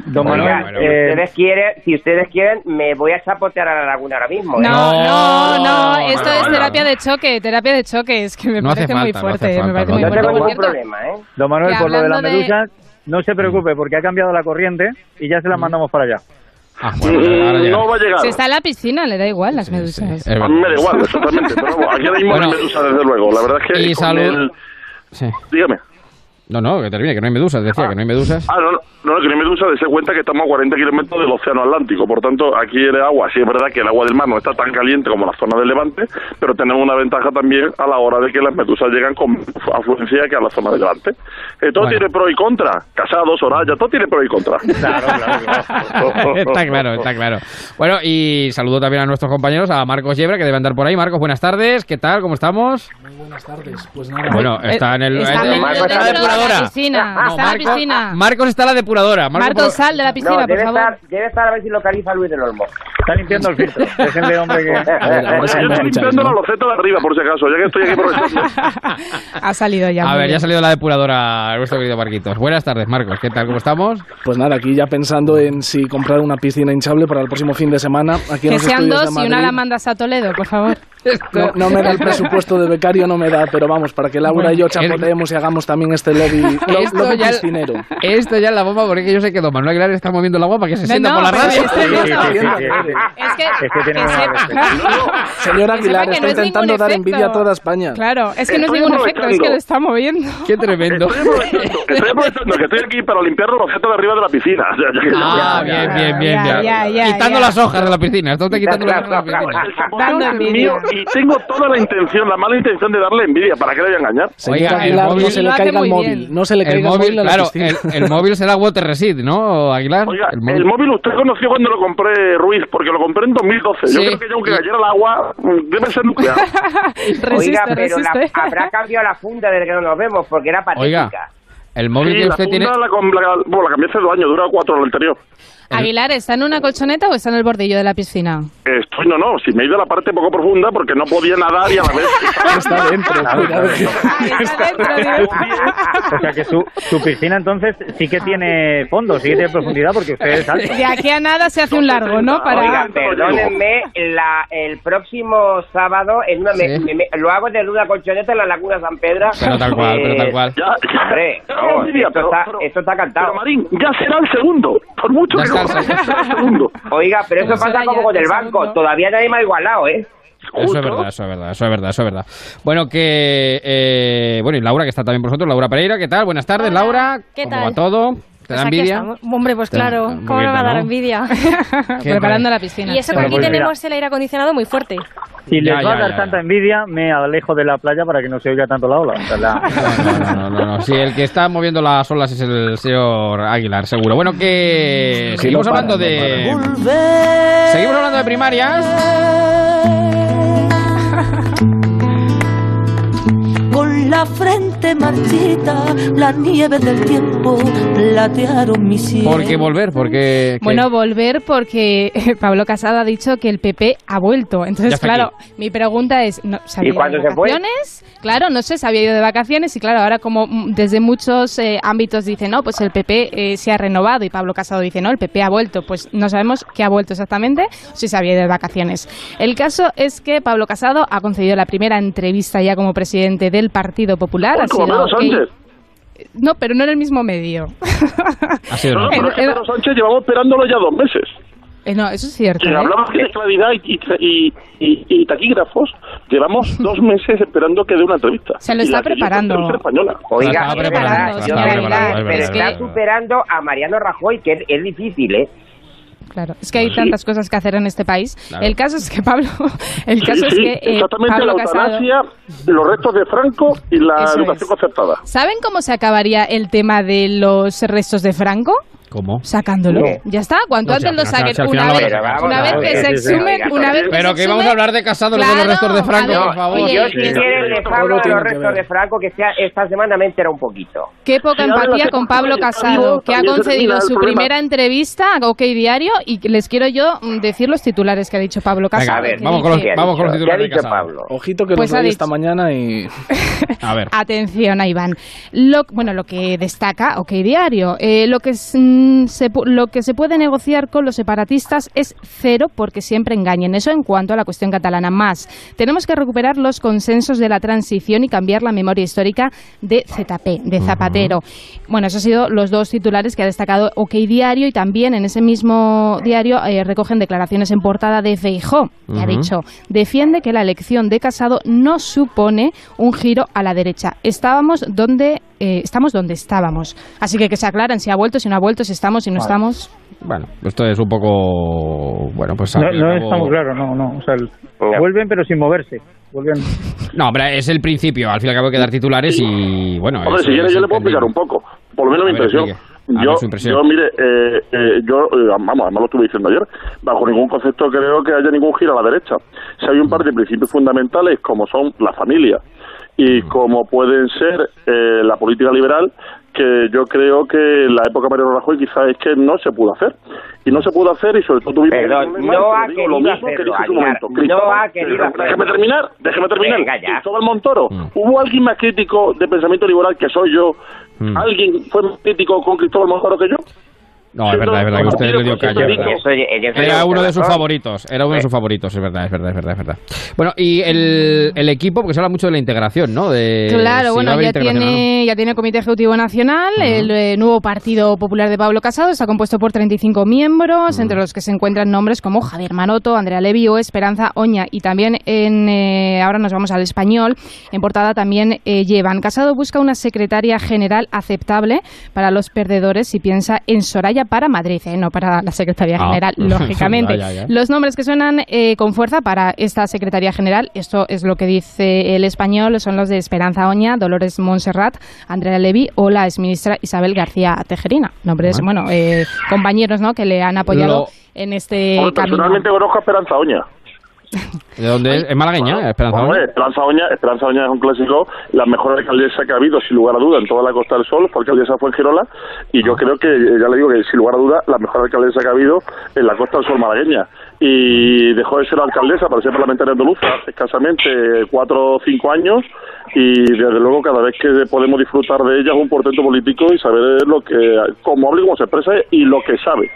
Don Oiga, Manuel, si, eh, ustedes quieren, si ustedes quieren, me voy a chapotear a la laguna ahora mismo. ¿eh? No, no, no, no, esto no, es no. terapia de choque, terapia de choque, es que me parece muy falta, no hace fuerte, me falta, parece no muy fuerte. Por cierto, problema, ¿eh? don Manuel, por lo de las hablando de- medusas, no se preocupe porque ha cambiado la corriente y ya se las mandamos para allá. Ah, bueno. No va a llegar. Si está en la piscina, le da igual las medusas. Es A mí me da igual, exactamente. Pero aquí ahora mismo Bueno. no hay medusa, desde luego. La verdad es que. Y con salud. el- Sí. Dígame. No, no, que termine, que no hay medusas, decía, que no hay medusas. Ah, no, no, no, que no hay medusa, dése cuenta que estamos a 40 kilómetros del Océano Atlántico. Por tanto, aquí el agua, sí es verdad que el agua del mar no está tan caliente como la zona del Levante, pero tenemos una ventaja también a la hora de que las medusas llegan con afluencia que a la zona del Levante. Eh, todo Bueno. tiene pro y contra. Casados, Soraya, todo tiene pro y contra. Claro, claro, claro. está claro, está claro. Bueno, y saludo también a nuestros compañeros, a Marcos Yebra, que debe andar por ahí. Marcos, buenas tardes, ¿qué tal? ¿Cómo estamos? Muy buenas tardes. Pues nada. Bueno, está en el... Está en- en- metido depuradora. la piscina, No, está en la Marcos- piscina. Marcos está en la depuradora. Marcos, Marcos, sal de la piscina, No, por debe favor. estar, debe estar a ver si localiza a Luis del Olmo. Está limpiando el filtro. Déjenle, hombre, que... A ver, Yo estoy limpiando la ¿no? loseta de arriba, por si acaso, ya que estoy aquí aprovechando. ha salido ya. A ver, ya ha salido la depuradora nuestro querido Marquitos. Buenas tardes, Marcos. ¿Qué tal? ¿Cómo estamos? Pues nada, aquí ya pensando en si comprar una piscina hinchable para el próximo fin de semana. Aquí Que sean dos y una la mandas a Toledo, por favor. No, no me da el presupuesto de becario, no me da, pero vamos, para que Laura y yo chapoteemos y hagamos también este lobby, lo- Esto lobby ya- piscinero. Esto ya es la bomba, porque yo sé que don Manuel Aguilar está moviendo el agua para que se No, sienta no, por la radio. es que- Sí, sí, sí, sí, sí. Es que, Señor Aguilar, está intentando dar efecto. envidia a toda España. Claro, es que no es ningún efecto, es que lo está moviendo. Qué tremendo. Estoy aprovechando, estoy aprovechando que estoy aquí para limpiar la loseta de arriba de la piscina. Ah, bien, bien, bien, Quitando las hojas de la piscina. Está usted quitando las hojas de la piscina. El y tengo toda la intención, la mala intención de darle envidia. ¿Para qué le voy a engañar? Oiga, el móvil- no se le caiga el móvil, bien. no se le El caiga el móvil, claro, el, el móvil será Water Receipt, ¿no, Aguilar? Oiga, el móvil usted conoció cuando lo compré, Ruiz, porque lo compré en 2012. Sí. Yo creo que ya aunque cayera el agua, mm, debe ser nuclear. Oiga, resiste, pero la- habrá cambiado la funda desde que no nos vemos, porque era patética. Oiga, el móvil Sí, que usted tiene... la, com- la- bueno, la cambié hace dos años, dura cuatro la anterior. Aguilar, ¿está en una colchoneta o está en el bordillo de la piscina? Estoy, no, no, si me he ido a la parte poco profunda porque no podía nadar y a la vez... Está dentro. está dentro. O sea que su, su piscina entonces sí que tiene fondo, sí que tiene profundidad porque usted es alto. De aquí a nada se hace un largo, ¿no? Para... Oiga, perdónenme, la, el próximo sábado en una me- Sí. me- me- lo hago desde una colchoneta en la Laguna San Pedro. Pero tal cual, pero tal cual. Ya, ya, Hombre, ya, vamos, envidia, esto, pero- está, pero- esto está cantado. Pero Marín, ya será el segundo. Por mucho Ya que Oiga, pero eso pasa como con el banco. Todavía nadie me ha igualado, ¿eh? Eso es verdad, eso es verdad, eso es verdad, eso es verdad. Bueno, que... eh, bueno, y Laura, que está también por nosotros. Laura Pereira, ¿qué tal? Buenas tardes, Hola, Laura. ¿qué ¿Cómo tal? va todo? ¿Te Pues da envidia? Hombre, pues claro, ¿cómo me va a dar envidia? Preparando la piscina. Y eso que aquí pues tenemos el aire acondicionado muy fuerte. Si les Ya, va a dar ya, tanta ya. envidia, me alejo de la playa para que no se oiga tanto la ola. No, no, no, no. Sí, el que está moviendo las olas es el señor Aguilar, seguro. Bueno, que seguimos hablando de... Seguimos hablando de primarias. La frente marchita, la nieve del tiempo platearon mi cielo. ¿Por qué volver? Porque... ¿qué? Bueno, volver porque Pablo Casado ha dicho que el PP ha vuelto. Entonces, claro, mi pregunta es, ¿no, ¿se había ¿Y cuándo ido de se fue? vacaciones? Claro, no sé, se había ido de vacaciones y claro, ahora como desde muchos eh, ámbitos dicen, no, pues el PP eh, se ha renovado y Pablo Casado dice, no, el PP ha vuelto. Pues no sabemos qué ha vuelto exactamente si se había ido de vacaciones. El caso es que Pablo Casado ha concedido la primera entrevista ya como presidente del Partido Popular. Uy, Ha como sido Pedro ok. Sánchez. No, pero no en el mismo medio. Ha sido No, no. pero es que Eh, eh, Pedro Sánchez llevamos esperándolo ya dos meses. Eh, no, eso es cierto. Que ¿eh? hablamos de claridad y, y, y- y taquígrafos. Llevamos dos meses esperando que dé una entrevista. Se lo está preparando. Española. Oiga, preparando, preparando, está superando a Mariano Rajoy, que es, es difícil, ¿eh? Claro. Es que hay Sí. tantas cosas que hacer en este país. Claro. El caso es que Pablo, el caso Sí, es que eh, exactamente Pablo la Casado. eutanasia, los restos de Franco y la educación concertada. ¿Saben cómo se acabaría el tema de los restos de Franco? ¿Cómo? Sacándolo. No. Ya está. Cuanto No, antes lo saquen. si una vez, a una vez Claro, que sí, se sí, sí. exhumen, una vez Pero se que vamos a hablar de Casado, no de los Claro, restos de Franco, a ver, por favor. oye, Yo, que si es- quieren, les hablo de los que restos ver. de Franco, que sea esta semana me entera un poquito. Qué poca Sí, empatía con Pablo Casado, que ha concedido su problema. primera entrevista a OK Diario y les quiero yo mm, decir los titulares que ha dicho Pablo Casado. que vamos con los, vamos con los ¿Qué ha titulares de dicho Casado. Pablo? Ojito que Pues nos esta mañana y... A ver. Atención. Lo, bueno, lo que destaca, OK Diario, eh, lo, que es, se, pu- lo que se puede negociar con los separatistas es cero porque siempre engañen. Eso en cuanto a la cuestión catalana. Más, tenemos que recuperar los consensos de la transición y cambiar la memoria histórica de ZP, de Zapatero. Bueno, esos han sido los dos titulares que ha destacado OK Diario y también en ese mismo diario eh, recogen declaraciones en portada de Feijó, que ha dicho defiende que la elección de Casado no supone un giro a la derecha. Estábamos donde eh, estamos donde estábamos. Así que que se aclaren si ha vuelto, si no ha vuelto, si estamos, si no Vale. estamos. Bueno, esto es un poco. Bueno, pues. No, no cabo- estamos claros, no, no. O sea, el- vuelven pero sin moverse. Vuelven. No, hombre, es el principio. Al fin y al cabo hay que dar titulares y. Bueno, Hombre, si quieres es yo le puedo explicar un poco, por lo menos mi impresión. Yo, yo, mire, eh, eh, yo, eh, vamos, además lo estuve diciendo ayer, bajo ningún concepto creo que haya ningún giro a la derecha. Si hay un par de principios fundamentales como son la familia y como pueden ser eh, la política liberal, que yo creo que en la época de Mariano Rajoy quizás es que no se pudo hacer. Y no se pudo hacer y sobre todo tuvimos Perdón, problema, no ha lo digo, lo querido mismo que dije en su momento. No ha querido Déjeme terminar, déjeme terminar. Venga. Cristóbal Montoro, Mm. ¿hubo alguien más crítico de pensamiento liberal que soy yo? Mm. ¿Alguien fue más crítico con Cristóbal Montoro que yo? No, es verdad, es verdad que usted le dio eso Era uno de sus favoritos, era uno de sus favoritos, es verdad, es verdad, es verdad, es verdad. Bueno, y el, el equipo, porque se habla mucho de la integración, ¿no? De Claro, si bueno, ya tiene, ya tiene Comité Ejecutivo Nacional, el eh, nuevo Partido Popular de Pablo Casado está compuesto por 35 miembros, entre los que se encuentran nombres como Javier Manoto, Andrea Levy o Esperanza Oña. Y también, en, eh, ahora nos vamos al español, en portada también eh, llevan. Casado busca una secretaria general aceptable para los perdedores y piensa en Soraya para Madrid, eh, no para la secretaria Ah. general, lógicamente. Ya, ya, ya. Los nombres que suenan eh, con fuerza para esta Secretaría General, esto es lo que dice el español, son los de Esperanza Oña, Dolores Montserrat, Andrea Levy o la exministra Isabel García Tejerina. Nombres, bueno, eh, compañeros ¿no? que le han apoyado Lo- en este camino. personalmente conozco a Esperanza Oña. ¿De dónde es? ¿Es malagueña? Esperanza Oña? Esperanza Oña, Esperanza Oña es un clásico, la mejor alcaldesa que ha habido, sin lugar a duda, en toda la Costa del Sol, fue alcaldesa fue en Girola, y yo creo que, ya le digo que sin lugar a duda, la mejor alcaldesa que ha habido en la Costa del Sol malagueña. Y dejó de ser alcaldesa para ser parlamentaria andaluza hace escasamente cuatro o cinco años, y desde luego cada vez que podemos disfrutar de ella es un portento político y saber lo que, cómo habla y cómo se expresa y lo que sabe.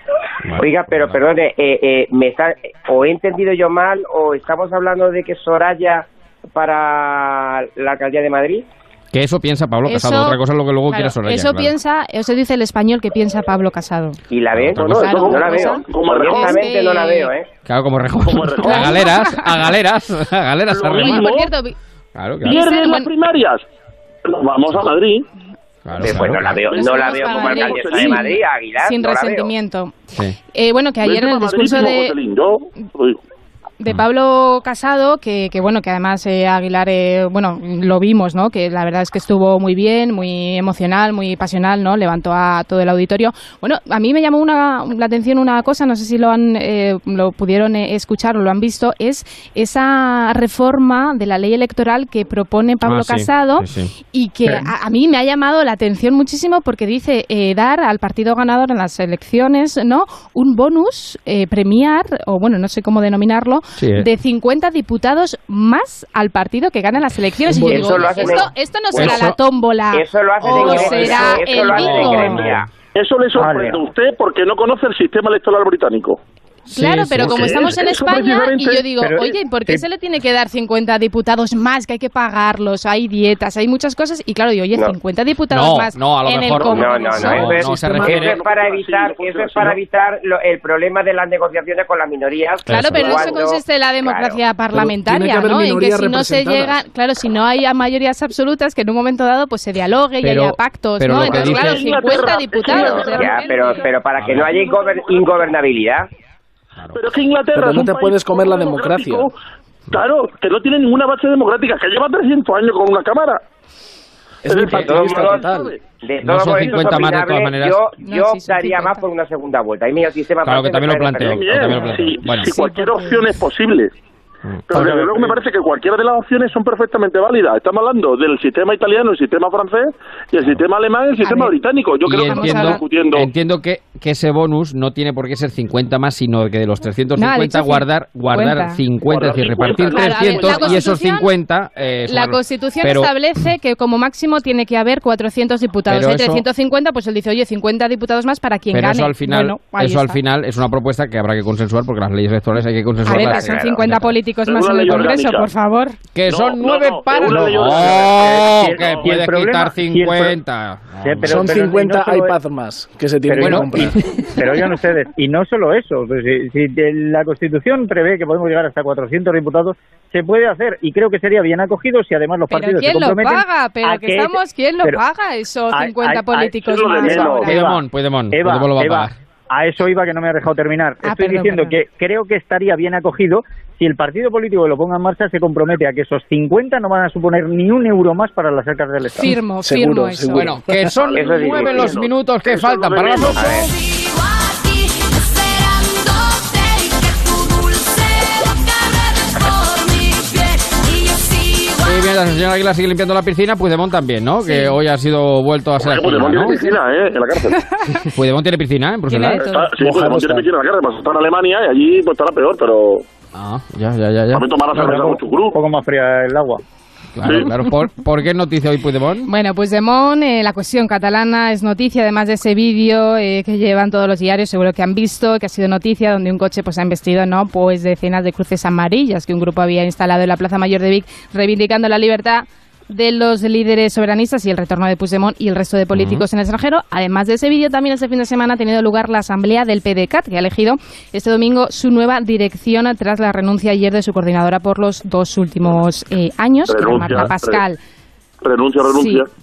Oiga, pero perdone, eh, eh, me está, o he entendido yo mal, o estamos hablando de que Soraya para la alcaldía de Madrid. Que eso piensa Pablo Eso- Casado, otra cosa es lo que luego Claro, quiere Soraya. eso claro. piensa, eso dice el español que piensa Pablo Casado. ¿Y la ve? No, no, no la Claro, veo. como Honestamente no la veo, ¿eh? Claro, como Rejón. A galeras, a galeras, a galeras. a Lo remar. mismo. Por cierto, Claro, claro. Pierden las primarias. Nos vamos a Madrid. Claro, Eh, pues no la veo, Nos no la veo como alcaldesa de Sin- Madrid, Aguilar. sin no resentimiento. Sí. Eh, bueno, que ayer en el discurso de, de Pablo Casado, que, que bueno, que además eh, Aguilar, eh, bueno, lo vimos, ¿no? Que la verdad es que estuvo muy bien, muy emocional, muy pasional, ¿no? Levantó a todo el auditorio. Bueno, a mí me llamó una, la atención una cosa, no sé si lo han, eh, lo pudieron eh, escuchar o lo han visto, es esa reforma de la ley electoral que propone Pablo Ah, sí, Casado sí, sí. y que a, a mí me ha llamado la atención muchísimo porque dice eh, dar al partido ganador en las elecciones, ¿no? Un bonus, eh, premiar, o bueno, no sé cómo denominarlo, Sí, eh. de 50 diputados más al partido que gana las elecciones. Y yo digo, esto, esto no será la tómbola. Eso lo hacen o en será Eso el lo hacen en bingo. Grecia. Eso le sorprende a usted porque no conoce el sistema electoral británico. Claro, pero como estamos en Eso España, y yo digo, pero- oye, ¿y por qué sí. se le tiene que dar 50 diputados más? Que hay que pagarlos, hay dietas, hay muchas cosas. Y claro, digo, oye, No. 50 diputados No, más no, a lo en mejor- el Congreso. No, no, no, No, eso, no es, se eso refiere- es para evitar, eso es para evitar lo- el problema de las negociaciones con las minorías. Claro, pero Cuando- consiste en la democracia parlamentaria, que ¿no? En que si no se llega, claro, si no hay mayorías absolutas, que en un momento dado pues se dialogue y Pero- haya pactos, pero ¿no? Entonces, claro, dice- 50 diputados. Ya, pero, pero para que no haya ingober- ingobernabilidad. Pero es que Inglaterra Pero es no un te país puedes comer la democracia. Claro, que no tiene ninguna base democrática, que lleva 300 años con una cámara. Es bipartidista todos total. De No son modos, eso es 50 más de todas maneras. Yo, No, yo sí, son optaría 50. más por una segunda vuelta. Y mira, el sistema Claro, que también lo planteo. perfecto. también lo planteo. si, Bueno. si cualquier opción es posible. Mm. Pero desde luego me parece que cualquiera de las opciones son perfectamente válidas. Estamos hablando del sistema italiano, el sistema francés, y el sistema alemán y el sistema ver. británico. Yo creo que entiendo, estamos discutiendo. entiendo que, que ese bonus no tiene por qué ser 50 más, sino que de los 350 No, guardar, guardar 50, es decir, repartir Claro, a ver, 300 la y esos Constitución- 50... eh, La. Constitución Pero- establece que como máximo tiene que haber 400 diputados. Hay eso- 350, pues él dice, oye, 50 diputados más para quien Pero gane. eso al final, Bueno, eso al final es una propuesta que habrá que consensuar porque las leyes electorales hay que A consensuarlas. ver, son 50 políticos Pero más en el Congreso, orgánica. por favor. Que No, son nueve no, No, el- que y el puede problema- quitar y el pro- 50. Sí, pero- Son pero- y no 50 solo- iPads más que se tienen Pero, que comprar. y- pero oigan ustedes, y no solo eso, pues si, si la Constitución prevé que podemos llegar hasta 400 diputados, se puede hacer y creo que sería bien acogido si además los Pero partidos ¿quién se lo comprometen paga? Pero a que que- estamos, ¿quién lo pero- paga esos a- 50 a- a- políticos lo de más? Puigdemont, Puigdemont, Eva, Puigdemont lo va a Eva, pagar. A eso iba que no me ha dejado terminar. Ah, Estoy perdón, diciendo perdón. que creo que estaría bien acogido si el partido político que lo ponga en marcha se compromete a que esos 50 no van a suponer ni un euro más para las arcas del Estado. Firmo, Seguro, firmo eso. seguro. Bueno, que son nueve los minutos que faltan para las menos. 8. Y mientras el señor Aguilar sigue limpiando la piscina, Puigdemont también, ¿no? Que hoy ha sido vuelto a ser Porque aquí, Puigdemont ¿no? tiene piscina, ¿eh? En la cárcel. Puigdemont tiene piscina en Bruselas. Está- sí, Puigdemont tiene piscina en la cárcel, está en Alemania y allí pues estará peor, pero Ah, ya, ya, ya. ya. también tomará No, cerveza un con chucrú. poco más fría el agua. Claro, Sí. claro. ¿Por, por qué noticia hoy Puigdemont? Bueno, Puigdemont, eh, la cuestión catalana es noticia, además de ese vídeo eh, que llevan todos los diarios, seguro que han visto, que ha sido noticia, donde un coche pues ha embestido, ¿no? Pues decenas de cruces amarillas que un grupo había instalado en la Plaza Mayor de Vic, reivindicando la libertad de los líderes soberanistas y el retorno de Puigdemont y el resto de políticos en el extranjero. Además de ese vídeo, también este fin de semana ha tenido lugar la asamblea del PDCAT, que ha elegido este domingo su nueva dirección tras la renuncia ayer de su coordinadora por los dos últimos eh, años, que era Marta Pascal. Renuncia, renuncia.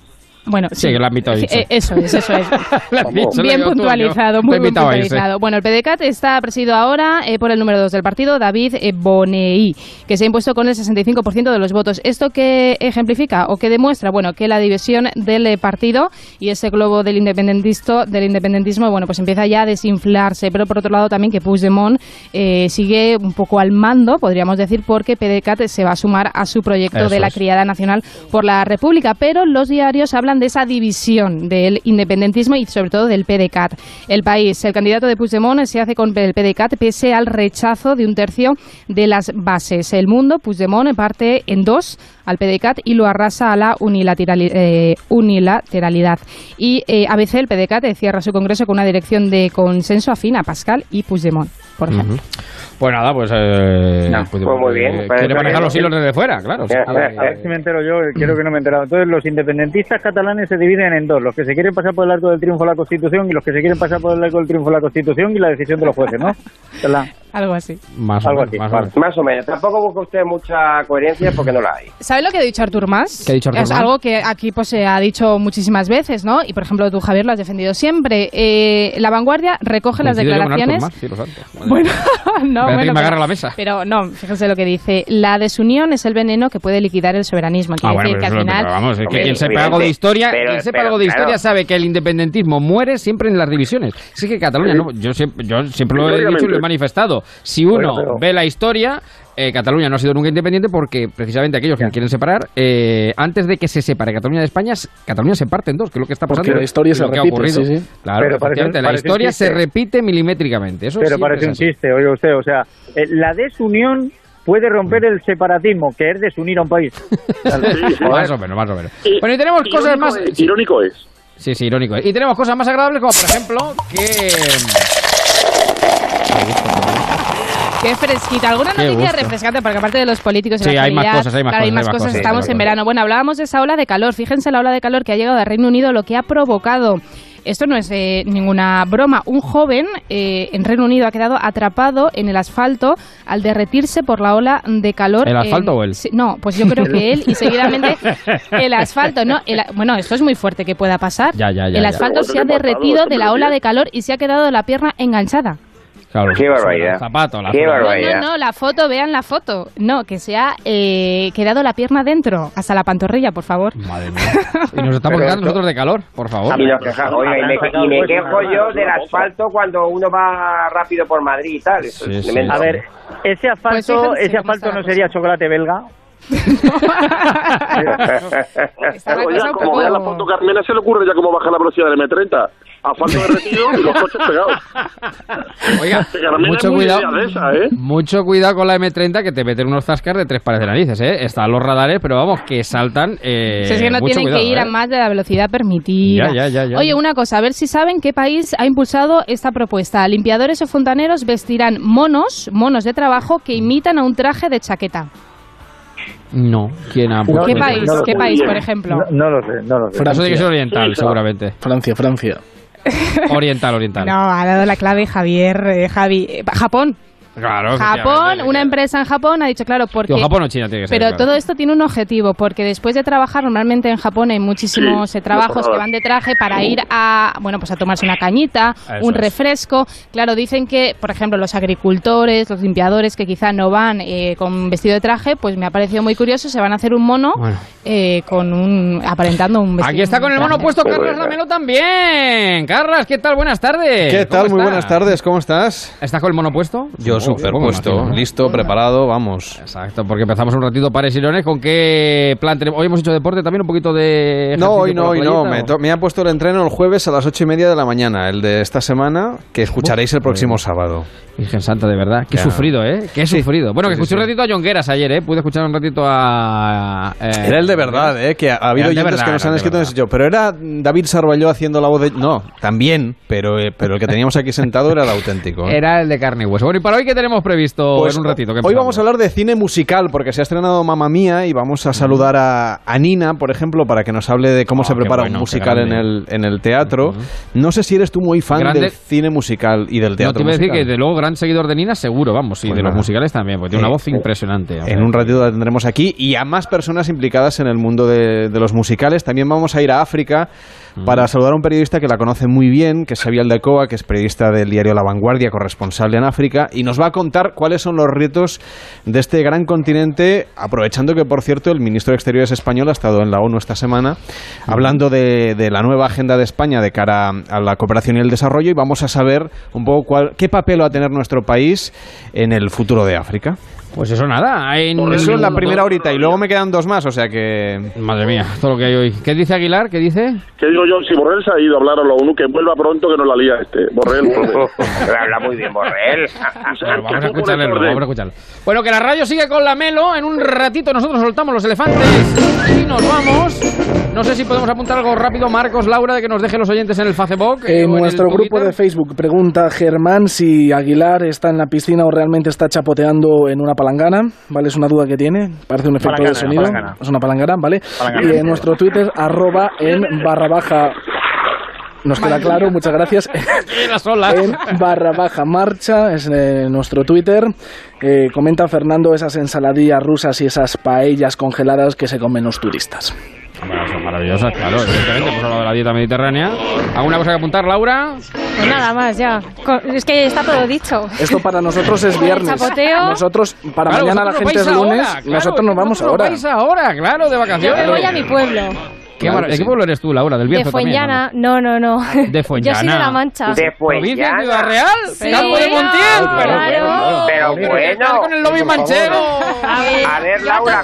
Bueno, Sí, que lo a irse. Eh, Eso es, eso es. Dicho, bien tú, puntualizado, muy bien puntualizado. Bueno, el PDCAT está presidido ahora eh, por el número 2 del partido, David eh, Bonei, que se ha impuesto con el 65% de los votos. ¿Esto qué ejemplifica o qué demuestra? Bueno, que la división del eh, partido y ese globo del, independentisto, del independentismo, bueno, pues empieza ya a desinflarse. Pero por otro lado también que Puigdemont eh, sigue un poco al mando, podríamos decir, porque PDCAT se va a sumar a su proyecto Eso de la es. criada nacional por la República. Pero los diarios hablan de esa división del independentismo y sobre todo del PDCAT. El país, el candidato de Puigdemont se hace con el PDCAT pese al rechazo de un tercio de las bases. El mundo, Puigdemont parte en dos al PDCAT y lo arrasa a la eh, unilateralidad. Y eh, ABC, el PDCAT, cierra su congreso con una dirección de consenso afín a Pascal y Puigdemont, por ejemplo. Pues nada, pues. Eh, No, Puigdemont, pues muy bien, eh, parece quiere manejar bien. los hilos desde fuera, claro. Ya, sí, ya, eh, A ver si me entero yo, quiero que no me he enterado. Entonces, los independentistas catalanes se dividen en dos: los que se quieren pasar por el arco del triunfo de la Constitución y los que se quieren pasar por el arco del triunfo de la Constitución y la decisión de los jueces, ¿no? Algo así. Más o Algo menos, así, más o menos. Más o menos. Tampoco busca usted mucha coherencia porque no la hay. ¿Sabe lo que ha dicho Artur Mas? ¿Qué ha dicho Artur Es Mas? algo que aquí pues se ha dicho muchísimas veces, ¿no? Y por ejemplo tú, Javier, lo has defendido siempre. Eh, la vanguardia recoge las declaraciones. Mas. Bueno, no, bueno, me agarra pero, la mesa. pero no, fíjense lo que dice. La desunión es el veneno que puede liquidar el soberanismo. Quiere Ah, bueno, decir pero que al lo- final. pero vamos, es que Hombre, quien sepa algo de historia, pero- quien sepa pero, algo de historia claro. sabe que el independentismo muere siempre en las divisiones. Sí que Cataluña, no, yo siempre, yo siempre lo he dicho y lo he Históricamente. Si uno Bueno, pero- ve la historia, eh, Cataluña no ha sido nunca independiente porque precisamente aquellos que quieren separar, eh, antes de que se separe Cataluña de España, Cataluña se parte en dos, que es lo que está pasando. Porque la historia se lo que ha repite, ocurrido. sí, sí. Claro, Pero parece- la parece un historia se repite milimétricamente. Eso Pero parece un es así. chiste, oiga usted. O sea, eh, la desunión puede romper el separatismo, que es desunir a un país. más o menos, más o menos. Y- Bueno, y tenemos irónico cosas más. es, irónico es. Sí, sí, irónico. Y tenemos cosas más agradables como, por ejemplo, que... Qué fresquita. ¿Alguna Qué noticia gusto. refrescante? Porque aparte de los políticos Sí, la hay más cosas, hay más claro, cosas, hay más cosas. cosas. Estamos en verano. Bueno, hablábamos de esa ola de calor. Fíjense la ola de calor que ha llegado al Reino Unido, lo que ha provocado. Esto no es eh, ninguna broma. Un joven eh, en Reino Unido ha quedado atrapado en el asfalto al derretirse por la ola de calor. ¿El asfalto en- o él? Sí, no, pues yo creo que él y seguidamente el asfalto, ¿no? El- bueno, esto es muy fuerte que pueda pasar. Ya, ya, ya, el ya. asfalto se ha derretido ¿qué de la ola de calor y se ha quedado la pierna enganchada. Claro, Qué barbaridad. Zapato, la Qué barbaridad. No, no, la foto, vean la foto. No, que se ha eh, quedado la pierna dentro, hasta la pantorrilla, por favor. Madre mía. Y nos estamos quedando nosotros de calor, por favor. Y, nos queja- oiga, y me, y me quejo yo del asfalto cuando uno va rápido por Madrid y tal. Eso es tremendo. A ver, ese asfalto, Pues fíjense ese asfalto no sería chocolate belga. Un como vea la foto Carmena se le ocurre ya cómo bajar la velocidad del M30. Asfalto derretido y los coches pegados. Oiga, mucho cuidado. de esa, ¿eh? Mucho cuidado con la M30 que te meten unos zascas de tres pares de narices, ¿eh? Están los radares, pero vamos, que saltan. Eh, es que no mucho tienen cuidado, que ir ¿eh? a más de la velocidad permitida. Ya, ya, ya, ya. Oye, una cosa, a ver si saben qué país ha impulsado esta propuesta. Limpiadores o fontaneros vestirán monos, monos de trabajo que imitan a un traje de chaqueta. No, ¿quién ha ¿Qué puesto país? ¿Qué país, por ejemplo? No, lo sé, no lo sé. Eso tiene que ser oriental, seguramente. Francia, Francia. Oriental, oriental. No, ha dado la clave Javier, eh, Javi. Eh, Japón. Claro, Japón, una empresa en Japón ha dicho, claro, porque... Digo, Japón o China tiene que ser. Pero claro. todo esto tiene un objetivo, porque después de trabajar, normalmente en Japón hay muchísimos Sí, eh, trabajos que van de traje para ir a, bueno, pues a tomarse una cañita, Eso un es. refresco. Claro, dicen que, por ejemplo, los agricultores, los limpiadores que quizá no van eh, con vestido de traje, pues me ha parecido muy curioso, se van a hacer un mono Bueno. eh, con un, aparentando un vestido. Aquí está con el mono traje. puesto Carlos Lamelo también. Carlas, ¿qué tal? Buenas tardes. ¿Qué ¿Cómo tal? Muy buenas tardes, ¿cómo estás? ¿Estás con el mono puesto? Yo Imagino, ¿no? listo, preparado, vamos. Exacto, porque empezamos un ratito pares y leones. ¿Con qué plan tenemos? Hoy hemos hecho deporte también, un poquito de. No, hoy no, hoy no. Me, me ha puesto el entreno el jueves a las ocho y media de la mañana, el de esta semana, que escucharéis el próximo sábado. Virgen Santa, de verdad. Qué sufrido, ¿eh? Qué Sí. sufrido. Bueno, que Sí, sí, escuché un ratito a Jongueras ayer, ¿eh? Pude escuchar un ratito a. eh, Era el de verdad, ¿eh? Que ha, ha habido oyentes verdad, que nos han escrito ese sitio. Pero era David Sarballó haciendo la voz de... No, también, pero, eh, pero el que teníamos aquí sentado era el auténtico. ¿eh? Era el de carne y hueso. Bueno, y para hoy, ¿qué tenemos previsto Pues en un ratito? ¿Qué Hoy vamos a hablar de cine musical porque se ha estrenado Mamma Mía y vamos a saludar a, a Nina, por ejemplo, para que nos hable de cómo Oh, se prepara bueno, un musical en el, en el teatro. No sé si eres tú muy fan Grande- del cine musical y del No, teatro te iba a decir que de luego gran seguidor de Nina, seguro, vamos, y Pues de los musicales también, porque tiene una Eh, voz impresionante. En un ratito la tendremos aquí y a más personas implicadas en el mundo de, de los musicales. También vamos a ir a África para saludar a un periodista que la conoce muy bien, que es Xavier Aldecoa, que es periodista del diario La Vanguardia, corresponsal en África, y nos va a contar cuáles son los retos de este gran continente, aprovechando que, por cierto, el ministro de Exteriores español ha estado en la ONU esta semana hablando de, de la nueva agenda de España de cara a la cooperación y el desarrollo y vamos a saber un poco cuál, qué papel va a tener nuestro país en el futuro de África. Pues eso nada. En... Eso es la primera horita y luego me quedan dos más, o sea que... Madre mía, todo lo que hay hoy. ¿Qué dice Aguilar? ¿Qué dice? Que digo yo, si Borrell se ha ido a hablar a la ONU, que vuelva pronto, que no la lía este. Borrell, vuelve. Habla muy bien, Borrell. Bueno, vamos a escucharle vamos a escucharlo. Bueno, que la radio sigue con la Melo. En un ratito nosotros soltamos los elefantes y nos vamos. No sé si podemos apuntar algo rápido, Marcos, Laura, de que nos deje los oyentes en el Facebook. eh, En nuestro el grupo Twitter. de Facebook pregunta Germán si Aguilar está en la piscina o realmente está chapoteando en una palangana. ¿Vale? Es una duda que tiene. Parece un efecto Palangana, de sonido. palangana. Es una palangana, ¿vale? Palangana. Y en nuestro Twitter, arroba en barra baja. Nos queda claro, muchas gracias. En barra baja marcha, es eh, nuestro Twitter. Eh, comenta Fernando esas ensaladillas rusas y esas paellas congeladas que se comen los turistas. Bueno, son maravillosas, claro, evidentemente. Hemos hablado de la dieta mediterránea. ¿Alguna cosa que apuntar, Laura? Pues nada más, ya. Es que está todo dicho. Esto para nosotros es viernes. chapoteo. Nosotros, para Claro, mañana la gente es lunes, ahora, claro, nosotros nos vamos ahora. ahora, claro, de Yo vacaciones. me voy a mi pueblo. ¿Qué Claro ¿De sí. qué pueblo eres tú, Laura? ¿Del De Bierzo también? Fuenllana. No, no, no. De Yo soy de Fuenllana. La Mancha. De ¿Provincia de Ciudad Fuenllana. Real? Sí. ¿Campo de Montiel? Claro. Pero, Claro. Pero bueno. con el lobby manchego. A ver, A ver, Laura.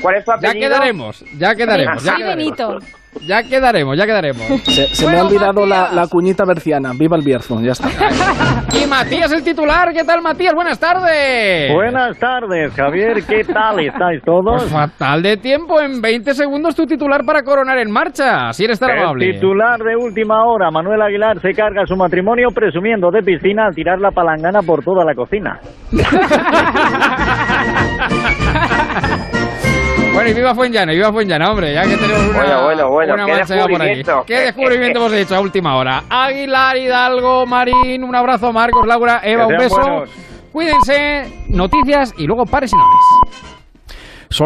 ¿cuál es tu Ya apellido? quedaremos, ya quedaremos. ya quedaremos. Benito. Ya quedaremos, ya quedaremos. Se, se me Bueno, ha olvidado la, la cuñita berciana. Viva el Bierzo, ya está. Y Matías el titular, ¿qué tal Matías? Buenas tardes. Buenas tardes, Javier. ¿Qué tal estáis todos? Pues fatal de tiempo, en 20 segundos tu titular para coronar en marcha, si eres tan El amable. titular de última hora, Manuel Aguilar se carga su matrimonio presumiendo de piscina al tirar la palangana por toda la cocina. Bueno, y viva Fuenllana, y viva Fuenllana, hombre, ya que tenemos una, Bueno, bueno, bueno, una qué por aquí. ¿Qué descubrimiento hemos hecho a última hora? Aguilar, Hidalgo, Marín, un abrazo, Marcos, Laura, Eva, un beso. buenos. Cuídense, noticias y luego pares y nones.